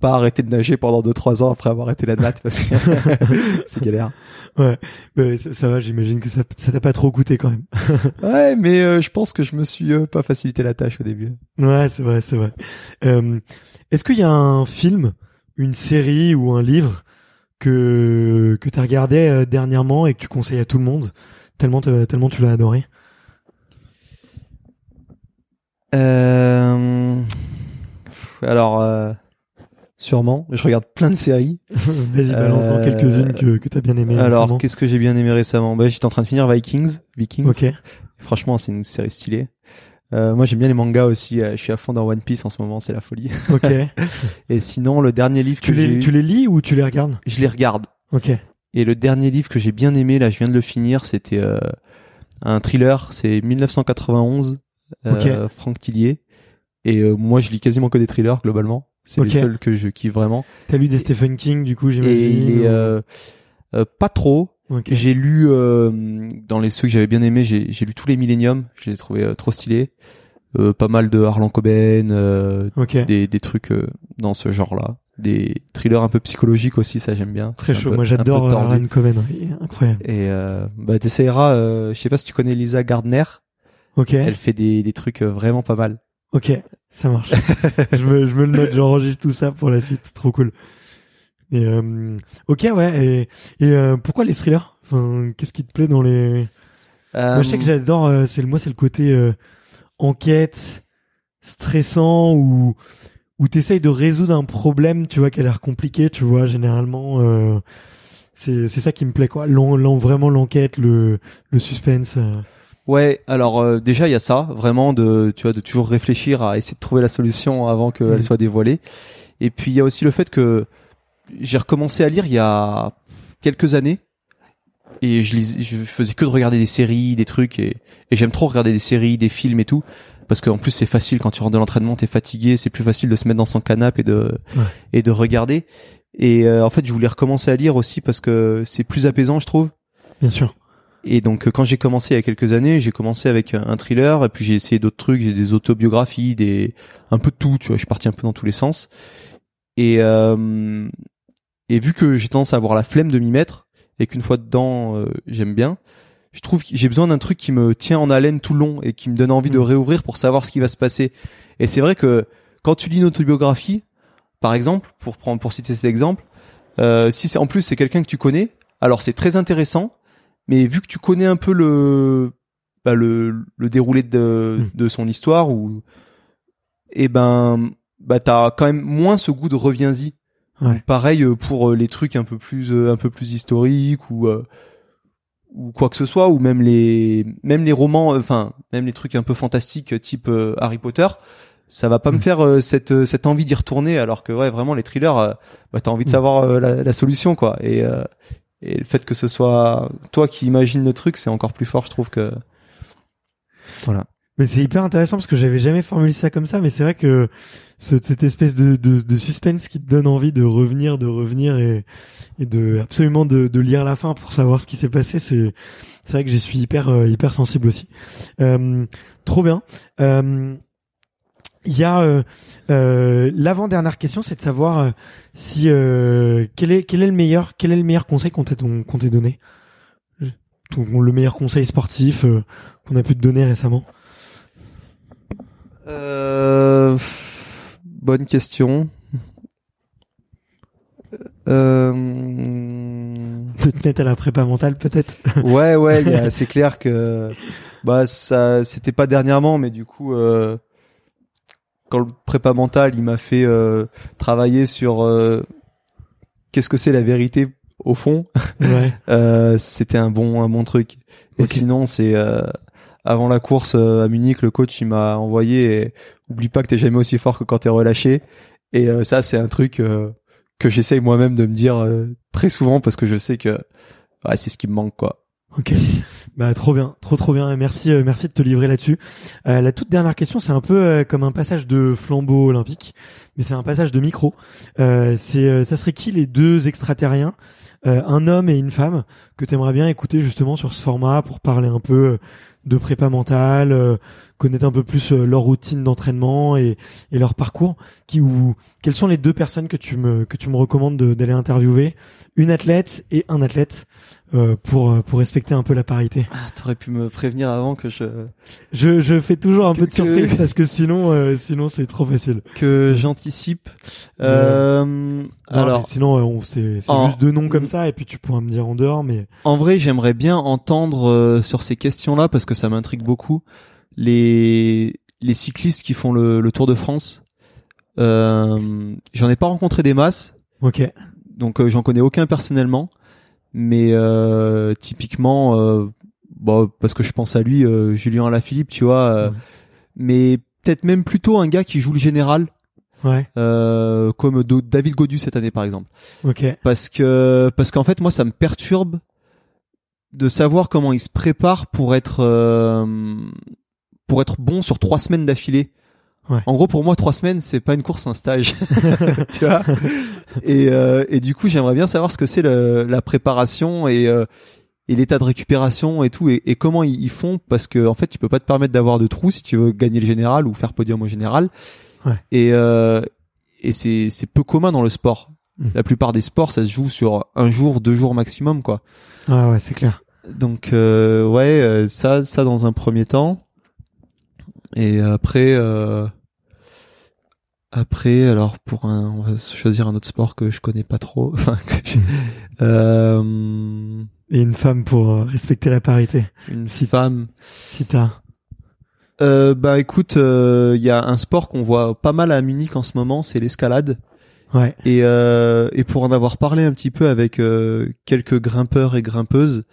pas arrêter de nager pendant 2-3 ans après avoir arrêté la natte parce que [LAUGHS] c'est galère. Ouais, mais ça, va, j'imagine que ça ça t'a pas trop coûté quand même. [LAUGHS] ouais, mais je pense que je me suis pas facilité la tâche au début. Ouais, c'est vrai, c'est vrai. Est-ce qu'il y a un film, une série ou un livre que que t'as regardé euh, dernièrement et que tu conseilles à tout le monde tellement tellement tu l'as adoré euh... Alors euh... sûrement, je regarde plein de séries. [LAUGHS] Vas-y, balance en quelques-unes que que t'as bien aimé. Alors qu'est-ce que j'ai bien aimé récemment? Bah j'étais en train de finir Vikings, Vikings. Ok. Franchement, c'est une série stylée. Euh, moi, j'aime bien les mangas aussi. Euh, je suis à fond dans One Piece en ce moment, c'est la folie. [LAUGHS] Ok. et sinon, le dernier livre tu que les, tu les lis ou tu les regardes? Je les regarde. Ok. Et le dernier livre que j'ai bien aimé, là, je viens de le finir, c'était euh, un thriller. C'est 1991, euh, Franck Tillier. Et euh, moi, je lis quasiment que des thrillers globalement. C'est les seuls que je kiffe vraiment. T'as lu des Stephen King, du coup, j'imagine. Et il est pas trop. J'ai lu euh, dans les ceux que j'avais bien aimés, j'ai lu tous les Millennium, je les ai trouvés euh, trop stylés. Euh, pas mal de Harlan Coben, euh, des, des trucs dans ce genre-là, des thrillers un peu psychologiques aussi, ça j'aime bien. Très chaud, moi j'adore Harlan Coben, incroyable. Et bah t'essayeras, je sais pas si tu connais Lisa Gardner. Ok. Elle fait des, des trucs vraiment pas mal. Ok, ça marche. [LAUGHS] je, me, je me le note, j'enregistre tout ça pour la suite, trop cool. Et euh, ok, ouais. Et, et euh, pourquoi les thrillers? Enfin, qu'est-ce qui te plaît dans les Moi, je sais que euh, j'adore. Euh, c'est le moi, c'est le côté enquête, stressant ou où t'essayes de résoudre un problème, tu vois, qui a l'air compliqué, tu vois. Généralement, c'est c'est ça qui me plaît, quoi. L'en, vraiment l'enquête, le le suspense. Ouais, alors déjà il y a ça, vraiment de tu vois de toujours réfléchir à essayer de trouver la solution avant qu'elle mm. soit dévoilée. Et puis il y a aussi le fait que j'ai recommencé à lire il y a quelques années et je, lis, je faisais que de regarder des séries, des trucs et, et j'aime trop regarder des séries, des films et tout parce qu'en plus c'est facile quand tu rentres de l'entraînement, t'es fatigué, c'est plus facile de se mettre dans son canapé et de et de regarder. Et euh, en fait, je voulais recommencer à lire aussi parce que c'est plus apaisant, je trouve. Bien sûr. Et donc quand j'ai commencé il y a quelques années, j'ai commencé avec un thriller et puis j'ai essayé d'autres trucs, j'ai des autobiographies, des un peu de tout, tu vois, je suis parti un peu dans tous les sens. Et euh, et vu que j'ai tendance à avoir la flemme de m'y mettre et qu'une fois dedans, euh, j'aime bien, je trouve que j'ai besoin d'un truc qui me tient en haleine tout le long et qui me donne envie de mm. réouvrir pour savoir ce qui va se passer. Et c'est vrai que quand tu lis une autobiographie, par exemple, pour prendre pour citer cet exemple, euh, si c'est en plus c'est quelqu'un que tu connais, alors c'est très intéressant, mais vu que tu connais un peu le bah, le, le déroulé de, mm. de son histoire ou et eh ben bah t'as quand même moins ce goût de reviens-y Pareil euh, pour euh, les trucs un peu plus euh, un peu plus historiques ou ou quoi que ce soit ou même les même les romans enfin même les trucs un peu fantastiques type Harry Potter ça va pas me mm. faire cette cette envie d'y retourner alors que ouais vraiment les thrillers bah t'as envie de mm. savoir la, la, solution quoi et et le fait que ce soit toi qui imagine le truc c'est encore plus fort je trouve que voilà mais c'est hyper intéressant parce que j'avais jamais formulé ça comme ça, mais c'est vrai que cette espèce de, de, de, suspense qui te donne envie de revenir, de revenir et, et de absolument de, de, lire la fin pour savoir ce qui s'est passé, c'est c'est vrai que j'y suis hyper euh, hyper sensible aussi. Euh, trop bien. Euh, il y a euh, l'avant dernière question, c'est de savoir si quel est quel est le meilleur quel est le meilleur conseil qu'on t'ait qu'on t'ait donné, le meilleur conseil sportif qu'on a pu te donner récemment? Euh, bonne question. Euh... De te mettre à la prépa mentale peut-être. ouais ouais, c'est [LAUGHS] clair que bah ça c'était pas dernièrement mais du coup euh, quand le prépa mental il m'a fait euh, travailler sur euh, qu'est-ce que c'est la vérité au fond. Ouais. [LAUGHS] euh, c'était un bon un bon truc. Et sinon c'est euh, avant la course euh, à Munich, le coach il m'a envoyé et oublie pas que t'es jamais aussi fort que quand t'es relâché. Et euh, ça, c'est un truc euh, que j'essaye moi-même de me dire très souvent parce que je sais que ouais, c'est ce qui me manque quoi. Ok. [LAUGHS] Bah trop bien, trop trop bien. Merci, euh, merci de te livrer là-dessus. Euh, la toute dernière question, c'est un peu euh, comme un passage de flambeau olympique, mais c'est un passage de micro. Euh, c'est, euh, ça serait qui les deux extraterriens, euh, un homme et une femme, que t'aimerais bien écouter justement sur ce format pour parler un peu euh, de prépa mentale, euh, connaître un peu plus euh, leur routine d'entraînement et, et leur parcours. Qui ou quelles sont les deux personnes que tu me que tu me recommandes de- d'aller interviewer, une athlète et un athlète euh, pour euh, pour respecter un peu la parité. Ah, t'aurais pu me prévenir avant que je Je, je fais toujours un Que- peu de que- surprise parce que sinon, euh, sinon c'est trop facile. que j'anticipe. Euh, Non, alors, sinon, euh, on c'est c'est En- juste deux noms comme ça et puis tu pourras me dire en dehors. Mais en vrai, j'aimerais bien entendre euh, sur ces questions-là parce que ça m'intrigue beaucoup les les cyclistes qui font le, le Tour de France. Euh, j'en ai pas rencontré des masses, ok, donc euh, j'en connais aucun personnellement, mais euh, typiquement, euh, bah, parce que je pense à lui, euh, Julien Alaphilippe, tu vois, euh, Ouais. mais peut-être même plutôt un gars qui joue le général, ouais, euh, comme Do- David Godu cette année par exemple. ok, parce que parce qu'en fait moi ça me perturbe de savoir comment il se prépare pour être euh, pour être bon sur trois semaines d'affilée. Ouais. En gros pour moi trois semaines c'est pas une course un stage, [LAUGHS] tu vois. Et euh, et du coup j'aimerais bien savoir ce que c'est la préparation et euh, et l'état de récupération et tout et, et comment ils, ils font parce que en fait tu peux pas te permettre d'avoir de trous si tu veux gagner le général ou faire podium au général. Ouais. Et euh, et c'est c'est peu commun dans le sport. Mm. La plupart des sports, ça se joue sur un jour, deux jours maximum, quoi. ah ouais, c'est clair. Donc euh, ouais, euh, ça, ça dans un premier temps. Et après, euh, après, alors pour un, on va choisir un autre sport que je connais pas trop. [LAUGHS] Enfin, que je- euh, Et une femme pour euh, respecter la parité. une Si- femme. Si t'as, Euh, bah écoute, il y a un sport qu'on voit pas mal à Munich en ce moment, c'est l'escalade. ouais, Et, euh, et pour en avoir parlé un petit peu avec euh, quelques grimpeurs et grimpeuses.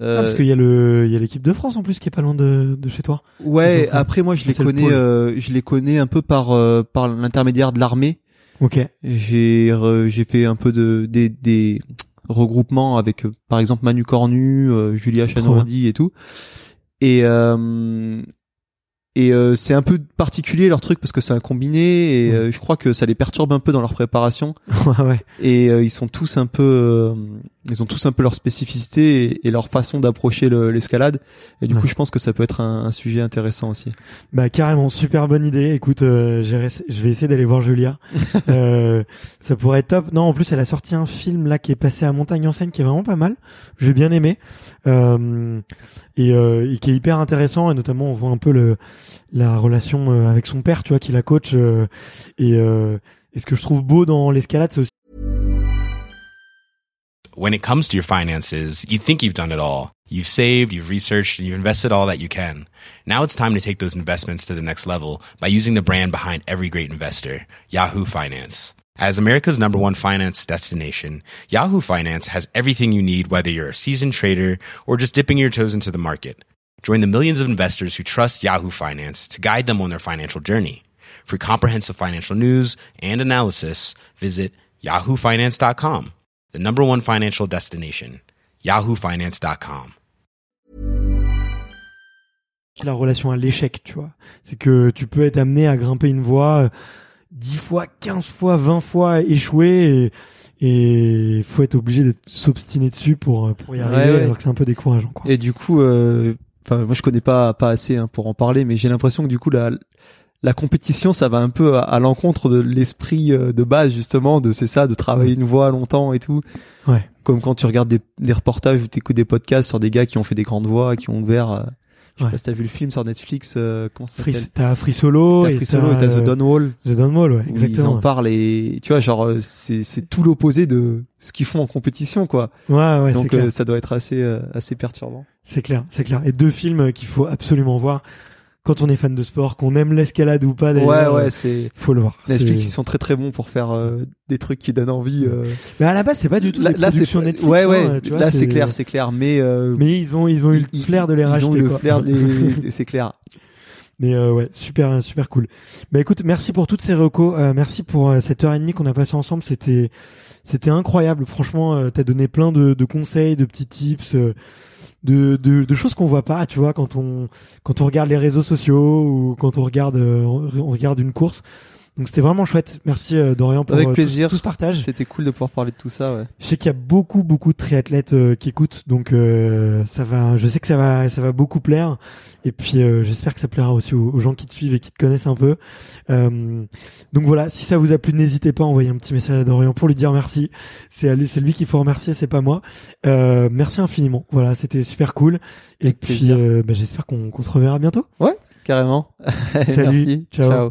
Euh, Ah, parce qu'il y a le, il y a l'équipe de France en plus qui est pas loin de, de chez toi. Ouais, après moi je les le connais, euh, je les connais un peu par euh, par l'intermédiaire de l'armée. Ok, J'ai j'ai fait un peu de des, des regroupements avec par exemple Manu Cornu, euh, Julia Chanordi et tout. Et euh, et euh, c'est un peu particulier leur truc parce que c'est un combiné et Ouais. euh, je crois que ça les perturbe un peu dans leur préparation. [LAUGHS] ouais, ouais, et euh, ils sont tous un peu euh, ils ont tous un peu leur spécificité et, et leur façon d'approcher le- l'escalade et du coup je pense que ça peut être un, un sujet intéressant aussi Bah carrément, super bonne idée. Écoute, euh, je vais essayer d'aller voir Julia. [LAUGHS] euh, ça pourrait être top. Non, en plus, elle a sorti un film là qui est passé à Montagne en Seine qui est vraiment pas mal. J'ai bien aimé euh, et, euh, et qui est hyper intéressant. Et notamment, on voit un peu le la relation euh, avec son père, tu vois, qui la coach. euh, et, euh, et ce que je trouve beau dans l'escalade, c'est aussi When it comes to your finances, you think you've done it all. You've saved, you've researched, and you've invested all that you can. Now it's time to take those investments to the next level by using the brand behind every great investor, Yahoo Finance. As America's number one finance destination, Yahoo Finance has everything you need whether you're a seasoned trader or just dipping your toes into the market. Join the millions of investors who trust Yahoo Finance to guide them on their financial journey. For comprehensive financial news and analysis, visit yahoofinance.com, the number one financial destination, yahoofinance.com. la relation à l'échec, tu vois. C'est que tu peux être amené à grimper une voie euh, 10 fois, 15 fois, 20 fois échouer et et faut être obligé de s'obstiner dessus pour euh, pour y arriver Ouais, ouais. alors que c'est un peu décourageant quoi. et du coup euh, enfin moi je connais pas pas assez hein, pour en parler mais j'ai l'impression que du coup la la compétition ça va un peu à, à l'encontre de l'esprit euh, de base justement de c'est ça de travailler une voix longtemps et tout Ouais. comme quand tu regardes des, des reportages ou t'écoutes des podcasts sur des gars qui ont fait des grandes voix qui ont ouvert euh, je sais Ouais. pas si t'as vu le film sur Netflix euh, comment ça Free, s'appelle t'as Free Solo T'as Free Solo et t'as The euh, Dawn Wall The Dawn Wall, ouais, où ils exactement. en parlent et tu vois genre euh, c'est c'est tout l'opposé de ce qu'ils font en compétition quoi Ouais, ouais, c'est donc clair. euh, ça doit être assez euh, assez perturbant C'est clair, c'est clair. Et deux films euh, qu'il faut absolument voir quand on est fan de sport, qu'on aime l'escalade ou pas ouais ouais euh, c'est Faut le voir. Netflix ils sont très très bons pour faire euh, des trucs qui donnent envie euh. Mais à la base, c'est pas du tout là, des là c'est productions Netflix. ouais hein, ouais tu vois, là c'est clair c'est clair mais euh, Mais ils ont ils ont eu le ils- flair de les ils racheter. ont eu le quoi. flair de les [LAUGHS] c'est clair Mais euh, ouais, super super cool. Bah écoute, merci pour toutes ces recos, euh, merci pour euh, cette heure et demie qu'on a passé ensemble, c'était c'était incroyable. Franchement, euh, t'as donné plein de, de conseils, de petits tips. De, de, de choses qu'on voit pas, tu vois, quand on quand on regarde les réseaux sociaux ou quand on regarde euh, on regarde une course. Donc c'était vraiment chouette. Merci euh, Dorian pour Avec euh, tout- plaisir. Tout, ce partage. C'était cool de pouvoir parler de tout ça, ouais. Je sais qu'il y a beaucoup beaucoup de triathlètes euh, qui écoutent, donc euh, ça va. Je sais que ça va ça va beaucoup plaire. Et puis euh, j'espère que ça plaira aussi aux, aux gens qui te suivent et qui te connaissent un peu. Euh, donc voilà, si ça vous a plu, n'hésitez pas à envoyer un petit message à Dorian pour lui dire merci. C'est lui, c'est lui qu'il faut remercier, c'est pas moi. Euh, merci infiniment. Voilà, c'était super cool. Et Avec puis euh, bah, j'espère qu'on se reverra bientôt. Carrément. [LAUGHS] Salut. Merci. Ciao. Ciao.